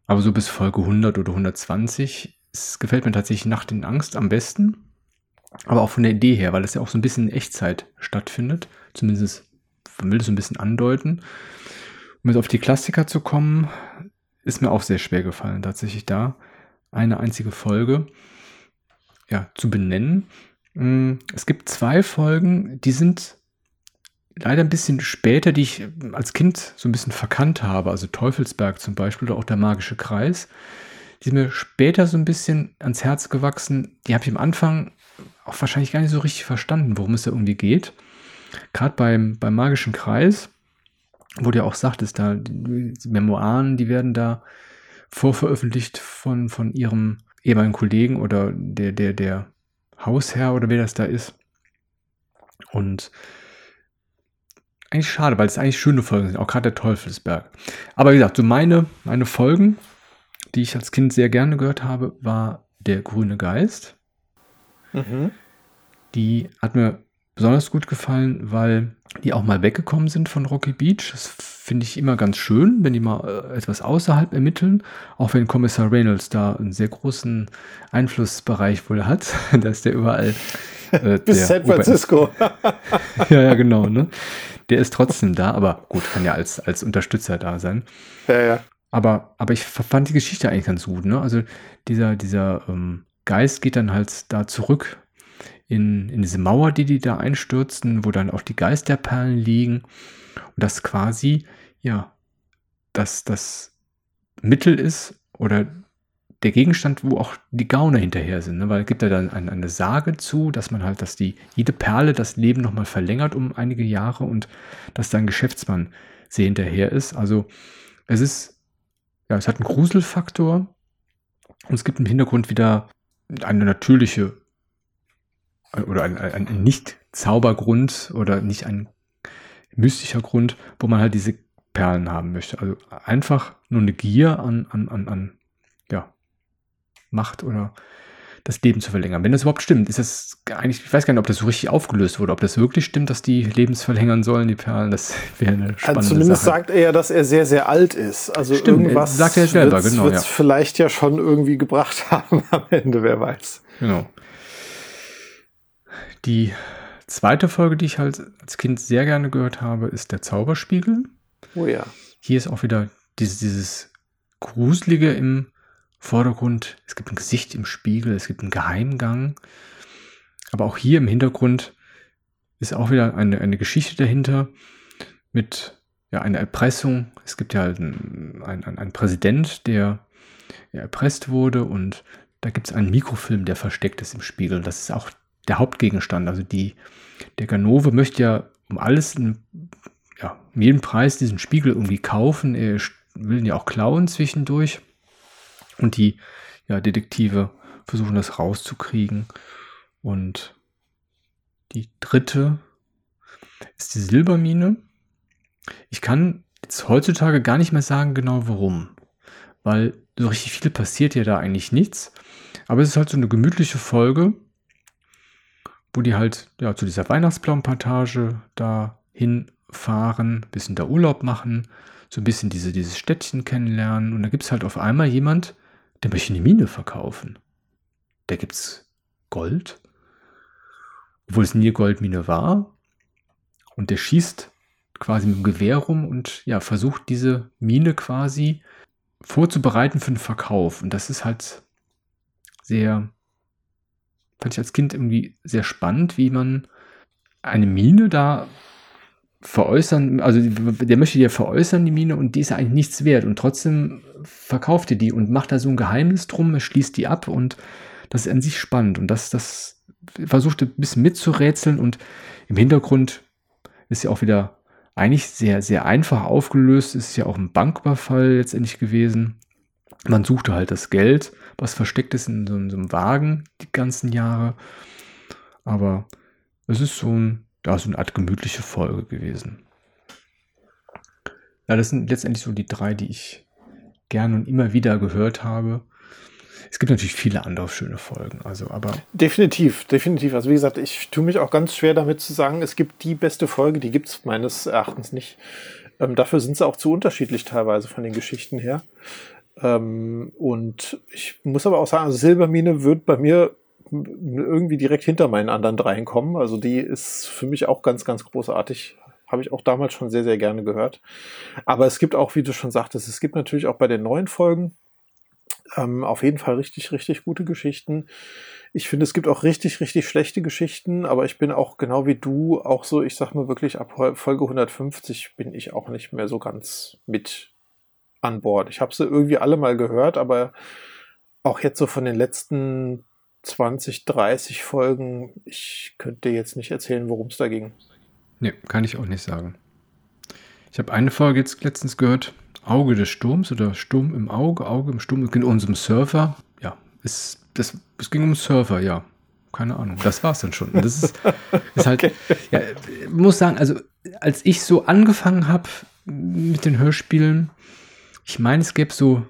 Aber so bis Folge 100 oder 120 es gefällt mir tatsächlich Nacht in Angst am besten. Aber auch von der Idee her, weil es ja auch so ein bisschen in Echtzeit stattfindet. Zumindest will es so ein bisschen andeuten. Um jetzt auf die Klassiker zu kommen, ist mir auch sehr schwer gefallen, tatsächlich da eine einzige Folge ja, zu benennen. Mm, es gibt zwei Folgen, die sind leider ein bisschen später, die ich als Kind so ein bisschen verkannt habe, also Teufelsberg zum Beispiel oder auch der magische Kreis, die sind mir später so ein bisschen ans Herz gewachsen. Die habe ich am Anfang auch wahrscheinlich gar nicht so richtig verstanden, worum es da irgendwie geht. Gerade beim, beim magischen Kreis, wo du ja auch sagtest, da die Memoiren, die werden da vorveröffentlicht von, von ihrem ehemaligen Kollegen oder der, der, der Hausherr oder wer das da ist. Und eigentlich schade, weil es eigentlich schöne Folgen sind, auch gerade der Teufelsberg. Aber wie gesagt, so meine, meine Folgen, die ich als Kind sehr gerne gehört habe, war Der grüne Geist. Mhm. Die hat mir besonders gut gefallen, weil die auch mal weggekommen sind von Rocky Beach. Das finde ich immer ganz schön, wenn die mal äh, etwas außerhalb ermitteln. Auch wenn Kommissar Reynolds da einen sehr großen Einflussbereich wohl hat. da ist der überall. Äh, Bis San Francisco. ja, ja, genau. Ne? Der ist trotzdem da, aber gut, kann ja als, als Unterstützer da sein. Ja, ja. Aber, aber ich fand die Geschichte eigentlich ganz gut. Ne? Also dieser, dieser ähm, Geist geht dann halt da zurück in, in diese Mauer, die die da einstürzen, wo dann auch die Geisterperlen liegen. Und das quasi, ja, dass das Mittel ist oder der Gegenstand, wo auch die Gauner hinterher sind. Ne? Weil es gibt ja dann eine, eine, Sage zu, dass man halt, dass die jede Perle das Leben nochmal verlängert um einige Jahre und dass da ein Geschäftsmann sehr hinterher ist. Also es ist, ja, es hat einen Gruselfaktor und es gibt im Hintergrund wieder eine natürliche oder ein, ein, ein Nicht-Zaubergrund oder nicht ein mystischer Grund, wo man halt diese Perlen haben möchte. Also einfach nur eine Gier an, an, an, an Macht oder das Leben zu verlängern. Wenn das überhaupt stimmt, ist das eigentlich, ich weiß gar nicht, ob das so richtig aufgelöst wurde, ob das wirklich stimmt, dass die lebensverlängern sollen, die Perlen, das wäre eine also spannende also zumindest Sache. sagt er ja, dass er sehr, sehr alt ist. Also stimmt, irgendwas sagt er selber, genau. Wird es ja. vielleicht ja schon irgendwie gebracht haben am Ende, wer weiß. Genau. Die zweite Folge, die ich halt als Kind sehr gerne gehört habe, ist der Zauberspiegel. Oh ja. Hier ist auch wieder dieses, dieses Gruselige im Vordergrund, es gibt ein Gesicht im Spiegel, es gibt einen Geheimgang. Aber auch hier im Hintergrund ist auch wieder eine, eine Geschichte dahinter mit ja, einer Erpressung. Es gibt ja einen, einen, einen Präsident, der ja, erpresst wurde und da gibt es einen Mikrofilm, der versteckt ist im Spiegel. Das ist auch der Hauptgegenstand. Also die, der Ganove möchte ja um alles, ja, um jeden Preis diesen Spiegel irgendwie kaufen. Er will ihn ja auch klauen zwischendurch. Und die ja, Detektive versuchen das rauszukriegen. Und die dritte ist die Silbermine. Ich kann jetzt heutzutage gar nicht mehr sagen genau warum. Weil so richtig viel passiert ja da eigentlich nichts. Aber es ist halt so eine gemütliche Folge, wo die halt ja zu dieser Weihnachtsplaumplantage da hinfahren, bisschen da Urlaub machen, so ein bisschen diese, dieses Städtchen kennenlernen. Und da gibt es halt auf einmal jemand, der möchte eine Mine verkaufen. Da gibt es Gold, obwohl es nie Goldmine war. Und der schießt quasi mit dem Gewehr rum und ja, versucht diese Mine quasi vorzubereiten für den Verkauf. Und das ist halt sehr, fand ich als Kind irgendwie sehr spannend, wie man eine Mine da veräußern, also der möchte die ja veräußern, die Mine, und die ist ja eigentlich nichts wert. Und trotzdem verkauft er die und macht da so ein Geheimnis drum, schließt die ab und das ist an sich spannend. Und das, das versucht ein bisschen mitzurätseln und im Hintergrund ist ja auch wieder eigentlich sehr, sehr einfach aufgelöst. Ist ja auch ein Banküberfall letztendlich gewesen. Man suchte halt das Geld, was versteckt ist in so, in so einem Wagen die ganzen Jahre. Aber es ist so, ein, ja, so eine Art gemütliche Folge gewesen. Ja, das sind letztendlich so die drei, die ich gerne und immer wieder gehört habe. Es gibt natürlich viele andere schöne Folgen, also aber. Definitiv, definitiv. Also wie gesagt, ich tue mich auch ganz schwer damit zu sagen, es gibt die beste Folge, die gibt es meines Erachtens nicht. Ähm, dafür sind sie auch zu unterschiedlich teilweise von den Geschichten her. Ähm, und ich muss aber auch sagen, also Silbermine wird bei mir irgendwie direkt hinter meinen anderen dreien kommen. Also die ist für mich auch ganz, ganz großartig. Habe ich auch damals schon sehr, sehr gerne gehört. Aber es gibt auch, wie du schon sagtest, es gibt natürlich auch bei den neuen Folgen ähm, auf jeden Fall richtig, richtig gute Geschichten. Ich finde, es gibt auch richtig, richtig schlechte Geschichten, aber ich bin auch genau wie du auch so, ich sag mal wirklich, ab Folge 150 bin ich auch nicht mehr so ganz mit an Bord. Ich habe sie irgendwie alle mal gehört, aber auch jetzt so von den letzten 20, 30 Folgen, ich könnte jetzt nicht erzählen, worum es da ging. Nee, kann ich auch nicht sagen. Ich habe eine Folge jetzt letztens gehört, Auge des Sturms oder Sturm im Auge, Auge im Sturm, es ging um unseren Surfer. Ja, es, das, es ging um Surfer, ja. Keine Ahnung. Das war es dann schon. Und das ist, ist halt, okay. ja, muss sagen, also als ich so angefangen habe mit den Hörspielen, ich meine, es gäbe so,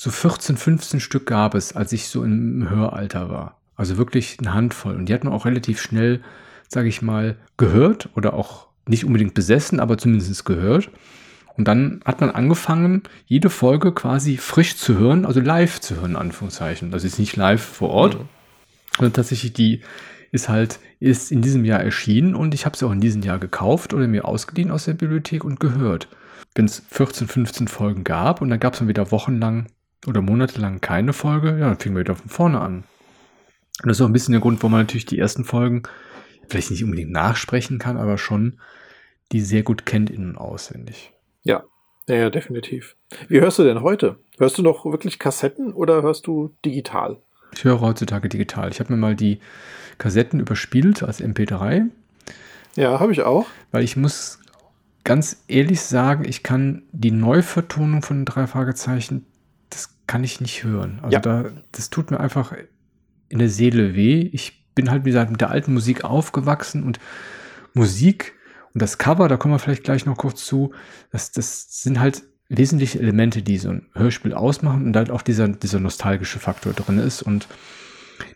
so 14, 15 Stück gab es, als ich so im Höralter war. Also wirklich eine Handvoll. Und die hat man auch relativ schnell, sage ich mal, gehört oder auch nicht unbedingt besessen, aber zumindest gehört. Und dann hat man angefangen, jede Folge quasi frisch zu hören, also live zu hören, Anführungszeichen. Das ist nicht live vor Ort, mhm. sondern tatsächlich die ist halt, ist in diesem Jahr erschienen und ich habe sie auch in diesem Jahr gekauft oder mir ausgeliehen aus der Bibliothek und gehört. Wenn es 14, 15 Folgen gab und dann gab es dann wieder wochenlang oder monatelang keine Folge, ja, dann fingen wir wieder von vorne an. Und das ist auch ein bisschen der Grund, warum man natürlich die ersten Folgen vielleicht nicht unbedingt nachsprechen kann, aber schon die sehr gut kennt innen auswendig. Ja, ja, definitiv. Wie hörst du denn heute? Hörst du noch wirklich Kassetten oder hörst du digital? Ich höre heutzutage digital. Ich habe mir mal die Kassetten überspielt als MP3. Ja, habe ich auch. Weil ich muss ganz ehrlich sagen, ich kann die Neuvertonung von den drei Fragezeichen, kann ich nicht hören. Also ja. da, das tut mir einfach in der Seele weh. Ich bin halt, wie gesagt, mit der alten Musik aufgewachsen und Musik und das Cover, da kommen wir vielleicht gleich noch kurz zu, das, das sind halt wesentliche Elemente, die so ein Hörspiel ausmachen und halt auch dieser, dieser nostalgische Faktor drin ist. Und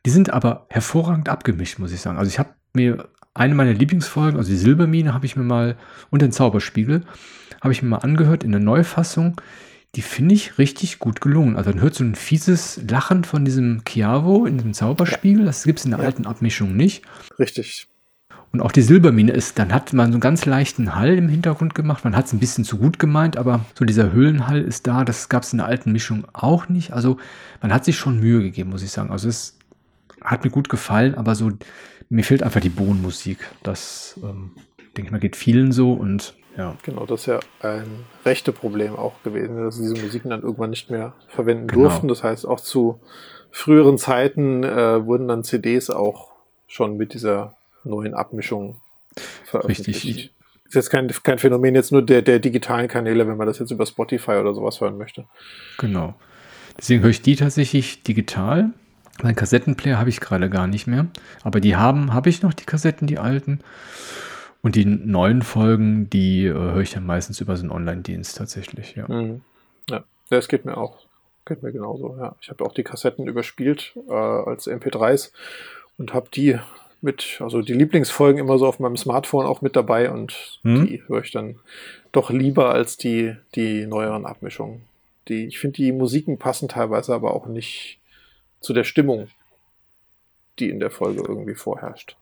die sind aber hervorragend abgemischt, muss ich sagen. Also ich habe mir eine meiner Lieblingsfolgen, also die Silbermine, habe ich mir mal, und den Zauberspiegel, habe ich mir mal angehört in der Neufassung. Die finde ich richtig gut gelungen. Also man hört so ein fieses Lachen von diesem Chiavo in diesem Zauberspiegel. Das gibt es in der ja. alten Abmischung nicht. Richtig. Und auch die Silbermine ist, dann hat man so einen ganz leichten Hall im Hintergrund gemacht. Man hat es ein bisschen zu gut gemeint, aber so dieser Höhlenhall ist da. Das gab es in der alten Mischung auch nicht. Also man hat sich schon Mühe gegeben, muss ich sagen. Also es hat mir gut gefallen, aber so mir fehlt einfach die Bohnenmusik. Das, ähm, denke ich mal, geht vielen so und ja. Genau, das ist ja ein rechte Problem auch gewesen, dass sie diese Musiken dann irgendwann nicht mehr verwenden genau. durften. Das heißt, auch zu früheren Zeiten äh, wurden dann CDs auch schon mit dieser neuen Abmischungen veröffentlicht. Richtig. Ist jetzt kein, kein Phänomen jetzt nur der, der digitalen Kanäle, wenn man das jetzt über Spotify oder sowas hören möchte. Genau. Deswegen höre ich die tatsächlich digital. Mein Kassettenplayer habe ich gerade gar nicht mehr. Aber die haben, habe ich noch, die Kassetten, die alten. Und die neuen Folgen, die äh, höre ich dann meistens über so einen Online-Dienst tatsächlich, ja. Mhm. Ja, das geht mir auch. Geht mir genauso, ja. Ich habe auch die Kassetten überspielt äh, als MP3s und habe die mit, also die Lieblingsfolgen immer so auf meinem Smartphone auch mit dabei und mhm. die höre ich dann doch lieber als die, die neueren Abmischungen. Die, ich finde, die Musiken passen teilweise aber auch nicht zu der Stimmung, die in der Folge irgendwie vorherrscht.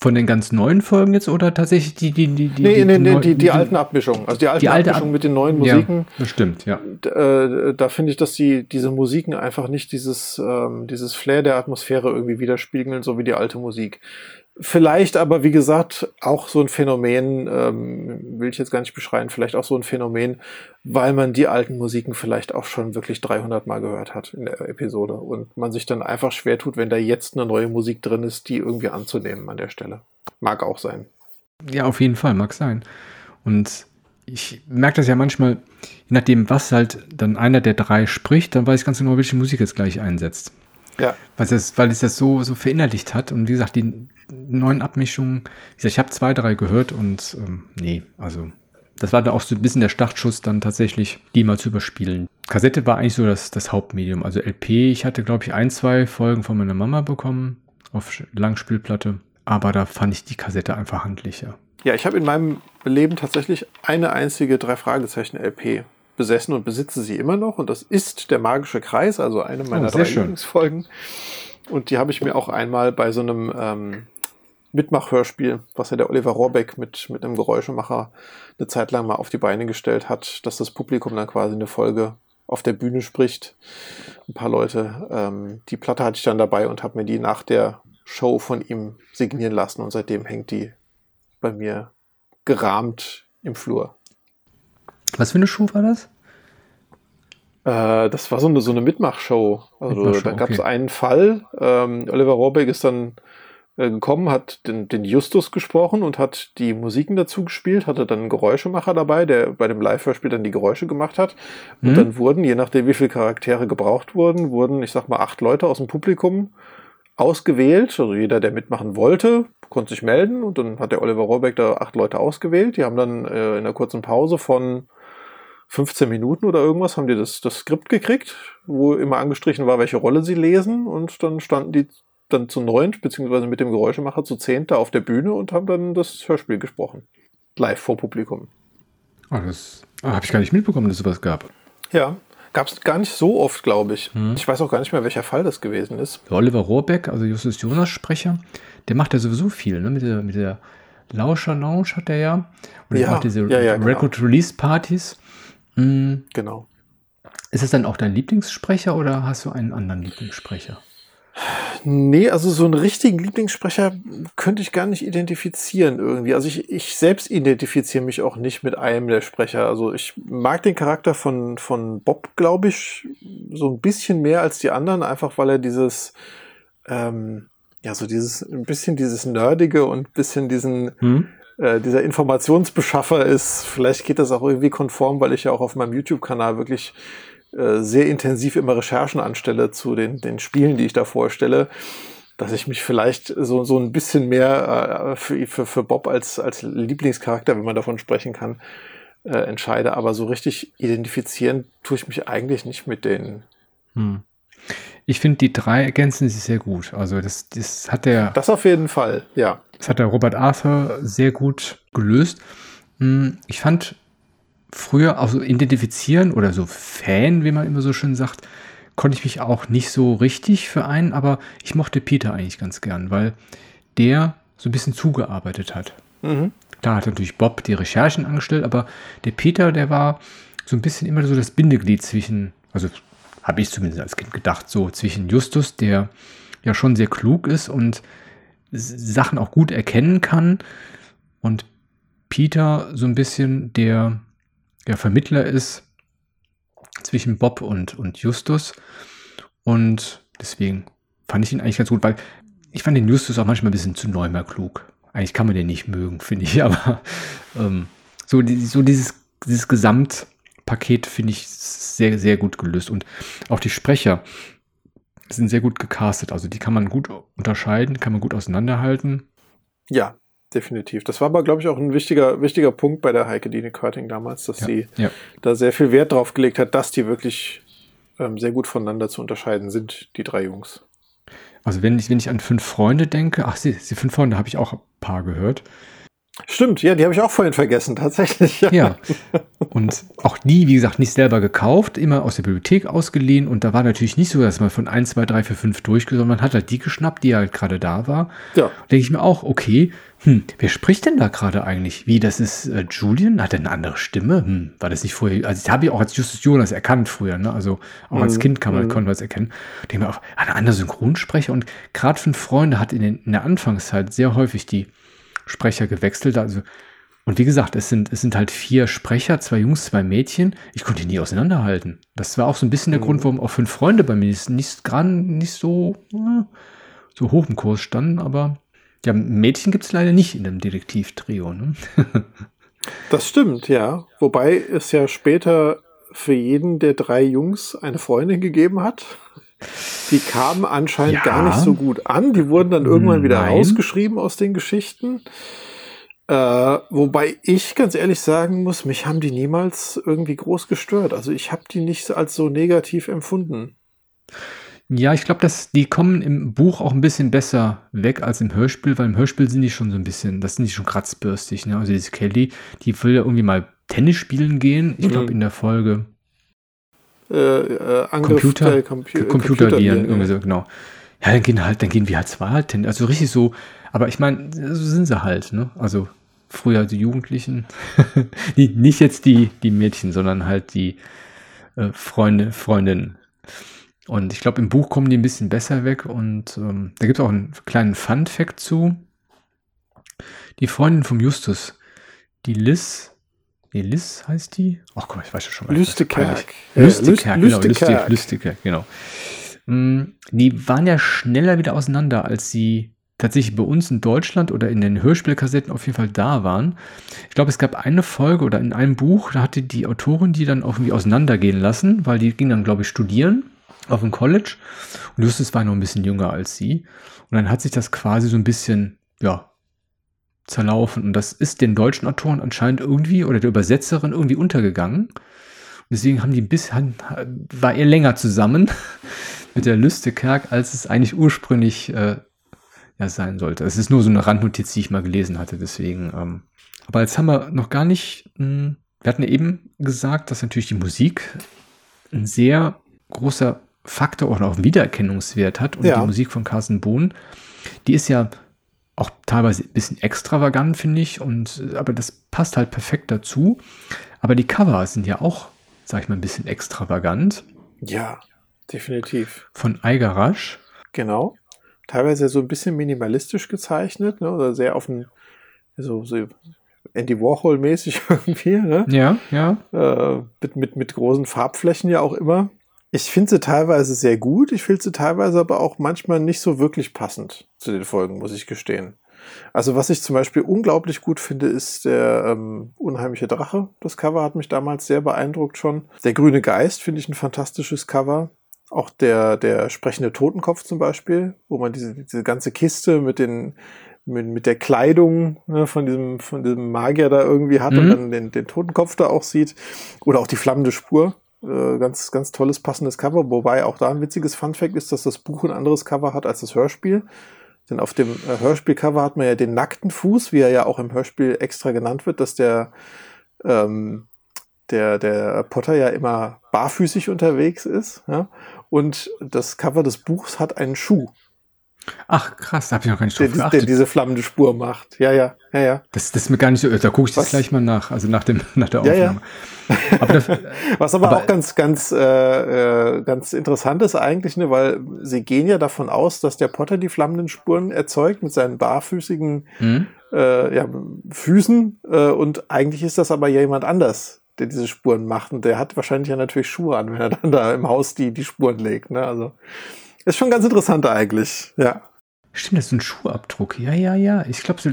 Von den ganz neuen Folgen jetzt oder tatsächlich die, die, die, die, nee, nee, nee, die, die, alten Abmischungen. Also die alten die alte Abmischungen mit den neuen Musiken. Ja, das stimmt, ja. Äh, da finde ich, dass die, diese Musiken einfach nicht dieses, ähm, dieses Flair der Atmosphäre irgendwie widerspiegeln, so wie die alte Musik. Vielleicht aber, wie gesagt, auch so ein Phänomen, ähm, will ich jetzt gar nicht beschreiben, vielleicht auch so ein Phänomen, weil man die alten Musiken vielleicht auch schon wirklich 300 Mal gehört hat in der Episode und man sich dann einfach schwer tut, wenn da jetzt eine neue Musik drin ist, die irgendwie anzunehmen an der Stelle. Mag auch sein. Ja, auf jeden Fall, mag sein. Und ich merke das ja manchmal, je nachdem, was halt dann einer der drei spricht, dann weiß ich ganz genau, welche Musik jetzt gleich einsetzt. Ja. Weil es, weil es das so, so verinnerlicht hat. Und wie gesagt, die neuen Abmischungen, wie gesagt, ich habe zwei, drei gehört und ähm, nee, also das war da auch so ein bisschen der Startschuss, dann tatsächlich die mal zu überspielen. Kassette war eigentlich so das, das Hauptmedium. Also LP, ich hatte, glaube ich, ein, zwei Folgen von meiner Mama bekommen auf Langspielplatte. Aber da fand ich die Kassette einfach handlicher. Ja, ich habe in meinem Leben tatsächlich eine einzige drei Fragezeichen LP besessen und besitze sie immer noch. Und das ist der magische Kreis, also eine meiner oh, drei Lieblingsfolgen. Und die habe ich mir auch einmal bei so einem ähm, Mitmachhörspiel, was ja der Oliver Rohrbeck mit, mit einem Geräuschemacher eine Zeit lang mal auf die Beine gestellt hat, dass das Publikum dann quasi eine Folge auf der Bühne spricht. Ein paar Leute. Ähm, die Platte hatte ich dann dabei und habe mir die nach der Show von ihm signieren lassen und seitdem hängt die bei mir gerahmt im Flur. Was für eine Show war das? Äh, das war so eine, so eine Mitmachshow. Also Mitmachshow, da gab es okay. einen Fall. Ähm, Oliver Rohrbeck ist dann gekommen, hat den, den, Justus gesprochen und hat die Musiken dazu gespielt, hatte dann einen Geräuschemacher dabei, der bei dem Live-Hörspiel dann die Geräusche gemacht hat. Und mhm. dann wurden, je nachdem wie viele Charaktere gebraucht wurden, wurden, ich sag mal, acht Leute aus dem Publikum ausgewählt. Also jeder, der mitmachen wollte, konnte sich melden und dann hat der Oliver Rohrbeck da acht Leute ausgewählt. Die haben dann äh, in einer kurzen Pause von 15 Minuten oder irgendwas haben die das, das Skript gekriegt, wo immer angestrichen war, welche Rolle sie lesen und dann standen die dann zu neunt, beziehungsweise mit dem Geräuschemacher zu zehnt da auf der Bühne und haben dann das Hörspiel gesprochen. Live vor Publikum. Oh, das ah, habe ich gar nicht mitbekommen, dass es sowas gab. Ja, gab es gar nicht so oft, glaube ich. Hm. Ich weiß auch gar nicht mehr, welcher Fall das gewesen ist. Oliver Rohrbeck, also Justus Jonas Sprecher, der macht ja sowieso viel, ne? Mit der, mit der Lauscher Lounge hat er ja. Und ja, macht diese ja, ja, genau. Record-Release-Partys. Mhm. Genau. Ist es dann auch dein Lieblingssprecher oder hast du einen anderen Lieblingssprecher? Nee, also so einen richtigen Lieblingssprecher könnte ich gar nicht identifizieren irgendwie. Also ich, ich selbst identifiziere mich auch nicht mit einem der Sprecher. Also ich mag den Charakter von, von Bob, glaube ich, so ein bisschen mehr als die anderen, einfach weil er dieses, ähm, ja, so dieses, ein bisschen dieses Nerdige und ein bisschen diesen, hm? äh, dieser Informationsbeschaffer ist. Vielleicht geht das auch irgendwie konform, weil ich ja auch auf meinem YouTube-Kanal wirklich äh, sehr intensiv immer Recherchen anstelle zu den, den Spielen, die ich da vorstelle, dass ich mich vielleicht so, so ein bisschen mehr äh, für, für, für Bob als, als Lieblingscharakter, wenn man davon sprechen kann, äh, entscheide. Aber so richtig identifizieren tue ich mich eigentlich nicht mit denen. Hm. Ich finde, die drei ergänzen sich sehr gut. Also das, das hat der. Das auf jeden Fall, ja. Das hat der Robert Arthur sehr gut gelöst. Hm, ich fand früher auch so identifizieren oder so Fan, wie man immer so schön sagt, konnte ich mich auch nicht so richtig für einen, aber ich mochte Peter eigentlich ganz gern, weil der so ein bisschen zugearbeitet hat. Mhm. Da hat natürlich Bob die Recherchen angestellt, aber der Peter, der war so ein bisschen immer so das Bindeglied zwischen, also habe ich zumindest als Kind gedacht, so zwischen Justus, der ja schon sehr klug ist und Sachen auch gut erkennen kann, und Peter so ein bisschen der ja, Vermittler ist zwischen Bob und, und Justus. Und deswegen fand ich ihn eigentlich ganz gut, weil ich fand den Justus auch manchmal ein bisschen zu neumer klug. Eigentlich kann man den nicht mögen, finde ich, aber ähm, so, die, so dieses, dieses Gesamtpaket Paket finde ich sehr, sehr gut gelöst. Und auch die Sprecher sind sehr gut gecastet. Also die kann man gut unterscheiden, kann man gut auseinanderhalten. Ja, definitiv. Das war aber, glaube ich, auch ein wichtiger, wichtiger Punkt bei der Heike Dine Körting damals, dass ja, sie ja. da sehr viel Wert drauf gelegt hat, dass die wirklich ähm, sehr gut voneinander zu unterscheiden sind, die drei Jungs. Also wenn ich, wenn ich an fünf Freunde denke, ach, die, die fünf Freunde habe ich auch ein paar gehört. Stimmt, ja, die habe ich auch vorhin vergessen, tatsächlich. Ja. ja. Und auch die, wie gesagt, nicht selber gekauft, immer aus der Bibliothek ausgeliehen. Und da war natürlich nicht so, dass man von 1, 2, 3, 4, 5 durchgeht, sondern man hat halt die geschnappt, die halt gerade da war. Ja. Denke ich mir auch, okay, hm, wer spricht denn da gerade eigentlich? Wie, das ist äh, Julian? Hat er eine andere Stimme? Hm, war das nicht vorher? Also, ich habe ihn auch als Justus Jonas erkannt früher, ne? Also, auch mhm. als Kind kann man, mhm. konnte man es erkennen. Denke mir auch, eine andere Synchronsprecher. Und gerade fünf Freunde hat in, den, in der Anfangszeit sehr häufig die Sprecher gewechselt. Also, und wie gesagt, es sind, es sind halt vier Sprecher, zwei Jungs, zwei Mädchen. Ich konnte die nie auseinanderhalten. Das war auch so ein bisschen der mhm. Grund, warum auch fünf Freunde bei mir nicht, nicht nicht so, äh, so hoch im Kurs standen, aber ja, Mädchen gibt es leider nicht in dem Detektivtrio. Ne? das stimmt, ja. Wobei es ja später für jeden der drei Jungs eine Freundin gegeben hat. Die kamen anscheinend ja. gar nicht so gut an. Die wurden dann irgendwann wieder Nein. rausgeschrieben aus den Geschichten. Äh, wobei ich ganz ehrlich sagen muss, mich haben die niemals irgendwie groß gestört. Also ich habe die nicht als so negativ empfunden. Ja, ich glaube, dass die kommen im Buch auch ein bisschen besser weg als im Hörspiel, weil im Hörspiel sind die schon so ein bisschen, das sind die schon kratzbürstig. Ne? Also diese Kelly, die will ja irgendwie mal Tennis spielen gehen. Ich glaube, mhm. in der Folge äh, äh, Angriff Computer, der Compu Computerviren, irgendwie so, genau. Ja, dann gehen halt, dann gehen wir halt zwar halt, also richtig so, aber ich meine, so sind sie halt, ne? Also früher die Jugendlichen, die, nicht jetzt die, die Mädchen, sondern halt die äh, Freunde, Freundinnen. Und ich glaube, im Buch kommen die ein bisschen besser weg und ähm, da gibt es auch einen kleinen Fun-Fact zu. Die Freundin vom Justus, die Liz, Nee, Liz heißt die? Ach guck mal, ich weiß schon mal. Lüstekerk. Lüstekerk, genau. Lüstekerk, Lüstekerk, genau. Mm, die waren ja schneller wieder auseinander, als sie tatsächlich bei uns in Deutschland oder in den Hörspielkassetten auf jeden Fall da waren. Ich glaube, es gab eine Folge oder in einem Buch, da hatte die Autorin die dann irgendwie auseinandergehen lassen, weil die ging dann, glaube ich, studieren auf dem College. Und Justus war noch ein bisschen jünger als sie. Und dann hat sich das quasi so ein bisschen, ja, zerlaufen. Und das ist den deutschen Autoren anscheinend irgendwie oder der Übersetzerin irgendwie untergegangen. Und deswegen haben die bis, war er länger zusammen mit der Lüstekerk, als es eigentlich ursprünglich äh, ja, sein sollte. Es ist nur so eine Randnotiz, die ich mal gelesen hatte, deswegen. Ähm. Aber jetzt haben wir noch gar nicht, mh, hm, wir hatten ja eben gesagt, dass natürlich die Musik ein sehr großer Faktor oder auch Wiedererkennungswert hat. Und ja. die Musik von Carsten Bohn, die ist ja auch teilweise ein bisschen extravagant, finde ich. Und, aber das passt halt perfekt dazu. Aber die Cover sind ja auch, sag ich mal, ein bisschen extravagant. Ja, definitiv. Von Eigarasch. Genau. Teilweise so ein bisschen minimalistisch gezeichnet, ne? Oder sehr auf ein, so, so Andy Warhol-mäßig irgendwie, ne? Ja, ja. Äh, mit, mit, mit großen Farbflächen ja auch immer. Ich finde sie teilweise sehr gut, ich finde sie teilweise aber auch manchmal nicht so wirklich passend zu den Folgen, muss ich gestehen. Also was ich zum Beispiel unglaublich gut finde, ist der ähm, unheimliche Drache. Das Cover hat mich damals sehr beeindruckt schon. Der grüne Geist finde ich ein fantastisches Cover. Auch der, der sprechende Totenkopf zum Beispiel, wo man diese, diese ganze Kiste mit den mit, mit der Kleidung ne, von, diesem, von diesem Magier da irgendwie hat mhm. und dann den, den Totenkopf da auch sieht. Oder auch die flammende Spur. Äh, ganz, ganz tolles, passendes Cover, wobei auch da ein witziges Funfact ist, dass das Buch ein anderes Cover hat als das Hörspiel. Denn auf dem äh, Hörspielcover hat man ja den nackten Fuß, wie er ja auch im Hörspiel extra genannt wird, dass der, ähm, der, der Potter ja immer barfüßig unterwegs ist. Ja? Und das Cover des Buchs hat einen Schuh. Ach krass, da habe ich noch gar nicht drauf der, geachtet. Der diese flammende Spur macht. Ja, ja, ja, ja. Das, das ist mir gar nicht so, da gucke ich das gleich mal nach, also nach, dem, nach der Aufnahme. Ja, ja. Aber das, Was aber, aber, auch ganz, ganz, äh, äh, ganz interessant ist eigentlich, ne, weil sie gehen ja davon aus, dass der Potter die flammenden Spuren erzeugt mit seinen barfüßigen mhm. äh, ja, Füßen äh, und eigentlich ist das aber ja jemand anders, der diese Spuren macht und der hat wahrscheinlich ja natürlich Schuhe an, wenn er dann da im Haus die, die Spuren legt. Ne? Also ist schon ganz interessant eigentlich, ja. Stimmt, das ist ein Schuhabdruck. Ja, ja, ja. Ich glaube, so,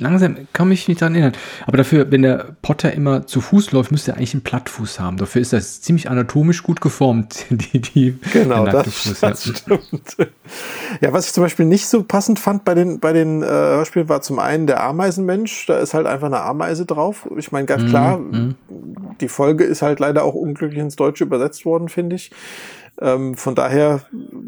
langsam kann mich nicht daran erinnern. Aber dafür, wenn der Potter immer zu Fuß läuft, müsste er eigentlich einen Plattfuß haben. Dafür ist das ziemlich anatomisch gut geformt, die, die genau, das, Fuß, das ja. stimmt. Ja, was ich zum Beispiel nicht so passend fand bei den, bei den äh, Hörspielen, war zum einen der Ameisenmensch. Da ist halt einfach eine Ameise drauf. Ich meine, ganz mm, klar, mm. die Folge ist halt leider auch unglücklich ins Deutsche übersetzt worden, finde ich. Ähm, von daher,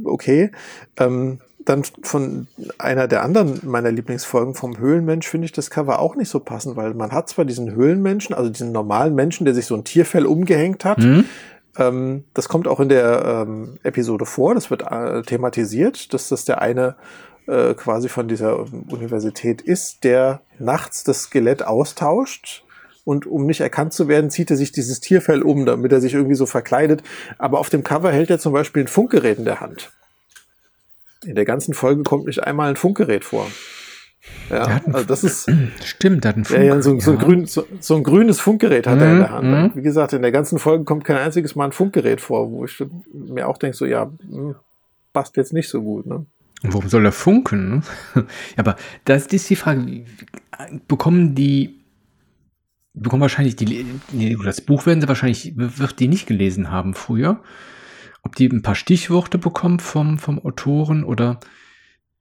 okay. Ähm, dann von einer der anderen meiner Lieblingsfolgen vom Höhlenmensch finde ich das Cover auch nicht so passend, weil man hat zwar diesen Höhlenmenschen, also diesen normalen Menschen, der sich so ein Tierfell umgehängt hat. Mhm. Ähm, das kommt auch in der ähm, Episode vor, das wird äh, thematisiert, dass das der eine äh, quasi von dieser Universität ist, der nachts das Skelett austauscht. Und um nicht erkannt zu werden, zieht er sich dieses Tierfell um, damit er sich irgendwie so verkleidet. Aber auf dem Cover hält er zum Beispiel ein Funkgerät in der Hand. In der ganzen Folge kommt nicht einmal ein Funkgerät vor. Ja, also das ist. Stimmt, hat ein Funk. Ja, so, so, ein grün, so, so, ein grünes Funkgerät hat mhm, er in der Hand. Mhm. Wie gesagt, in der ganzen Folge kommt kein einziges Mal ein Funkgerät vor, wo ich mir auch denke, so, ja, hm, passt jetzt nicht so gut. Ne? Und warum soll er funken? Ne? Aber das ist die Frage, bekommen die, bekommen wahrscheinlich die, das Buch werden sie wahrscheinlich, wird die nicht gelesen haben früher ob die ein paar Stichworte bekommen vom, vom Autoren oder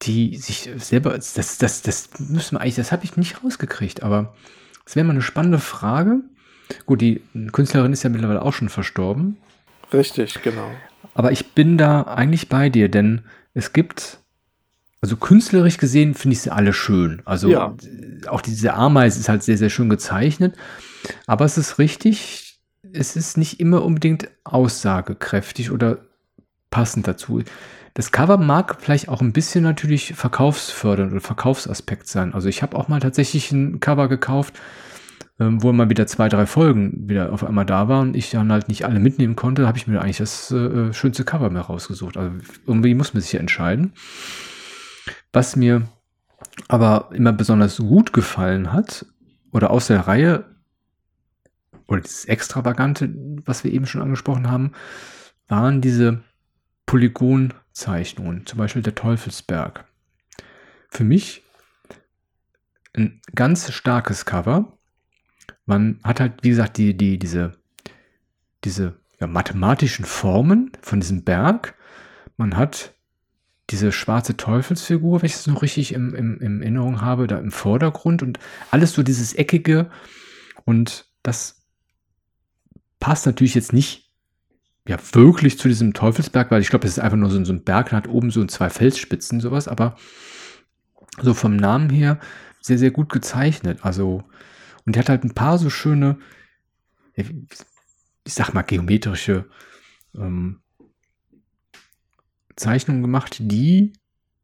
die sich selber, das, das, das müssen wir eigentlich, das habe ich nicht rausgekriegt, aber das wäre mal eine spannende Frage. Gut, die Künstlerin ist ja mittlerweile auch schon verstorben. Richtig, genau. Aber ich bin da eigentlich bei dir, denn es gibt, also künstlerisch gesehen finde ich sie alle schön. Also ja. auch diese Ameise ist halt sehr, sehr schön gezeichnet. Aber es ist richtig, es ist nicht immer unbedingt aussagekräftig oder passend dazu. Das Cover mag vielleicht auch ein bisschen natürlich verkaufsfördernd oder Verkaufsaspekt sein. Also ich habe auch mal tatsächlich ein Cover gekauft, ähm, wo mal wieder zwei, drei Folgen wieder auf einmal da waren und ich dann halt nicht alle mitnehmen konnte, habe ich mir eigentlich das äh, schönste Cover mehr rausgesucht. Also irgendwie muss man sich ja entscheiden. Was mir aber immer besonders gut gefallen hat oder aus der Reihe oder dieses Extravagante, was wir eben schon angesprochen haben, waren diese Polygonzeichnungen, zum Beispiel der Teufelsberg. Für mich ein ganz starkes Cover. Man hat halt, wie gesagt, die, die, diese, diese ja, mathematischen Formen von diesem Berg. Man hat diese schwarze Teufelsfigur, wenn ich es noch richtig im, im, im Erinnerung habe, da im Vordergrund und alles so dieses Eckige und das passt natürlich jetzt nicht ja wirklich zu diesem Teufelsberg, weil ich glaube, das ist einfach nur so, so ein Berg, hat oben so zwei Felsspitzen, sowas, aber so vom Namen her sehr, sehr gut gezeichnet. Also, und der hat halt ein paar so schöne, ich sag mal, geometrische ähm, Zeichnungen gemacht, die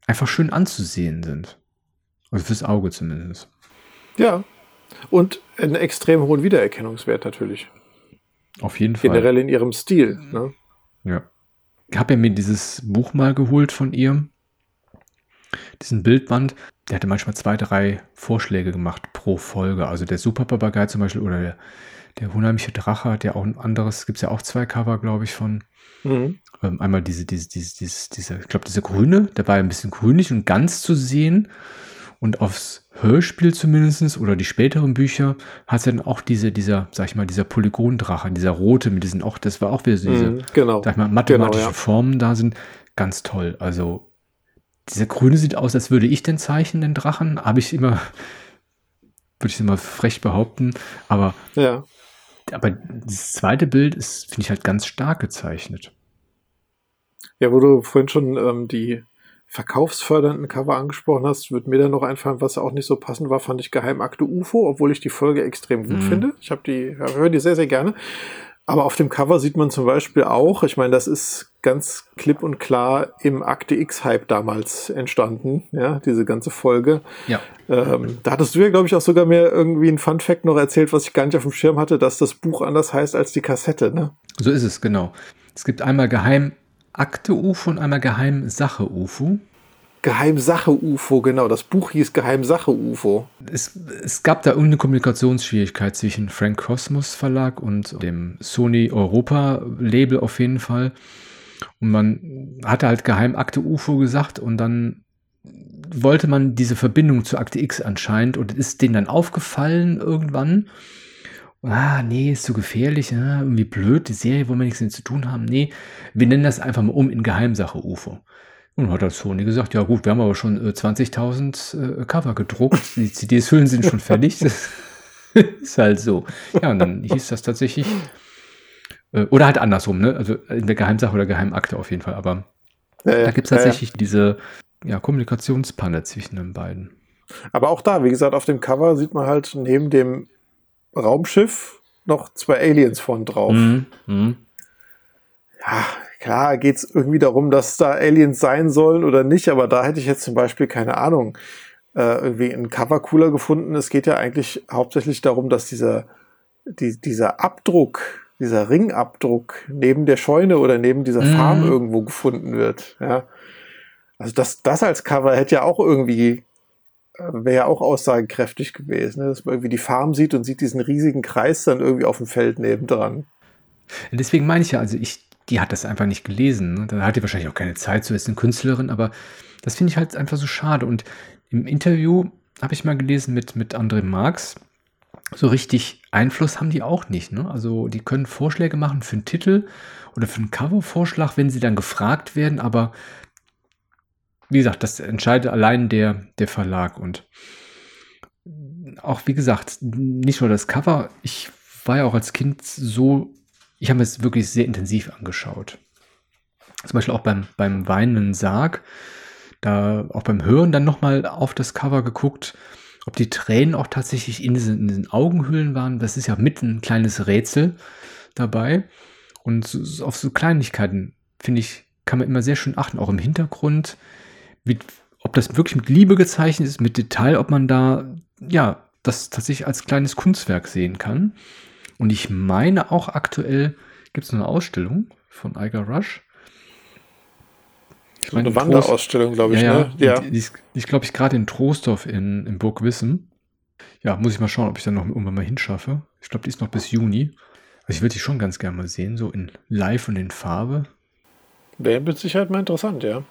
einfach schön anzusehen sind. Also fürs Auge zumindest. Ja. Und einen extrem hohen Wiedererkennungswert natürlich. Auf jeden Fall. Generell in ihrem Stil. Ne? Ja. Ich habe ja mir dieses Buch mal geholt von ihr. Diesen Bildband. Der hatte manchmal zwei, drei Vorschläge gemacht pro Folge. Also der Superpapagei zum Beispiel oder der, der unheimliche Drache hat ja auch ein anderes, gibt es ja auch zwei Cover, glaube ich, von. Mhm. Ähm, einmal diese, diese, diese, diese, diese ich glaube, diese grüne, der war ein bisschen grünlich und ganz zu sehen. Und aufs Hörspiel zumindest oder die späteren Bücher hat es dann auch diese, dieser, sag ich mal, dieser Polygondrache, dieser rote mit diesen, auch, das war auch wieder so diese, mm, genau. sag ich mal, mathematische genau, ja. Formen da sind. Ganz toll. Also, dieser grüne sieht aus, als würde ich den zeichnen, den Drachen. Habe ich immer, würde ich immer frech behaupten. Aber, ja. aber das zweite Bild ist, finde ich halt ganz stark gezeichnet. Ja, wo du vorhin schon ähm, die verkaufsfördernden Cover angesprochen hast, wird mir dann noch einfallen, was auch nicht so passend war, fand ich Geheimakte UFO, obwohl ich die Folge extrem gut mhm. finde. Ich habe die, höre die sehr, sehr gerne. Aber auf dem Cover sieht man zum Beispiel auch, ich meine, das ist ganz klipp und klar im Akte X-Hype damals entstanden, ja, diese ganze Folge. Ja. Ähm, da hattest du ja, glaube ich, auch sogar mir irgendwie ein Fun-Fact noch erzählt, was ich gar nicht auf dem Schirm hatte, dass das Buch anders heißt als die Kassette, ne? So ist es, genau. Es gibt einmal Geheim Akte-UFO und einmal Geheimsache-UFO. Geheimsache-UFO, genau. Das Buch hieß Geheimsache-UFO. Es, es gab da irgendeine Kommunikationsschwierigkeit zwischen Frank Cosmos Verlag und dem Sony Europa Label auf jeden Fall. Und man hatte halt Geheimakte UFO gesagt und dann wollte man diese Verbindung zu Akte X anscheinend und ist denen dann aufgefallen irgendwann. Ah, nee, ist zu gefährlich, ja, irgendwie blöd, die Serie wollen wir nichts damit zu tun haben. Nee, wir nennen das einfach mal um in Geheimsache UFO. Und hat das Sony gesagt, ja gut, wir haben aber schon äh, 20.000 äh, Cover gedruckt, die CDs-Hüllen sind schon fertig. Das ist halt so. Ja, und dann hieß das tatsächlich, äh, oder halt andersrum, ne? Also in der Geheimsache oder Geheimakte auf jeden Fall, aber ja, ja, da gibt es tatsächlich ja, diese ja, Kommunikationspanne zwischen den beiden. Aber auch da, wie gesagt, auf dem Cover sieht man halt neben dem Raumschiff noch zwei Aliens vorn drauf. Mhm. Mhm. Ja, klar geht es irgendwie darum, dass da Aliens sein sollen oder nicht, aber da hätte ich jetzt zum Beispiel keine Ahnung, äh, irgendwie einen Cover cooler gefunden. Es geht ja eigentlich hauptsächlich darum, dass dieser, die, dieser Abdruck, dieser Ringabdruck neben der Scheune oder neben dieser mhm. Farm irgendwo gefunden wird. Ja. Also das, das als Cover hätte ja auch irgendwie wäre ja auch aussagekräftig gewesen, ne? dass man irgendwie die Farm sieht und sieht diesen riesigen Kreis dann irgendwie auf dem Feld nebendran. Deswegen meine ich ja, also ich, die hat das einfach nicht gelesen. Ne? Da hat die wahrscheinlich auch keine Zeit, so ist eine Künstlerin, aber das finde ich halt einfach so schade. Und im Interview habe ich mal gelesen mit, mit André Marx, so richtig Einfluss haben die auch nicht. Ne? Also die können Vorschläge machen für einen Titel oder für einen Covervorschlag, wenn sie dann gefragt werden, aber wie gesagt, das entscheidet allein der, der Verlag und auch wie gesagt, nicht nur das Cover, ich war ja auch als Kind so, ich habe es wirklich sehr intensiv angeschaut. Zum Beispiel auch beim, beim weinenden Sarg, da auch beim Hören dann nochmal auf das Cover geguckt, ob die Tränen auch tatsächlich in diesen, in diesen Augenhöhlen waren. Das ist ja mit ein kleines Rätsel dabei. Und auf so Kleinigkeiten, finde ich, kann man immer sehr schön achten, auch im Hintergrund mit, ob das wirklich mit Liebe gezeichnet ist, mit Detail, ob man da, ja, das tatsächlich als kleines Kunstwerk sehen kann. Und ich meine auch aktuell gibt es eine Ausstellung von Iger Rush. Ich meine, eine Wanderausstellung, glaube ich. Ja, ne? ja. Die, die, ist, ich glaube, ich gerade in Trostorf in, in Burg Wissem. Ja, muss ich mal schauen, ob ich da noch irgendwann mal hinschaffe. Ich glaube, die ist noch bis Juni. Also ich würde die schon ganz gerne mal sehen, so in live und in Farbe. Wäre mit Sicherheit mal interessant, ja.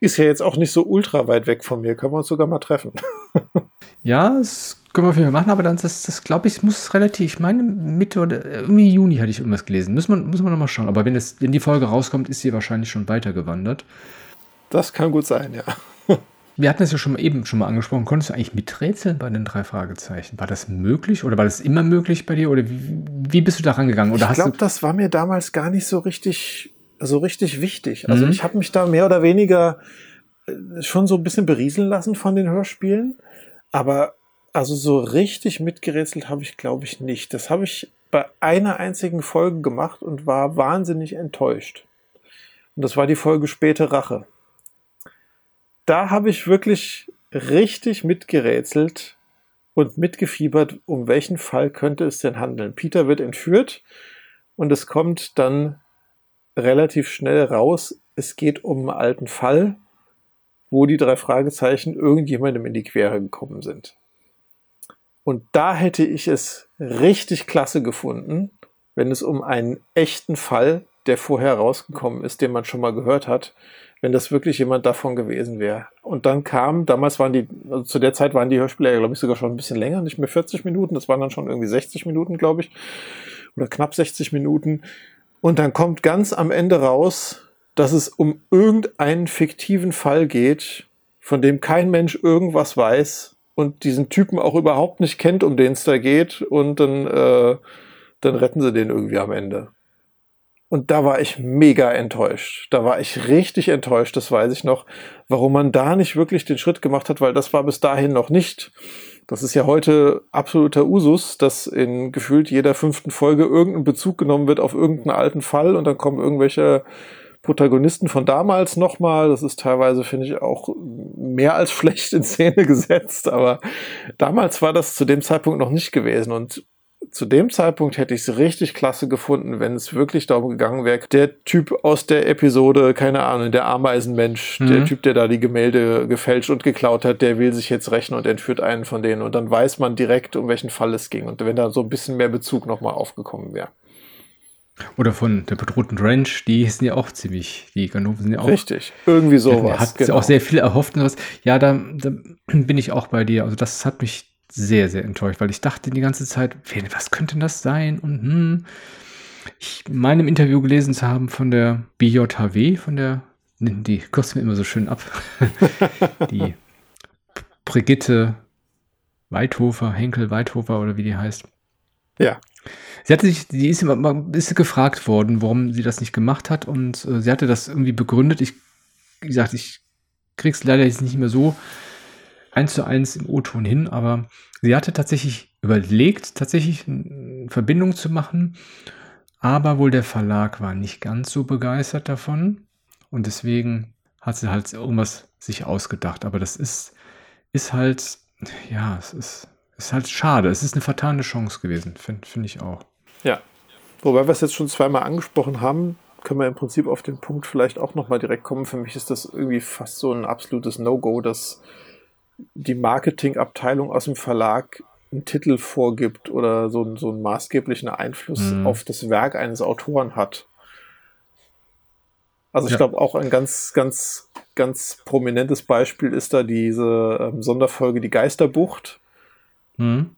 Ist ja jetzt auch nicht so ultra weit weg von mir. Können wir uns sogar mal treffen. ja, das können wir auf jeden Fall machen, aber dann, das, das glaube ich, muss relativ, ich meine, Mitte oder irgendwie Juni hatte ich irgendwas gelesen. Müssen wir, müssen wir nochmal schauen. Aber wenn, das, wenn die Folge rauskommt, ist sie wahrscheinlich schon weitergewandert. Das kann gut sein, ja. Wir hatten es ja schon mal eben schon mal angesprochen. Konntest du eigentlich miträtseln bei den drei Fragezeichen? War das möglich oder war das immer möglich bei dir? Oder wie, wie bist du da rangegangen? Oder ich glaube, das war mir damals gar nicht so richtig so richtig wichtig. Also mhm. ich habe mich da mehr oder weniger äh, schon so ein bisschen berieseln lassen von den Hörspielen, aber also so richtig mitgerätselt habe ich, glaube ich, nicht. Das habe ich bei einer einzigen Folge gemacht und war wahnsinnig enttäuscht. Und das war die Folge Späte Rache. Da habe ich wirklich richtig mitgerätselt und mitgefiebert, um welchen Fall könnte es denn handeln. Peter wird entführt und es kommt dann relativ schnell raus, es geht um einen alten Fall, wo die drei Fragezeichen irgendjemandem in die Quere gekommen sind. Und da hätte ich es richtig klasse gefunden, wenn es um einen echten Fall, der vorher rausgekommen ist, den man schon mal gehört hat, wenn das wirklich jemand davon gewesen wäre. Und dann kam, damals waren die, also zu der Zeit waren die Hörspiele ja, glaube ich, sogar schon ein bisschen länger, nicht mehr 40 Minuten, das waren dann schon irgendwie 60 Minuten, glaube ich, oder knapp 60 Minuten. Und dann kommt ganz am Ende raus, dass es um irgendeinen fiktiven Fall geht, von dem kein Mensch irgendwas weiß und diesen Typen auch überhaupt nicht kennt, um den es da geht. Und dann, äh, dann retten sie den irgendwie am Ende. Und da war ich mega enttäuscht. Da war ich richtig enttäuscht, das weiß ich noch, warum man da nicht wirklich den Schritt gemacht hat, weil das war bis dahin noch nicht das ist ja heute absoluter Usus, dass in gefühlt jeder fünften Folge irgendein Bezug genommen wird auf irgendeinen alten Fall und dann kommen irgendwelche Protagonisten von damals nochmal. Das ist teilweise, finde ich, auch mehr als schlecht in Szene gesetzt, aber damals war das zu dem Zeitpunkt noch nicht gewesen und zu dem Zeitpunkt hätte ich es richtig klasse gefunden, wenn es wirklich darum gegangen wäre, der Typ aus der Episode, keine Ahnung, der Ameisenmensch, mhm. der Typ, der da die Gemälde gefälscht und geklaut hat, der will sich jetzt rächen und entführt einen von denen und dann weiß man direkt, um welchen Fall es ging und wenn da so ein bisschen mehr Bezug nochmal aufgekommen wäre. Oder von der bedrohten Ranch, die sind ja auch ziemlich, die Ganoven sind ja auch. Richtig, irgendwie sowas. Hat genau. auch sehr viel erhofft und was. Ja, da, da bin ich auch bei dir. Also das hat mich sehr, sehr enttäuscht, weil ich dachte die ganze Zeit, was könnte das sein? Und hm, ich meine im Interview gelesen zu haben von der BJHW, von der, die kürzen wir immer so schön ab, die Brigitte Weidhofer, Henkel Weidhofer oder wie die heißt. Ja. Sie hatte sich, die ist, immer, ist gefragt worden, warum sie das nicht gemacht hat und äh, sie hatte das irgendwie begründet. Ich, wie gesagt, ich krieg's leider jetzt nicht mehr so eins zu eins im O-Ton hin, aber sie hatte tatsächlich überlegt, tatsächlich eine Verbindung zu machen, aber wohl der Verlag war nicht ganz so begeistert davon und deswegen hat sie halt irgendwas sich ausgedacht. Aber das ist, ist halt, ja, es ist, ist halt schade. Es ist eine vertane Chance gewesen, finde find ich auch. Ja. Wobei wir es jetzt schon zweimal angesprochen haben, können wir im Prinzip auf den Punkt vielleicht auch nochmal direkt kommen. Für mich ist das irgendwie fast so ein absolutes No-Go, dass die Marketingabteilung aus dem Verlag einen Titel vorgibt oder so, so einen maßgeblichen Einfluss mhm. auf das Werk eines Autoren hat. Also ich ja. glaube auch ein ganz, ganz, ganz prominentes Beispiel ist da diese ähm, Sonderfolge Die Geisterbucht, mhm.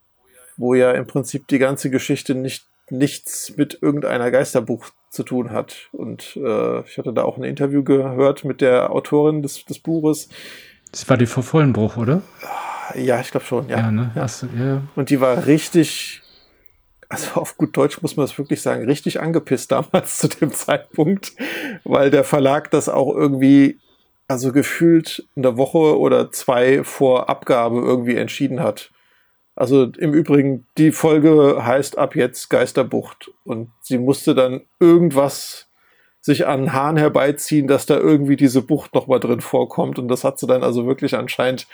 wo ja im Prinzip die ganze Geschichte nicht nichts mit irgendeiner Geisterbucht zu tun hat. Und äh, ich hatte da auch ein Interview gehört mit der Autorin des, des Buches. Das war die vor Vollenbruch, oder? Ja, ich glaube schon, ja. ja, ne? ja. Du, ja. Und die war richtig, also auf gut Deutsch muss man das wirklich sagen, richtig angepisst damals zu dem Zeitpunkt, weil der Verlag das auch irgendwie, also gefühlt eine Woche oder zwei vor Abgabe irgendwie entschieden hat. Also im Übrigen, die Folge heißt ab jetzt Geisterbucht und sie musste dann irgendwas sich an Hahn herbeiziehen, dass da irgendwie diese Bucht noch mal drin vorkommt. Und das hat sie dann also wirklich anscheinend,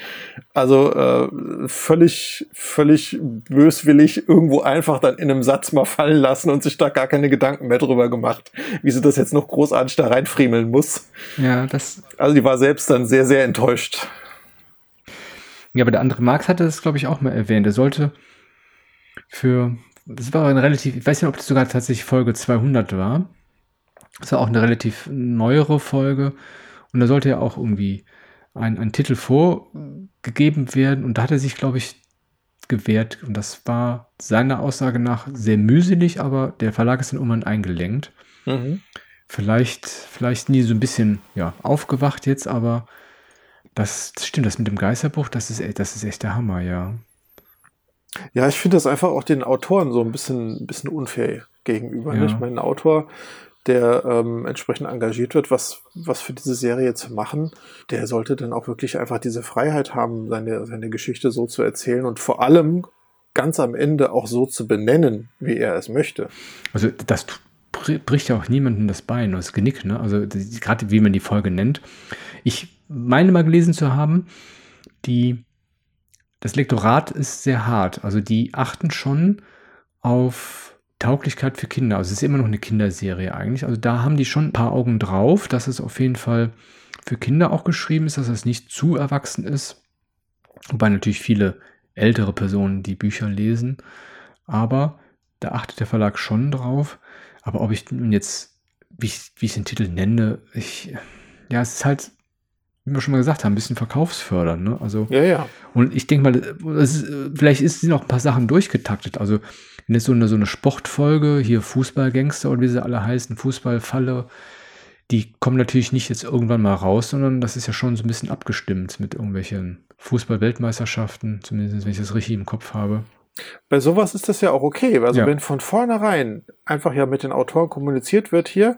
also äh, völlig, völlig böswillig irgendwo einfach dann in einem Satz mal fallen lassen und sich da gar keine Gedanken mehr drüber gemacht, wie sie das jetzt noch großartig da reinfriemeln muss. Ja, das. Also die war selbst dann sehr, sehr enttäuscht. Ja, aber der andere Marx hatte das, glaube ich, auch mal erwähnt. Er sollte für, das war ein relativ, ich weiß nicht, ob das sogar tatsächlich Folge 200 war das war auch eine relativ neuere Folge. Und da sollte ja auch irgendwie ein, ein Titel vorgegeben werden. Und da hat er sich, glaube ich, gewehrt. Und das war seiner Aussage nach sehr mühselig, aber der Verlag ist dann irgendwann eingelenkt. Mhm. Vielleicht, vielleicht nie so ein bisschen ja, aufgewacht jetzt, aber das, das stimmt, das mit dem Geisterbuch, das ist, das ist echt der Hammer, ja. Ja, ich finde das einfach auch den Autoren so ein bisschen, ein bisschen unfair gegenüber. Ja. Ne? Ich meine, ein Autor der ähm, entsprechend engagiert wird, was, was für diese Serie zu machen, der sollte dann auch wirklich einfach diese Freiheit haben, seine, seine Geschichte so zu erzählen und vor allem ganz am Ende auch so zu benennen, wie er es möchte. Also das bricht ja auch niemandem das Bein, das Genick, ne? Also gerade wie man die Folge nennt. Ich meine mal gelesen zu haben, die, das Lektorat ist sehr hart. Also die achten schon auf Tauglichkeit für Kinder. Also es ist immer noch eine Kinderserie eigentlich. Also da haben die schon ein paar Augen drauf, dass es auf jeden Fall für Kinder auch geschrieben ist, dass es nicht zu erwachsen ist. Wobei natürlich viele ältere Personen die Bücher lesen. Aber da achtet der Verlag schon drauf. Aber ob ich jetzt, wie ich, wie ich den Titel nenne, ich, ja, es ist halt, wie wir schon mal gesagt haben, ein bisschen verkaufsfördernd. Ne? Also, ja, ja. Und ich denke mal, ist, vielleicht ist sie noch ein paar Sachen durchgetaktet. Also wenn jetzt so eine, so eine Sportfolge, hier Fußballgangster und wie sie alle heißen, Fußballfalle, die kommen natürlich nicht jetzt irgendwann mal raus, sondern das ist ja schon so ein bisschen abgestimmt mit irgendwelchen Fußball-Weltmeisterschaften, zumindest wenn ich das richtig im Kopf habe. Bei sowas ist das ja auch okay. Also ja. wenn von vornherein einfach ja mit den Autoren kommuniziert wird hier,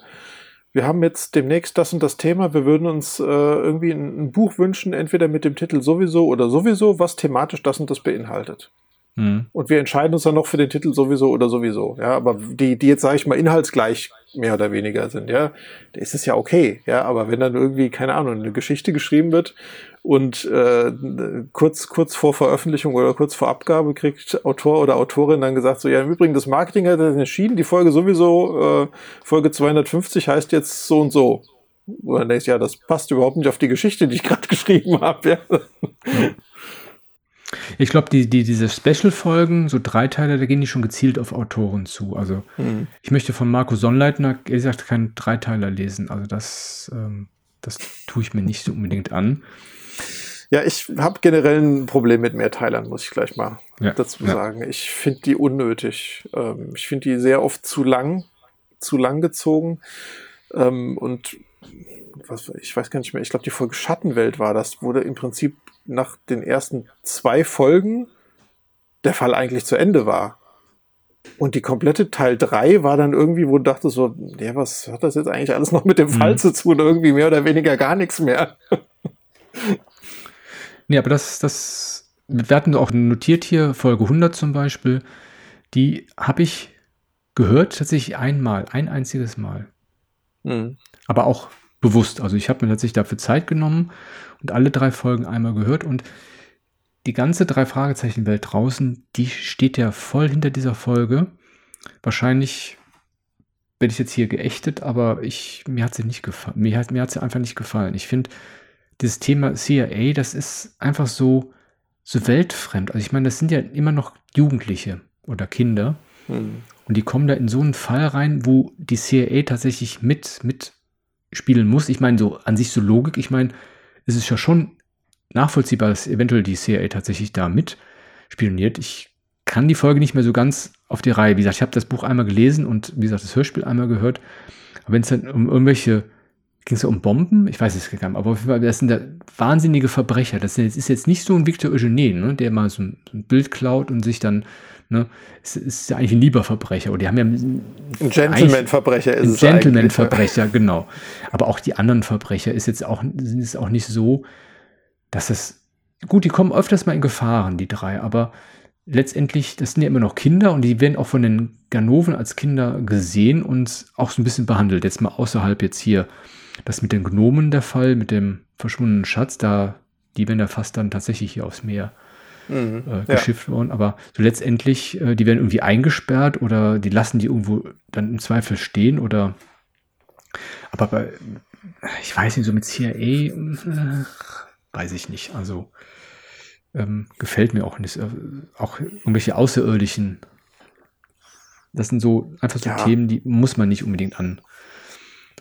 wir haben jetzt demnächst das und das Thema, wir würden uns äh, irgendwie ein, ein, Buch wünschen, entweder mit dem Titel sowieso oder sowieso, was thematisch das und das beinhaltet. Mhm. Und wir entscheiden uns dann noch für den Titel sowieso oder sowieso. Ja, aber die, die jetzt, sage ich mal, inhaltsgleich mehr oder weniger sind, ja, ist es ja okay. Ja, aber wenn dann irgendwie, keine Ahnung, eine Geschichte geschrieben wird und äh, kurz, kurz vor Veröffentlichung oder kurz vor Abgabe kriegt Autor oder Autorin dann gesagt, so, ja, im Übrigen, das Marketing hat das entschieden, die Folge sowieso, äh, Folge 250 heißt jetzt so und so. Und dann denkst du, ja, das passt überhaupt nicht auf die Geschichte, die ich gerade geschrieben habe. Ja. Ich glaube, die, die, diese Special-Folgen, so Dreiteiler, da gehen die schon gezielt auf Autoren zu. Also mhm. ich möchte von Marco Sonnleitner, ehrlich gesagt, keinen Dreiteiler lesen. Also das, ähm, das tue ich mir nicht so unbedingt an. Ja, ich habe generell ein Problem mit Mehrteilern, muss ich gleich mal ja, dazu ja. sagen. Ich finde die unnötig. Ähm, ich finde die sehr oft zu lang, zu lang gezogen. Ähm, und was, ich weiß gar nicht mehr, ich glaube, die Folge Schattenwelt war das, wurde im Prinzip nach den ersten zwei Folgen der Fall eigentlich zu Ende war. Und die komplette Teil 3 war dann irgendwie, wo du dachtest so, ja, was hat das jetzt eigentlich alles noch mit dem Fall mhm. zu tun? Irgendwie mehr oder weniger gar nichts mehr. Nee, aber das, das, wir hatten auch notiert hier, Folge 100 zum Beispiel, die habe ich gehört tatsächlich einmal, ein einziges Mal. Mhm. Aber auch bewusst. Also ich habe mir tatsächlich dafür Zeit genommen und alle drei Folgen einmal gehört und die ganze drei Fragezeichen Welt draußen, die steht ja voll hinter dieser Folge. Wahrscheinlich werde ich jetzt hier geächtet, aber ich, mir hat sie nicht gefallen. Mir hat, mir hat sie einfach nicht gefallen. Ich finde, dieses Thema CIA, das ist einfach so, so weltfremd. Also ich meine, das sind ja immer noch Jugendliche oder Kinder. Hm. Und die kommen da in so einen Fall rein, wo die CIA tatsächlich mit, mit spielen muss. Ich meine, so an sich so Logik, ich meine, es ist ja schon nachvollziehbar, dass eventuell die CIA tatsächlich da mit spioniert. Ich kann die Folge nicht mehr so ganz auf die Reihe. Wie gesagt, ich habe das Buch einmal gelesen und wie gesagt, das Hörspiel einmal gehört. Aber wenn es dann um irgendwelche ging es um Bomben? Ich weiß es gar nicht, aber auf jeden Fall, das sind da wahnsinnige Verbrecher. Das ist jetzt nicht so ein Victor Eugenie, ne, der mal so ein, Bild klaut und sich dann, ne, es ist ja eigentlich ein lieber Verbrecher. Oder die haben ja ein Gentleman-Verbrecher ist ein es Gentleman-Verbrecher, genau. Aber auch die anderen Verbrecher ist jetzt auch, sind es auch nicht so, dass es, gut, die kommen öfters mal in Gefahren, die drei, aber letztendlich, das sind ja immer noch Kinder und die werden auch von den Ganoven als Kinder gesehen und auch so ein bisschen behandelt. Jetzt mal außerhalb jetzt hier das mit den Gnomen der Fall, mit dem verschwundenen Schatz, da, die werden ja fast dann tatsächlich hier aufs Meer mhm, äh, geschifft ja. worden. Aber so letztendlich, äh, die werden irgendwie eingesperrt oder die lassen die irgendwo dann im Zweifel stehen oder aber bei, ich weiß nicht, so mit CIA, äh, weiß ich nicht. Also ähm, gefällt mir auch nicht. Äh, auch irgendwelche Außerirdischen. Das sind so einfach so ja. Themen, die muss man nicht unbedingt an,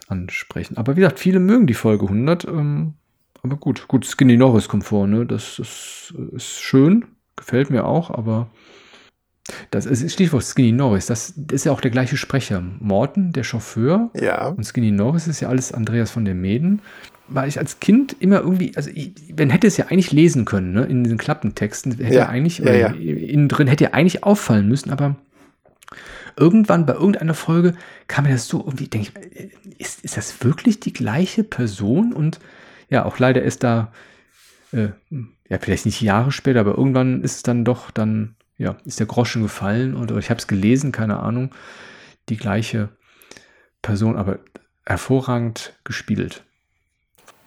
ansprechen. Aber wie gesagt, viele mögen die Folge 100. Ähm, aber gut, gut, Skinny Norris kommt vor, ne? Das ist, ist schön, gefällt mir auch, aber das ist Stichwort Skinny Norris. Das ist ja auch der gleiche Sprecher. Morten, der Chauffeur. Ja. Und Skinny Norris ist ja alles Andreas von der Mäden. War ich als Kind immer irgendwie, also ich, man hätte es ja eigentlich lesen können, ne? In diesen Klappentexten hätte ja, eigentlich, ja, ja. innen drin hätte ja eigentlich auffallen müssen, aber irgendwann bei irgendeiner Folge kam mir das so irgendwie, denke ich, ist, ist das wirklich die gleiche Person? Und ja, auch leider ist da, äh, ja, vielleicht nicht Jahre später, aber irgendwann ist es dann doch dann, ja, ist der Groschen gefallen oder ich habe es gelesen, keine Ahnung, die gleiche Person, aber hervorragend gespielt.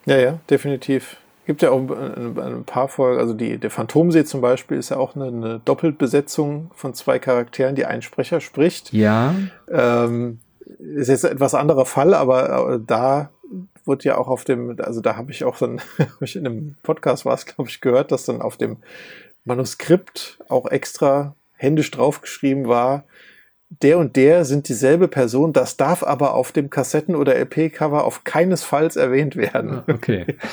Ja, ja, definitiv gibt ja auch ein, ein, paar Folgen, also die, der Phantomsee zum Beispiel ist ja auch eine, eine Doppelbesetzung von zwei Charakteren, die ein Sprecher spricht. Ja. Ähm, ist jetzt ein etwas anderer Fall, aber da wird ja auch auf dem, also da habe ich auch dann, in einem Podcast war es, glaube ich, gehört, dass dann auf dem Manuskript auch extra händisch draufgeschrieben war, der und der sind dieselbe Person, das darf aber auf dem Kassetten- oder LP-Cover auf keinesfalls erwähnt werden. Ah, okay.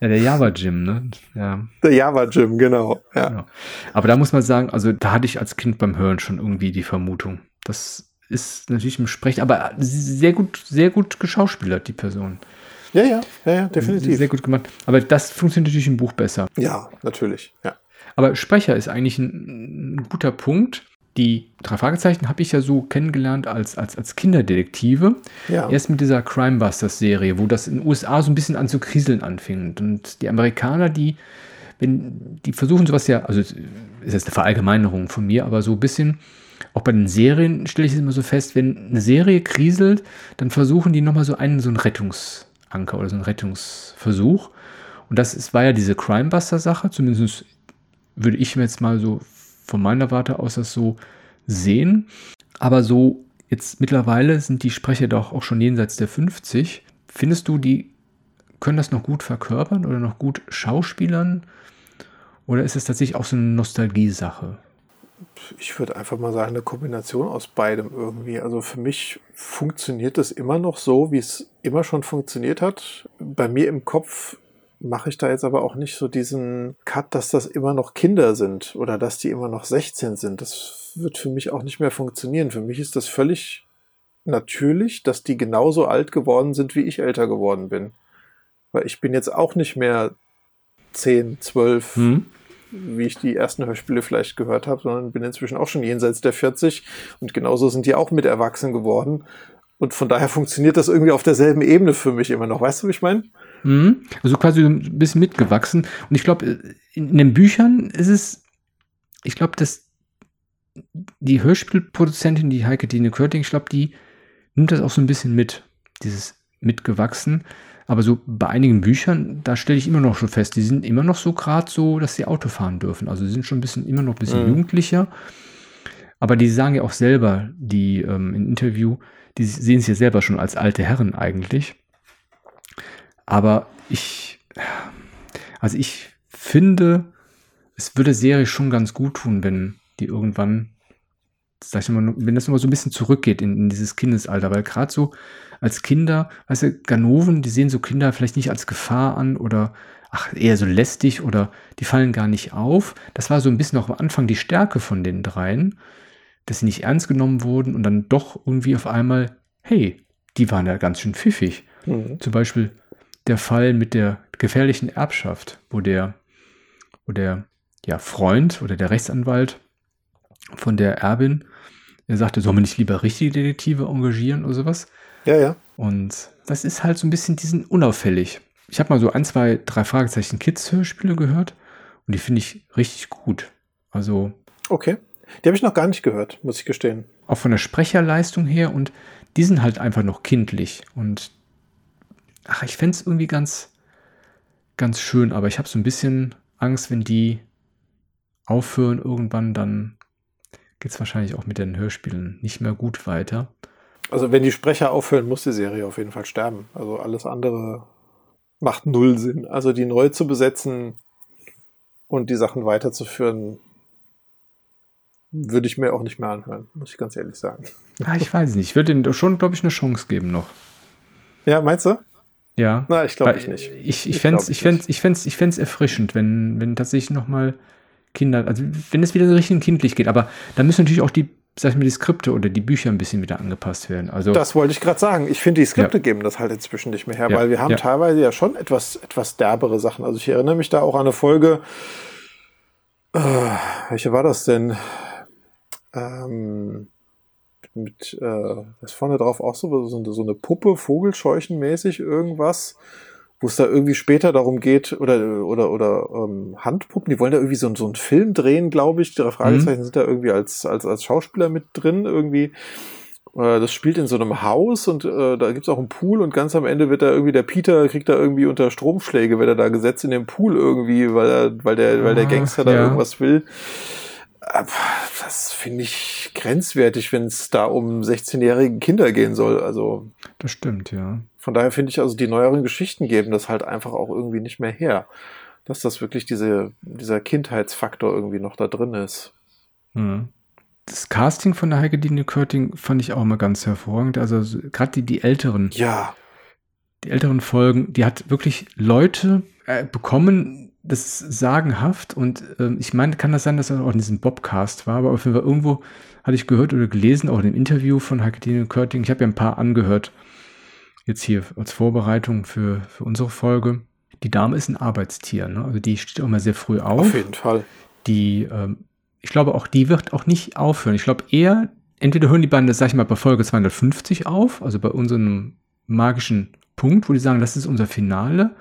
Ja, der Java Gym, ne? Ja. Der Java Gym, genau. Ja. Genau. Aber da muss man sagen, also da hatte ich als Kind beim Hören schon irgendwie die Vermutung. Das ist natürlich im Sprechen, aber sehr gut, sehr gut geschauspielert, die Person. Ja, ja, ja, ja, definitiv. Sehr gut gemacht. Aber das funktioniert natürlich im Buch besser. Ja, natürlich, ja. Aber Sprecher ist eigentlich ein, ein guter Punkt die drei Fragezeichen habe ich ja so kennengelernt als, als, als Kinderdetektive. Ja. Erst mit dieser Crimebusters-Serie, wo das in den USA so ein bisschen an zu kriseln anfing. Und die Amerikaner, die, wenn, die versuchen sowas ja, also ist jetzt eine Verallgemeinerung von mir, aber so ein bisschen, auch bei den Serien stelle ich es immer so fest, wenn eine Serie kriselt, dann versuchen die nochmal so einen, so einen Rettungsanker oder so einen Rettungsversuch. Und das ist, war ja diese Crimebuster-Sache, zumindest würde ich mir jetzt mal so von meiner Warte aus das so sehen. Aber so jetzt mittlerweile sind die Sprecher doch auch schon jenseits der 50. Findest du, die können das noch gut verkörpern oder noch gut schauspielern? Oder ist es tatsächlich auch so eine Nostalgie-Sache? Ich würde einfach mal sagen, eine Kombination aus beidem irgendwie. Also für mich funktioniert das immer noch so, wie es immer schon funktioniert hat. Bei mir im Kopf mache ich da jetzt aber auch nicht so diesen Cut, dass das immer noch Kinder sind oder dass die immer noch 16 sind. Das wird für mich auch nicht mehr funktionieren. Für mich ist das völlig natürlich, dass die genauso alt geworden sind, wie ich älter geworden bin. Weil ich bin jetzt auch nicht mehr 10, 12, hm. Wie ich die ersten Hörspiele vielleicht gehört habe, sondern bin inzwischen auch schon jenseits der 40 und genauso sind die auch mit erwachsen geworden. Und von daher funktioniert das irgendwie auf derselben Ebene für mich immer noch. Weißt du, wie ich meine? Mhm. Also quasi ein bisschen mitgewachsen. Und ich glaube, in den Büchern ist es, ich glaube, dass die Hörspielproduzentin, die Heike Dine Körting, ich glaube, die nimmt das auch so ein bisschen mit, dieses mitgewachsen. Aber so bei einigen Büchern, da stelle ich immer noch schon fest, die sind immer noch so gerade so, dass sie Auto fahren dürfen. Also sie sind schon ein bisschen, immer noch ein bisschen mhm. jugendlicher. Aber die sagen ja auch selber, die ähm, im Interview, die sehen es ja selber schon als alte Herren eigentlich. Aber ich, also ich finde, es würde Serie schon ganz gut tun, wenn die irgendwann, sag ich mal, wenn das immer so ein bisschen zurückgeht in, in dieses Kindesalter, weil gerade so als Kinder, weißt du, Ganoven, die sehen so Kinder vielleicht nicht als Gefahr an oder ach, eher so lästig oder die fallen gar nicht auf. Das war so ein bisschen auch am Anfang die Stärke von den dreien, dass sie nicht ernst genommen wurden und dann doch irgendwie auf einmal, hey, die waren ja ganz schön pfiffig. Mhm. Zum Beispiel der Fall mit der gefährlichen Erbschaft, wo der, wo der ja, Freund oder der Rechtsanwalt von der Erbin, er sagte, soll man nicht lieber richtige Detektive engagieren oder sowas? Ja, ja. Und das ist halt so ein bisschen diesen unauffällig. Ich habe mal so ein, zwei, drei Fragezeichen Kids-Hörspiele gehört und die finde ich richtig gut. Also. Okay. Die habe ich noch gar nicht gehört, muss ich gestehen. Auch von der Sprecherleistung her und die sind halt einfach noch kindlich und ach, ich fände es irgendwie ganz, ganz schön, aber ich habe so ein bisschen Angst, wenn die aufhören irgendwann, dann geht es wahrscheinlich auch mit den Hörspielen nicht mehr gut weiter. Also wenn die Sprecher aufhören, muss die Serie auf jeden Fall sterben. Also alles andere macht null Sinn. Also die neu zu besetzen und die Sachen weiterzuführen, würde ich mir auch nicht mehr anhören, muss ich ganz ehrlich sagen. Ah, ich weiß nicht. Ich würde ihnen schon, glaube ich, eine Chance geben noch. Ja, meinst du? Ja. Na, ich glaube ich nicht. Ich, ich, ich fände es ich fänd's, ich fänd's, ich fänd's erfrischend, wenn, wenn tatsächlich nochmal Kinder, also wenn es wieder so richtig kindlich geht, aber da müssen natürlich auch die, sag ich mal, die Skripte oder die Bücher ein bisschen wieder angepasst werden. Also, das wollte ich gerade sagen. Ich finde, die Skripte ja. geben das halt inzwischen nicht mehr her, ja. weil wir haben ja. teilweise ja schon etwas, etwas derbere Sachen. Also ich erinnere mich da auch an eine Folge, äh, welche war das denn? Ähm, mit, äh, ist vorne drauf auch so, so, so eine Puppe, Vogelscheuchenmäßig irgendwas, wo es da irgendwie später darum geht, oder, oder, oder ähm, Handpuppen, die wollen da irgendwie so, so einen Film drehen, glaube ich. Die Fragezeichen mhm. sind da irgendwie als, als, als Schauspieler mit drin, irgendwie. Äh, das spielt in so einem Haus und äh, da gibt's auch einen Pool und ganz am Ende wird da irgendwie der Peter kriegt da irgendwie unter Stromschläge, wird er da gesetzt in dem Pool irgendwie, weil er, weil der, weil der Gangster da ja. irgendwas will das finde ich grenzwertig, wenn es da um 16-jährige Kinder gehen soll. Also. Das stimmt, ja. Von daher finde ich also, die neueren Geschichten geben das halt einfach auch irgendwie nicht mehr her. Dass das wirklich diese, dieser Kindheitsfaktor irgendwie noch da drin ist. Mhm. Das Casting von der Heike Dine Körting fand ich auch mal ganz hervorragend. Also gerade die, die älteren. Ja. Die älteren Folgen, die hat wirklich Leute äh, bekommen, das ist sagenhaft und ähm, ich meine, kann das sein, dass das auch in diesem Bobcast war, aber auf jeden Fall irgendwo hatte ich gehört oder gelesen, auch in dem Interview von Haketine Körting. Ich habe ja ein paar angehört, jetzt hier als Vorbereitung für, für unsere Folge. Die Dame ist ein Arbeitstier, ne? also die steht auch mal sehr früh auf. Auf jeden Fall. Die, ähm, ich glaube auch, die wird auch nicht aufhören. Ich glaube eher, entweder hören die beiden, das sag ich mal, bei Folge 250 auf, also bei unserem magischen Punkt, wo die sagen, das ist unser Finale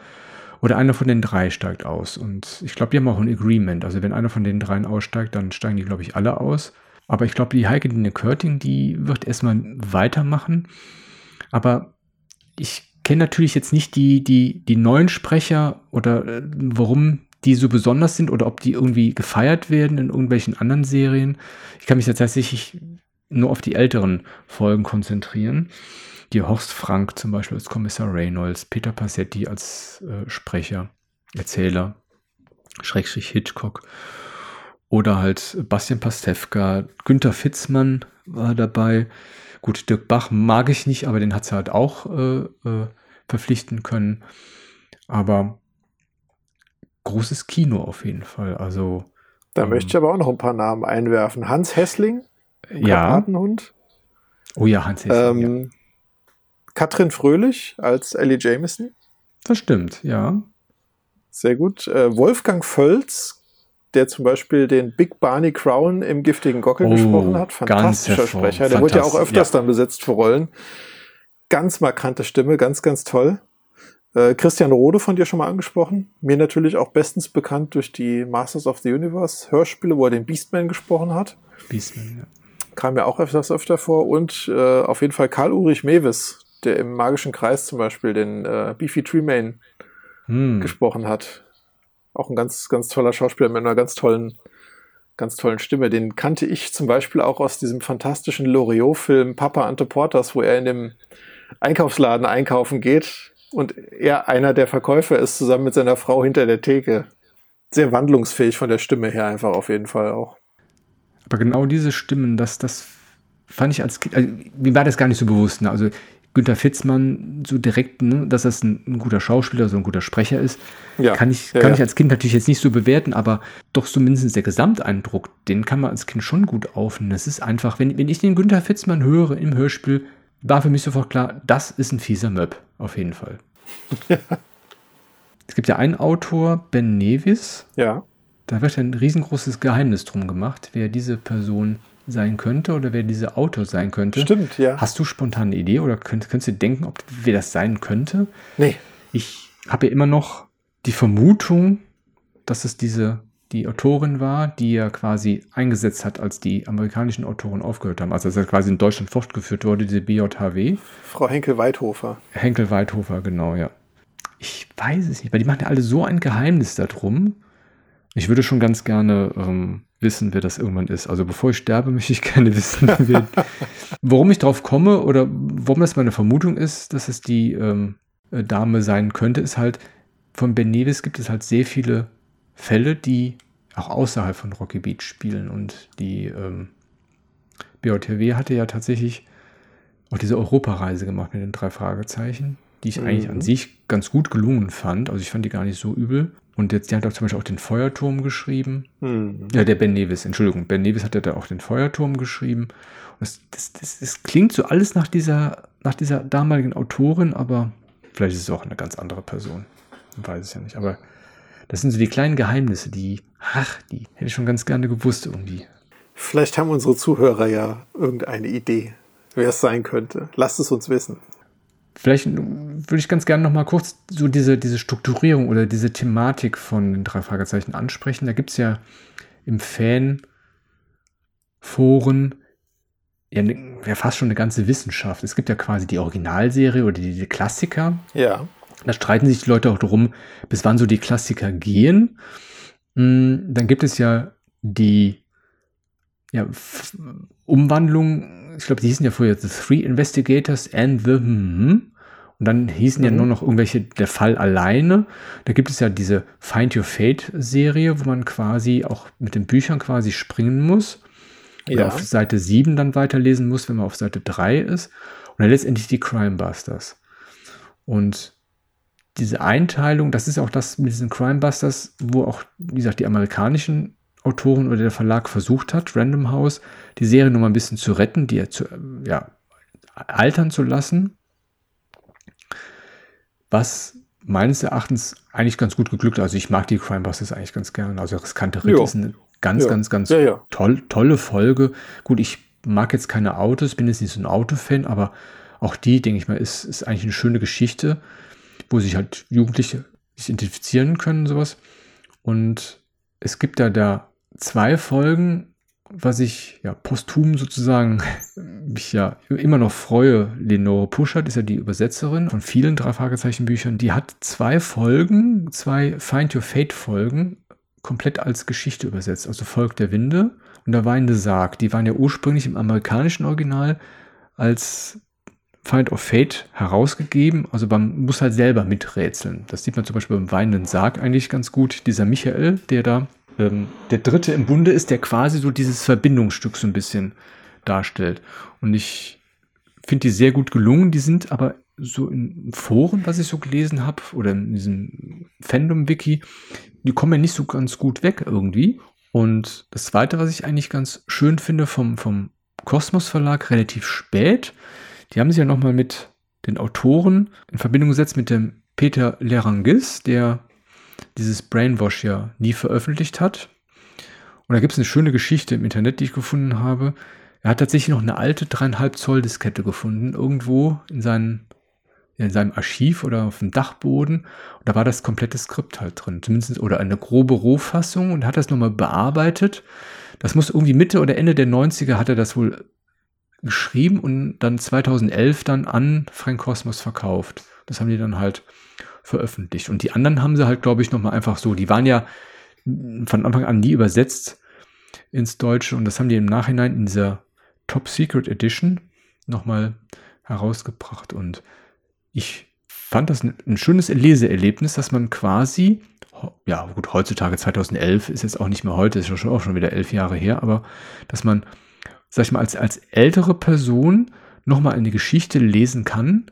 oder einer von den drei steigt aus. Und ich glaube, die haben auch ein Agreement. Also wenn einer von den dreien aussteigt, dann steigen die, glaube ich, alle aus. Aber ich glaube, die Heike Dine Körting, die wird erstmal weitermachen. Aber ich kenne natürlich jetzt nicht die, die, die neuen Sprecher oder äh, warum die so besonders sind oder ob die irgendwie gefeiert werden in irgendwelchen anderen Serien. Ich kann mich jetzt tatsächlich nur auf die älteren Folgen konzentrieren die Horst Frank zum Beispiel als Kommissar Reynolds, Peter Passetti als äh, Sprecher, Erzähler. Schrägstrich Hitchcock. Oder halt Bastian Pastewka, Günther Fitzmann war dabei. Gut, Dirk Bach mag ich nicht, aber den hat sie halt auch äh, äh, verpflichten können. Aber großes Kino auf jeden Fall. Also. Da ähm, möchte ich aber auch noch ein paar Namen einwerfen. Hans Hessling, ja. Karpatenhund. Oh ja, Hans Hessling. Ähm, ja. Katrin Fröhlich als Ellie Jameson. Das stimmt, ja. Sehr gut. Äh, Wolfgang Völz, der zum Beispiel den Big Barney Crown im giftigen Gockel oh, gesprochen hat. Fantastischer Sprecher. Der wurde ja auch öfters ja. dann besetzt für Rollen. Ganz markante Stimme, ganz, ganz toll. Äh, Christian Rode von dir schon mal angesprochen. Mir natürlich auch bestens bekannt durch die Masters of the Universe Hörspiele, wo er den Beastman gesprochen hat. Beastman, ja. Kam ja auch öfters öfter vor. Und äh, auf jeden Fall Karl-Ulrich Mewis, der im Magischen Kreis zum Beispiel den äh, Beefy Treemain hm. gesprochen hat. Auch ein ganz, ganz toller Schauspieler mit einer ganz tollen, ganz tollen Stimme. Den kannte ich zum Beispiel auch aus diesem fantastischen Loriot-Film Papa Ante Portas, wo er in dem Einkaufsladen einkaufen geht und er einer der Verkäufer ist, zusammen mit seiner Frau hinter der Theke. Sehr wandlungsfähig von der Stimme her einfach auf jeden Fall auch. Aber genau diese Stimmen, das, das fand ich als Kind, also, mir war das gar nicht so bewusst. Ne? Also Günther Fitzmann so direkt, ne, dass das ein, ein, guter Schauspieler, so ein guter Sprecher ist, ja. kann, ich, kann ja, ich als Kind natürlich jetzt nicht so bewerten, aber doch zumindest der Gesamteindruck, den kann man als Kind schon gut aufnehmen. Das ist einfach, wenn, wenn ich den Günther Fitzmann höre im Hörspiel, war für mich sofort klar, das ist ein fieser Möb, auf jeden Fall. es gibt ja einen Autor, Ben Nevis. Ja. Da wird ein riesengroßes Geheimnis drum gemacht, wer diese Person sein könnte oder wer dieser Autor sein könnte. Stimmt, ja. Hast du spontan eine Idee oder könnt, könntest du denken, ob wer das sein könnte? Nee. Ich habe ja immer noch die Vermutung, dass es diese die Autorin war, die er quasi eingesetzt hat, als die amerikanischen Autoren aufgehört haben. Also als er quasi in Deutschland fortgeführt wurde, diese BJHW. Frau Henkel-Weithofer. Henkel-Weithofer, genau, ja. Ich weiß es nicht, weil die machen ja alle so ein Geheimnis darum. Ich würde schon ganz gerne ähm, wissen, wer das irgendwann ist. Also bevor ich sterbe, möchte ich gerne wissen, wer, warum ich drauf komme oder warum das meine Vermutung ist, dass es die ähm, äh, Dame sein könnte, ist halt, von Ben Nevis gibt es halt sehr viele Fälle, die auch außerhalb von Rocky Beach spielen. Und die ähm, BOTW hatte ja tatsächlich auch diese Europareise gemacht mit den drei Fragezeichen, die ich mhm. eigentlich an sich ganz gut gelungen fand. Also ich fand die gar nicht so übel. Und jetzt, die hat auch zum Beispiel auch den Feuerturm geschrieben. Mhm. Ja, der Ben Nevis, Entschuldigung. Ben Nevis hat ja da auch den Feuerturm geschrieben. Und das, das, das, das klingt so alles nach dieser, nach dieser damaligen Autorin, aber vielleicht ist es auch eine ganz andere Person. Ich weiß es ja nicht. Aber das sind so die kleinen Geheimnisse, die, ach, die hätte ich schon ganz gerne gewusst irgendwie. Vielleicht haben unsere Zuhörer ja irgendeine Idee, wer es sein könnte. Lasst es uns wissen. Vielleicht würde ich ganz gerne noch mal kurz so diese, diese Strukturierung oder diese Thematik von den drei Fragezeichen ansprechen. Da gibt es ja im Fan-Foren ja, ne, ja, fast schon eine ganze Wissenschaft. Es gibt ja quasi die Originalserie oder die, die Klassiker. Ja. Da streiten sich die Leute auch darum, bis wann so die Klassiker gehen. Hm, dann gibt es ja die ja, Umwandlung ich glaube, die hießen ja früher The Three Investigators and the hm, und dann hießen mhm. ja nur noch irgendwelche Der Fall alleine. Da gibt es ja diese Find Your Fate Serie, wo man quasi auch mit den Büchern quasi springen muss. Oder ja. auf Seite 7 dann weiterlesen muss, wenn man auf Seite 3 ist. Und dann letztendlich die Crime Busters. Und diese Einteilung, das ist auch das mit diesen Crime Busters, wo auch, wie gesagt, die amerikanischen Autoren oder der Verlag versucht hat, Random House, die Serie noch mal ein bisschen zu retten, die zu, ja, altern zu lassen. Was meines Erachtens eigentlich ganz gut geglückt. Also ich mag die Crime Busters eigentlich ganz gerne. Also riskante Ritt jo. ist eine ganz, ja. ganz, ganz ja. Toll, tolle Folge. Gut, ich mag jetzt keine Autos, bin jetzt nicht so ein Autofan, aber auch die, denke ich mal, ist, ist eigentlich eine schöne Geschichte, wo sich halt Jugendliche sich identifizieren können, sowas. Und es gibt da da zwei Folgen, was ich ja posthum sozusagen mich ja immer noch freue. Lenore Puschert ist ja die Übersetzerin von vielen drei Fragezeichen Büchern. Die hat zwei Folgen, zwei Find Your Fate Folgen komplett als Geschichte übersetzt. Also Volk der Winde und der weinende Sarg. Die waren ja ursprünglich im amerikanischen Original als Find of Fate herausgegeben. Also man muss halt selber miträtseln. Das sieht man zum Beispiel beim weinenden Sarg eigentlich ganz gut. Dieser Michael, der da ähm, der Dritte im Bunde ist, der quasi so dieses Verbindungsstück so ein bisschen darstellt. Und ich finde die sehr gut gelungen. Die sind aber so in Foren, was ich so gelesen habe, oder in diesem Fandom-Wiki, die kommen ja nicht so ganz gut weg irgendwie. Und das Zweite, was ich eigentlich ganz schön finde vom, vom Kosmos Verlag, relativ spät, die haben sich ja nochmal mit den Autoren in Verbindung gesetzt mit dem Peter Lerangis, der dieses Brainwash ja nie veröffentlicht hat. Und da gibt es eine schöne Geschichte im Internet, die ich gefunden habe. Er hat tatsächlich noch eine alte dreieinhalb Zoll Diskette gefunden, irgendwo in, seinen, in seinem Archiv oder auf dem Dachboden. Und da war das komplette Skript halt drin, zumindest oder eine grobe Rohfassung und hat das nochmal bearbeitet. Das muss irgendwie Mitte oder Ende der 90er hat er das wohl geschrieben und dann 2011 dann an Frank Kosmos verkauft. Das haben die dann halt veröffentlicht. Und die anderen haben sie halt, glaube ich, nochmal einfach so, die waren ja von Anfang an nie übersetzt ins Deutsche und das haben die im Nachhinein in dieser Top Secret Edition nochmal herausgebracht. Und ich fand das ein, schönes Leseerlebnis, dass man quasi, ja gut, heutzutage 2011 ist jetzt auch nicht mehr heute, ist schon auch schon wieder elf Jahre her, aber dass man sag ich mal, als, als ältere Person nochmal eine Geschichte lesen kann,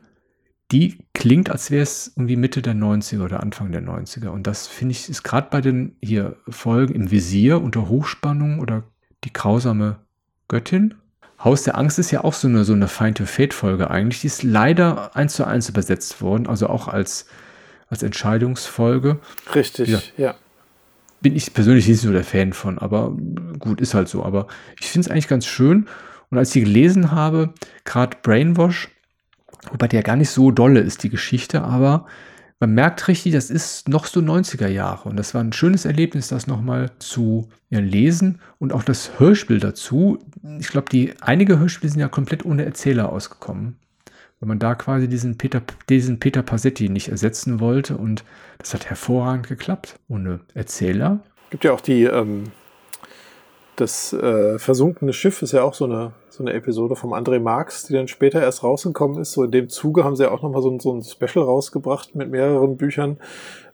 die klingt, als wäre es irgendwie Mitte der 90er oder Anfang der 90er. Und das finde ich, ist gerade bei den hier Folgen im Visier unter Hochspannung oder die grausame Göttin. Haus der Angst ist ja auch so eine, so eine Find to Fate-Folge eigentlich. Die ist leider eins zu eins übersetzt worden, also auch als, als Entscheidungsfolge. Richtig, ja. ja bin ich persönlich nicht so der Fan von, aber gut, ist halt so. Aber ich finde es eigentlich ganz schön. Und als ich gelesen habe, gerade Brainwash, wobei der gar nicht so dolle ist, die Geschichte, aber man merkt richtig, das ist noch so 90er Jahre. Und das war ein schönes Erlebnis, das nochmal zu lesen und auch das Hörspiel dazu. Ich glaube, die einige Hörspiele sind ja komplett ohne Erzähler ausgekommen wenn man da quasi diesen Peter, diesen Peter Passetti nicht ersetzen wollte. Und das hat hervorragend geklappt, ohne Erzähler. Gibt ja auch die, ähm, das äh, versunkene Schiff ist ja auch so eine, so eine Episode vom André Marx, die dann später erst rausgekommen ist. So in dem Zuge haben sie ja auch nochmal so, so ein Special rausgebracht mit mehreren Büchern.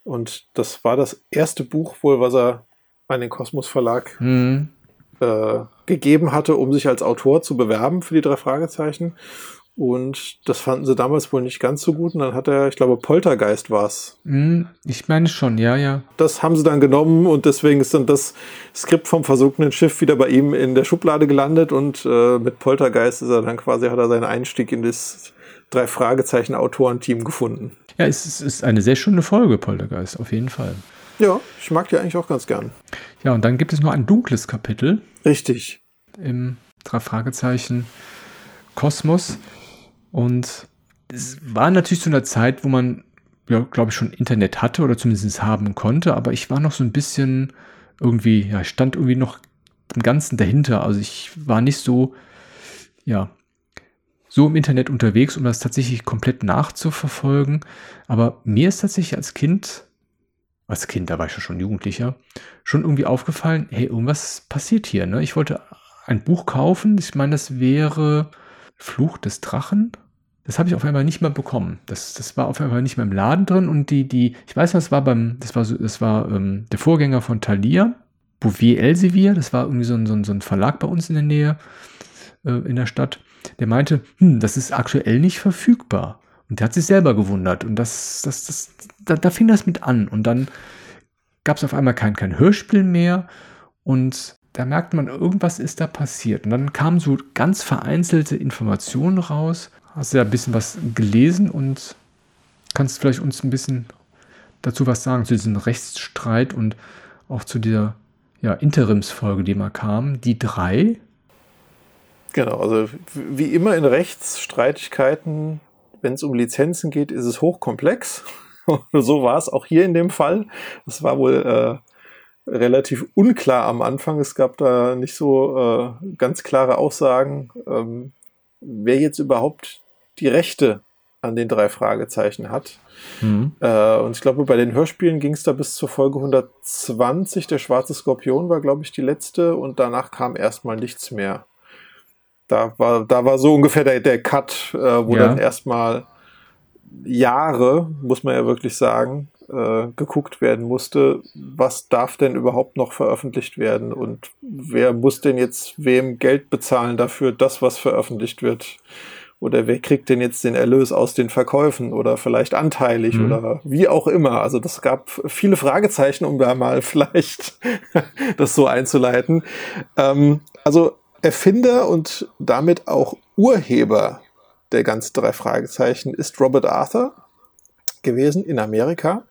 Und das war das erste Buch wohl, was er an den Kosmos Verlag mhm. äh, gegeben hatte, um sich als Autor zu bewerben für die drei Fragezeichen. Und das fanden sie damals wohl nicht ganz so gut. Und dann hat er, ich glaube, Poltergeist war es. Hm, ich meine schon, ja, ja. Das haben sie dann genommen und deswegen ist dann das Skript vom versunkenen Schiff wieder bei ihm in der Schublade gelandet und äh, mit Poltergeist ist er dann quasi, hat er seinen Einstieg in das drei Fragezeichen Autorenteam gefunden. Ja, es ist eine sehr schöne Folge, Poltergeist, auf jeden Fall. Ja, ich mag die eigentlich auch ganz gern. Ja, und dann gibt es noch ein dunkles Kapitel. Richtig. Im drei Fragezeichen Kosmos. Und es war natürlich zu einer Zeit, wo man, ja, glaube ich, schon Internet hatte oder zumindest haben konnte, aber ich war noch so ein bisschen irgendwie, ja, ich stand irgendwie noch im Ganzen dahinter. Also ich war nicht so, ja, so im Internet unterwegs, um das tatsächlich komplett nachzuverfolgen. Aber mir ist tatsächlich als Kind, als Kind, da war ich schon Jugendlicher, schon irgendwie aufgefallen, hey, irgendwas passiert hier. Ne? Ich wollte ein Buch kaufen. Ich meine, das wäre Fluch des Drachen. Das habe ich auf einmal nicht mehr bekommen. Das, das war auf einmal nicht mehr im Laden drin und die, die, ich weiß, was war beim, das war, das war ähm, der Vorgänger von Thalia, Bouvier Elsevier, das war irgendwie so ein, so ein, so ein Verlag bei uns in der Nähe, äh, in der Stadt, der meinte, hm, das ist aktuell nicht verfügbar. Und der hat sich selber gewundert. Und das, das, das, da, da fing das mit an. Und dann gab es auf einmal kein, kein Hörspiel mehr. Und da merkte man, irgendwas ist da passiert. Und dann kamen so ganz vereinzelte Informationen raus. Hast du ja ein bisschen was gelesen und kannst vielleicht uns ein bisschen dazu was sagen, zu diesem Rechtsstreit und auch zu dieser ja, Interimsfolge, die mal kam, die drei. Genau, also wie immer in Rechtsstreitigkeiten, wenn es um Lizenzen geht, ist es hochkomplex. so war es auch hier in dem Fall. Es war wohl äh, relativ unklar am Anfang. Es gab da nicht so äh, ganz klare Aussagen, ähm, wer jetzt überhaupt die Rechte an den drei Fragezeichen hat. Mhm. Äh, und ich glaube, bei den Hörspielen ging es da bis zur Folge 120. Der Schwarze Skorpion war, glaube ich, die letzte und danach kam erstmal nichts mehr. Da war, da war so ungefähr der, der Cut, äh, wo ja. dann erstmal Jahre, muss man ja wirklich sagen, äh, geguckt werden musste, was darf denn überhaupt noch veröffentlicht werden und wer muss denn jetzt wem Geld bezahlen dafür, das, was veröffentlicht wird. Oder wer kriegt denn jetzt den Erlös aus den Verkäufen oder vielleicht anteilig mhm. oder wie auch immer. Also das gab viele Fragezeichen, um da mal vielleicht das so einzuleiten. Ähm, also Erfinder und damit auch Urheber der ganzen drei Fragezeichen ist Robert Arthur gewesen in Amerika.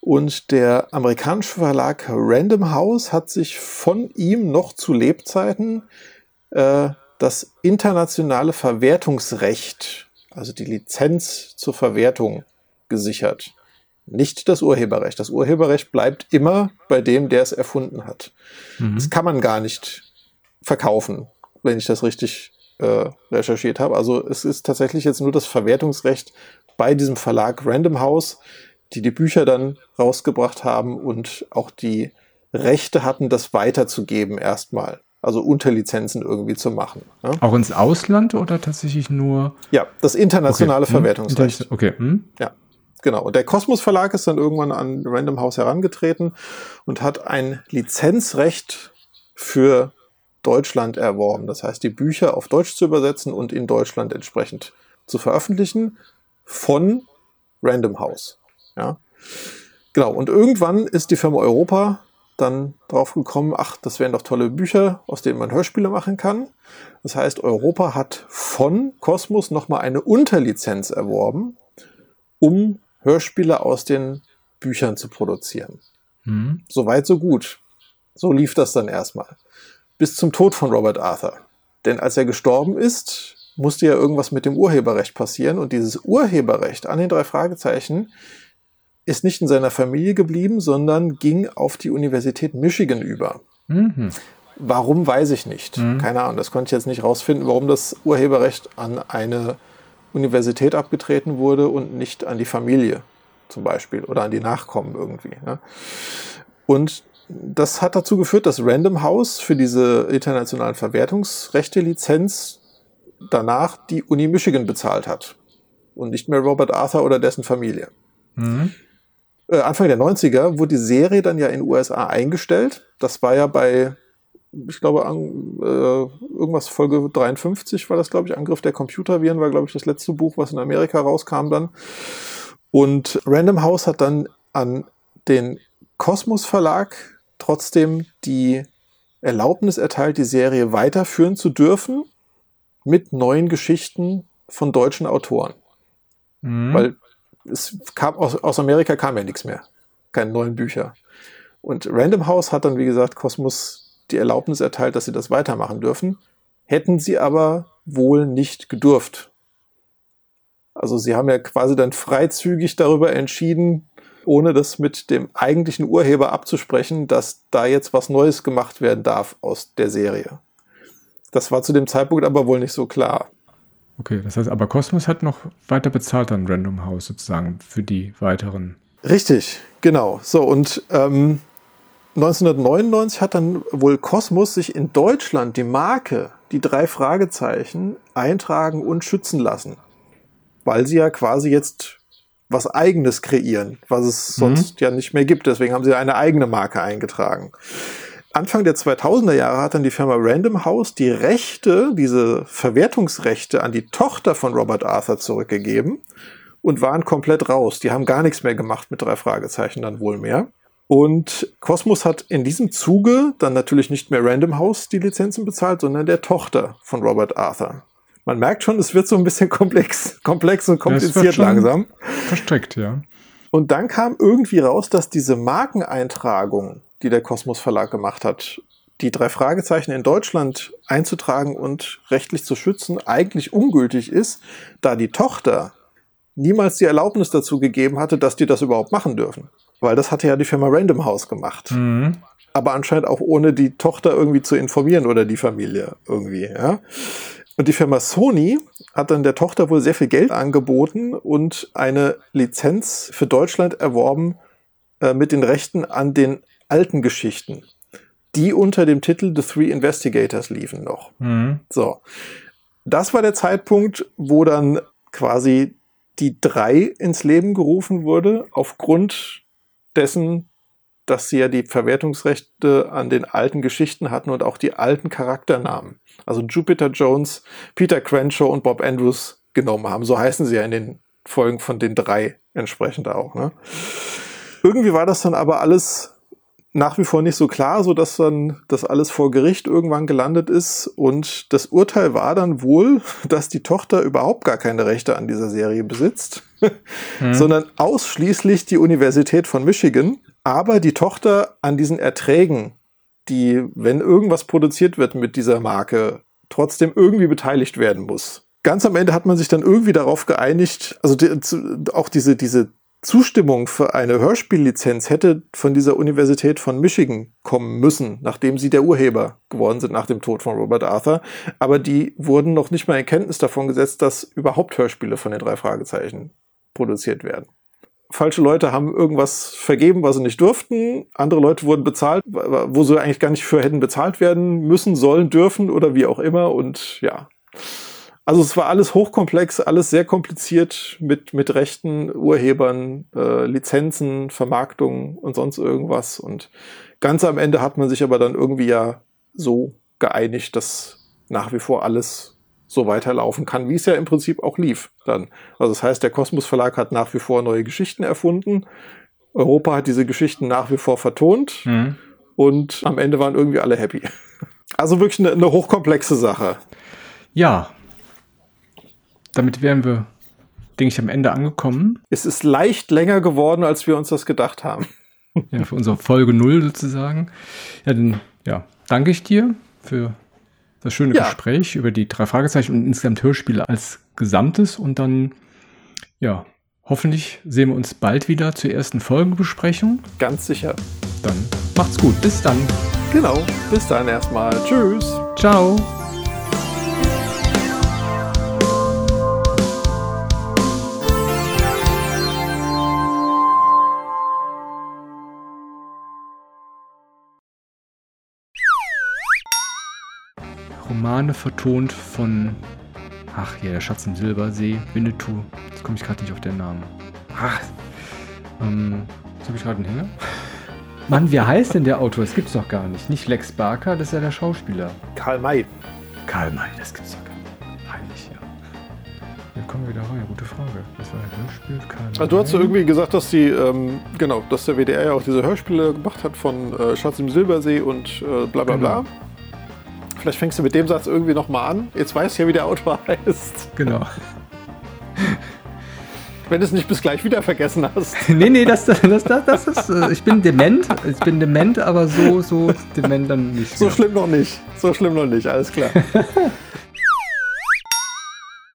Und der amerikanische Verlag Random House hat sich von ihm noch zu Lebzeiten äh, das internationale Verwertungsrecht, also die Lizenz zur Verwertung, gesichert. Nicht das Urheberrecht. Das Urheberrecht bleibt immer bei dem, der es erfunden hat. Mhm. Das kann man gar nicht verkaufen, wenn ich das richtig äh, recherchiert habe. Also es ist tatsächlich jetzt nur das Verwertungsrecht bei diesem Verlag Random House, die die Bücher dann rausgebracht haben und auch die Rechte hatten, das weiterzugeben erstmal. Also Unterlizenzen irgendwie zu machen. Ja? Auch ins Ausland oder tatsächlich nur? Ja, das internationale okay. Hm? Verwertungsrecht. Okay. Hm? Ja, genau. Und der Kosmos Verlag ist dann irgendwann an Random House herangetreten und hat ein Lizenzrecht für Deutschland erworben. Das heißt, die Bücher auf Deutsch zu übersetzen und in Deutschland entsprechend zu veröffentlichen von Random House. Ja. Genau. Und irgendwann ist die Firma Europa dann drauf gekommen, ach, das wären doch tolle Bücher, aus denen man Hörspiele machen kann. Das heißt, Europa hat von Cosmos nochmal eine Unterlizenz erworben, um Hörspiele aus den Büchern zu produzieren. Mhm. Soweit, so gut. So lief das dann erstmal bis zum Tod von Robert Arthur. Denn als er gestorben ist, musste ja irgendwas mit dem Urheberrecht passieren und dieses Urheberrecht an den drei Fragezeichen ist nicht in seiner Familie geblieben, sondern ging auf die Universität Michigan über. Mhm. Warum weiß ich nicht. Mhm. Keine Ahnung, das konnte ich jetzt nicht rausfinden, warum das Urheberrecht an eine Universität abgetreten wurde und nicht an die Familie zum Beispiel oder an die Nachkommen irgendwie. Ne? Und das hat dazu geführt, dass Random House für diese internationalen Verwertungsrechte-Lizenz danach die Uni Michigan bezahlt hat. Und nicht mehr Robert Arthur oder dessen Familie. Mhm. Äh, Anfang der 90er wurde die Serie dann ja in den USA eingestellt. Das war ja bei, ich glaube, an, äh, irgendwas Folge 53 war das, glaube ich, Angriff der Computerviren, war, glaube ich, das letzte Buch, was in Amerika rauskam dann. Und Random House hat dann an den Kosmos Verlag trotzdem die Erlaubnis erteilt, die Serie weiterführen zu dürfen mit neuen Geschichten von deutschen Autoren. Mhm. Weil es kam aus, aus Amerika kam ja nichts mehr. Keine neuen Bücher. Und Random House hat dann, wie gesagt, Kosmos die Erlaubnis erteilt, dass sie das weitermachen dürfen. Hätten sie aber wohl nicht gedurft. Also sie haben ja quasi dann freizügig darüber entschieden, ohne das mit dem eigentlichen Urheber abzusprechen, dass da jetzt was Neues gemacht werden darf aus der Serie. Das war zu dem Zeitpunkt aber wohl nicht so klar. Okay, das heißt, aber Cosmos hat noch weiter bezahlt an Random House sozusagen für die weiteren. Richtig, genau. So, und ähm, 1999 hat dann wohl Cosmos sich in Deutschland die Marke, die drei Fragezeichen, eintragen und schützen lassen. Weil sie ja quasi jetzt was eigenes kreieren, was es mhm. sonst ja nicht mehr gibt. Deswegen haben sie eine eigene Marke eingetragen. Anfang der 2000er Jahre hat dann die Firma Random House die Rechte, diese Verwertungsrechte an die Tochter von Robert Arthur zurückgegeben und waren komplett raus. Die haben gar nichts mehr gemacht mit drei Fragezeichen dann wohl mehr. Und Cosmos hat in diesem Zuge dann natürlich nicht mehr Random House die Lizenzen bezahlt, sondern der Tochter von Robert Arthur man merkt schon, es wird so ein bisschen komplex, komplex und kompliziert langsam. Verstrickt, ja. Und dann kam irgendwie raus, dass diese Markeneintragung, die der Kosmos Verlag gemacht hat, die drei Fragezeichen in Deutschland einzutragen und rechtlich zu schützen, eigentlich ungültig ist, da die Tochter niemals die Erlaubnis dazu gegeben hatte, dass die das überhaupt machen dürfen. Weil das hatte ja die Firma Random House gemacht. Mhm. Aber anscheinend auch ohne die Tochter irgendwie zu informieren oder die Familie irgendwie, ja. Und die Firma Sony hat dann der Tochter wohl sehr viel Geld angeboten und eine Lizenz für Deutschland erworben äh, mit den Rechten an den alten Geschichten. die unter dem Titel The Three Investigators liefen noch. Mhm. So. Das war der Zeitpunkt, wo dann quasi die drei ins Leben gerufen wurde, aufgrund dessen, dass sie ja die Verwertungsrechte an den alten Geschichten hatten und auch die alten Charakternamen. Also Jupiter Jones, Peter Crenshaw und Bob Andrews genommen haben. So heißen sie ja in den Folgen von den drei entsprechend auch. Ne? Irgendwie war das dann aber alles nach wie vor nicht so klar, so dass dann das alles vor Gericht irgendwann gelandet ist und das Urteil war dann wohl, dass die Tochter überhaupt gar keine Rechte an dieser Serie besitzt, mhm. sondern ausschließlich die Universität von Michigan, aber die Tochter an diesen Erträgen, die, wenn irgendwas produziert wird mit dieser Marke, trotzdem irgendwie beteiligt werden muss. Ganz am Ende hat man sich dann irgendwie darauf geeinigt, also die, auch diese, diese Zustimmung für eine Hörspiellizenz hätte von dieser Universität von Michigan kommen müssen, nachdem sie der Urheber geworden sind nach dem Tod von Robert Arthur. Aber die wurden noch nicht mal in Kenntnis davon gesetzt, dass überhaupt Hörspiele von den drei Fragezeichen produziert werden. Falsche Leute haben irgendwas vergeben, was sie nicht durften. Andere Leute wurden bezahlt, wo sie eigentlich gar nicht für hätten bezahlt werden müssen, sollen, dürfen oder wie auch immer. Und ja, also es war alles hochkomplex, alles sehr kompliziert mit, mit Rechten, Urhebern, äh, Lizenzen, Vermarktung und sonst irgendwas. Und ganz am Ende hat man sich aber dann irgendwie ja so geeinigt, dass nach wie vor alles so weiterlaufen kann, wie es ja im Prinzip auch lief dann. Also das heißt, der Kosmos Verlag hat nach wie vor neue Geschichten erfunden. Europa hat diese Geschichten nach wie vor vertont. Mhm. Und am Ende waren irgendwie alle happy. Also wirklich eine, eine hochkomplexe Sache. Ja, damit wären wir, denke ich, am Ende angekommen. Es ist leicht länger geworden, als wir uns das gedacht haben. Ja, für unsere Folge 0 sozusagen. Ja, dann ja, danke ich dir für das schöne ja. Gespräch über die drei Fragezeichen und insgesamt Hörspiele als Gesamtes. Und dann, ja, hoffentlich sehen wir uns bald wieder zur ersten Folgenbesprechung. Ganz sicher. Dann macht's gut. Bis dann. Genau. Bis dann erstmal. Tschüss. Ciao. Romane vertont von, ach ja, der Schatz im Silbersee, Winnetou. Jetzt komme ich gerade nicht auf den Namen. Ach, ähm, jetzt habe ich gerade einen Hänger. Mann, wie heißt denn der Autor? Das gibt's doch gar nicht. Nicht Lex Barker, das ist ja der Schauspieler. Karl May. Karl May, das gibt's doch gar nicht. Peinlich, ja. Wir kommen wieder rein, gute Frage. Das war ein Hörspiel, Karl also, Du hast ja irgendwie gesagt, dass die, ähm, genau, dass der WDR ja auch diese Hörspiele gemacht hat von äh, Schatz im Silbersee und äh, bla bla bla. Genau. Vielleicht fängst du mit dem Satz irgendwie nochmal an. Jetzt weißt du ja, wie der Autor heißt. Genau. Wenn du es nicht bis gleich wieder vergessen hast. nee, nee, das, das, das, das ist. Äh, ich bin dement. Ich bin dement, aber so, so dement dann nicht. So schlimm noch nicht. So schlimm noch nicht, alles klar.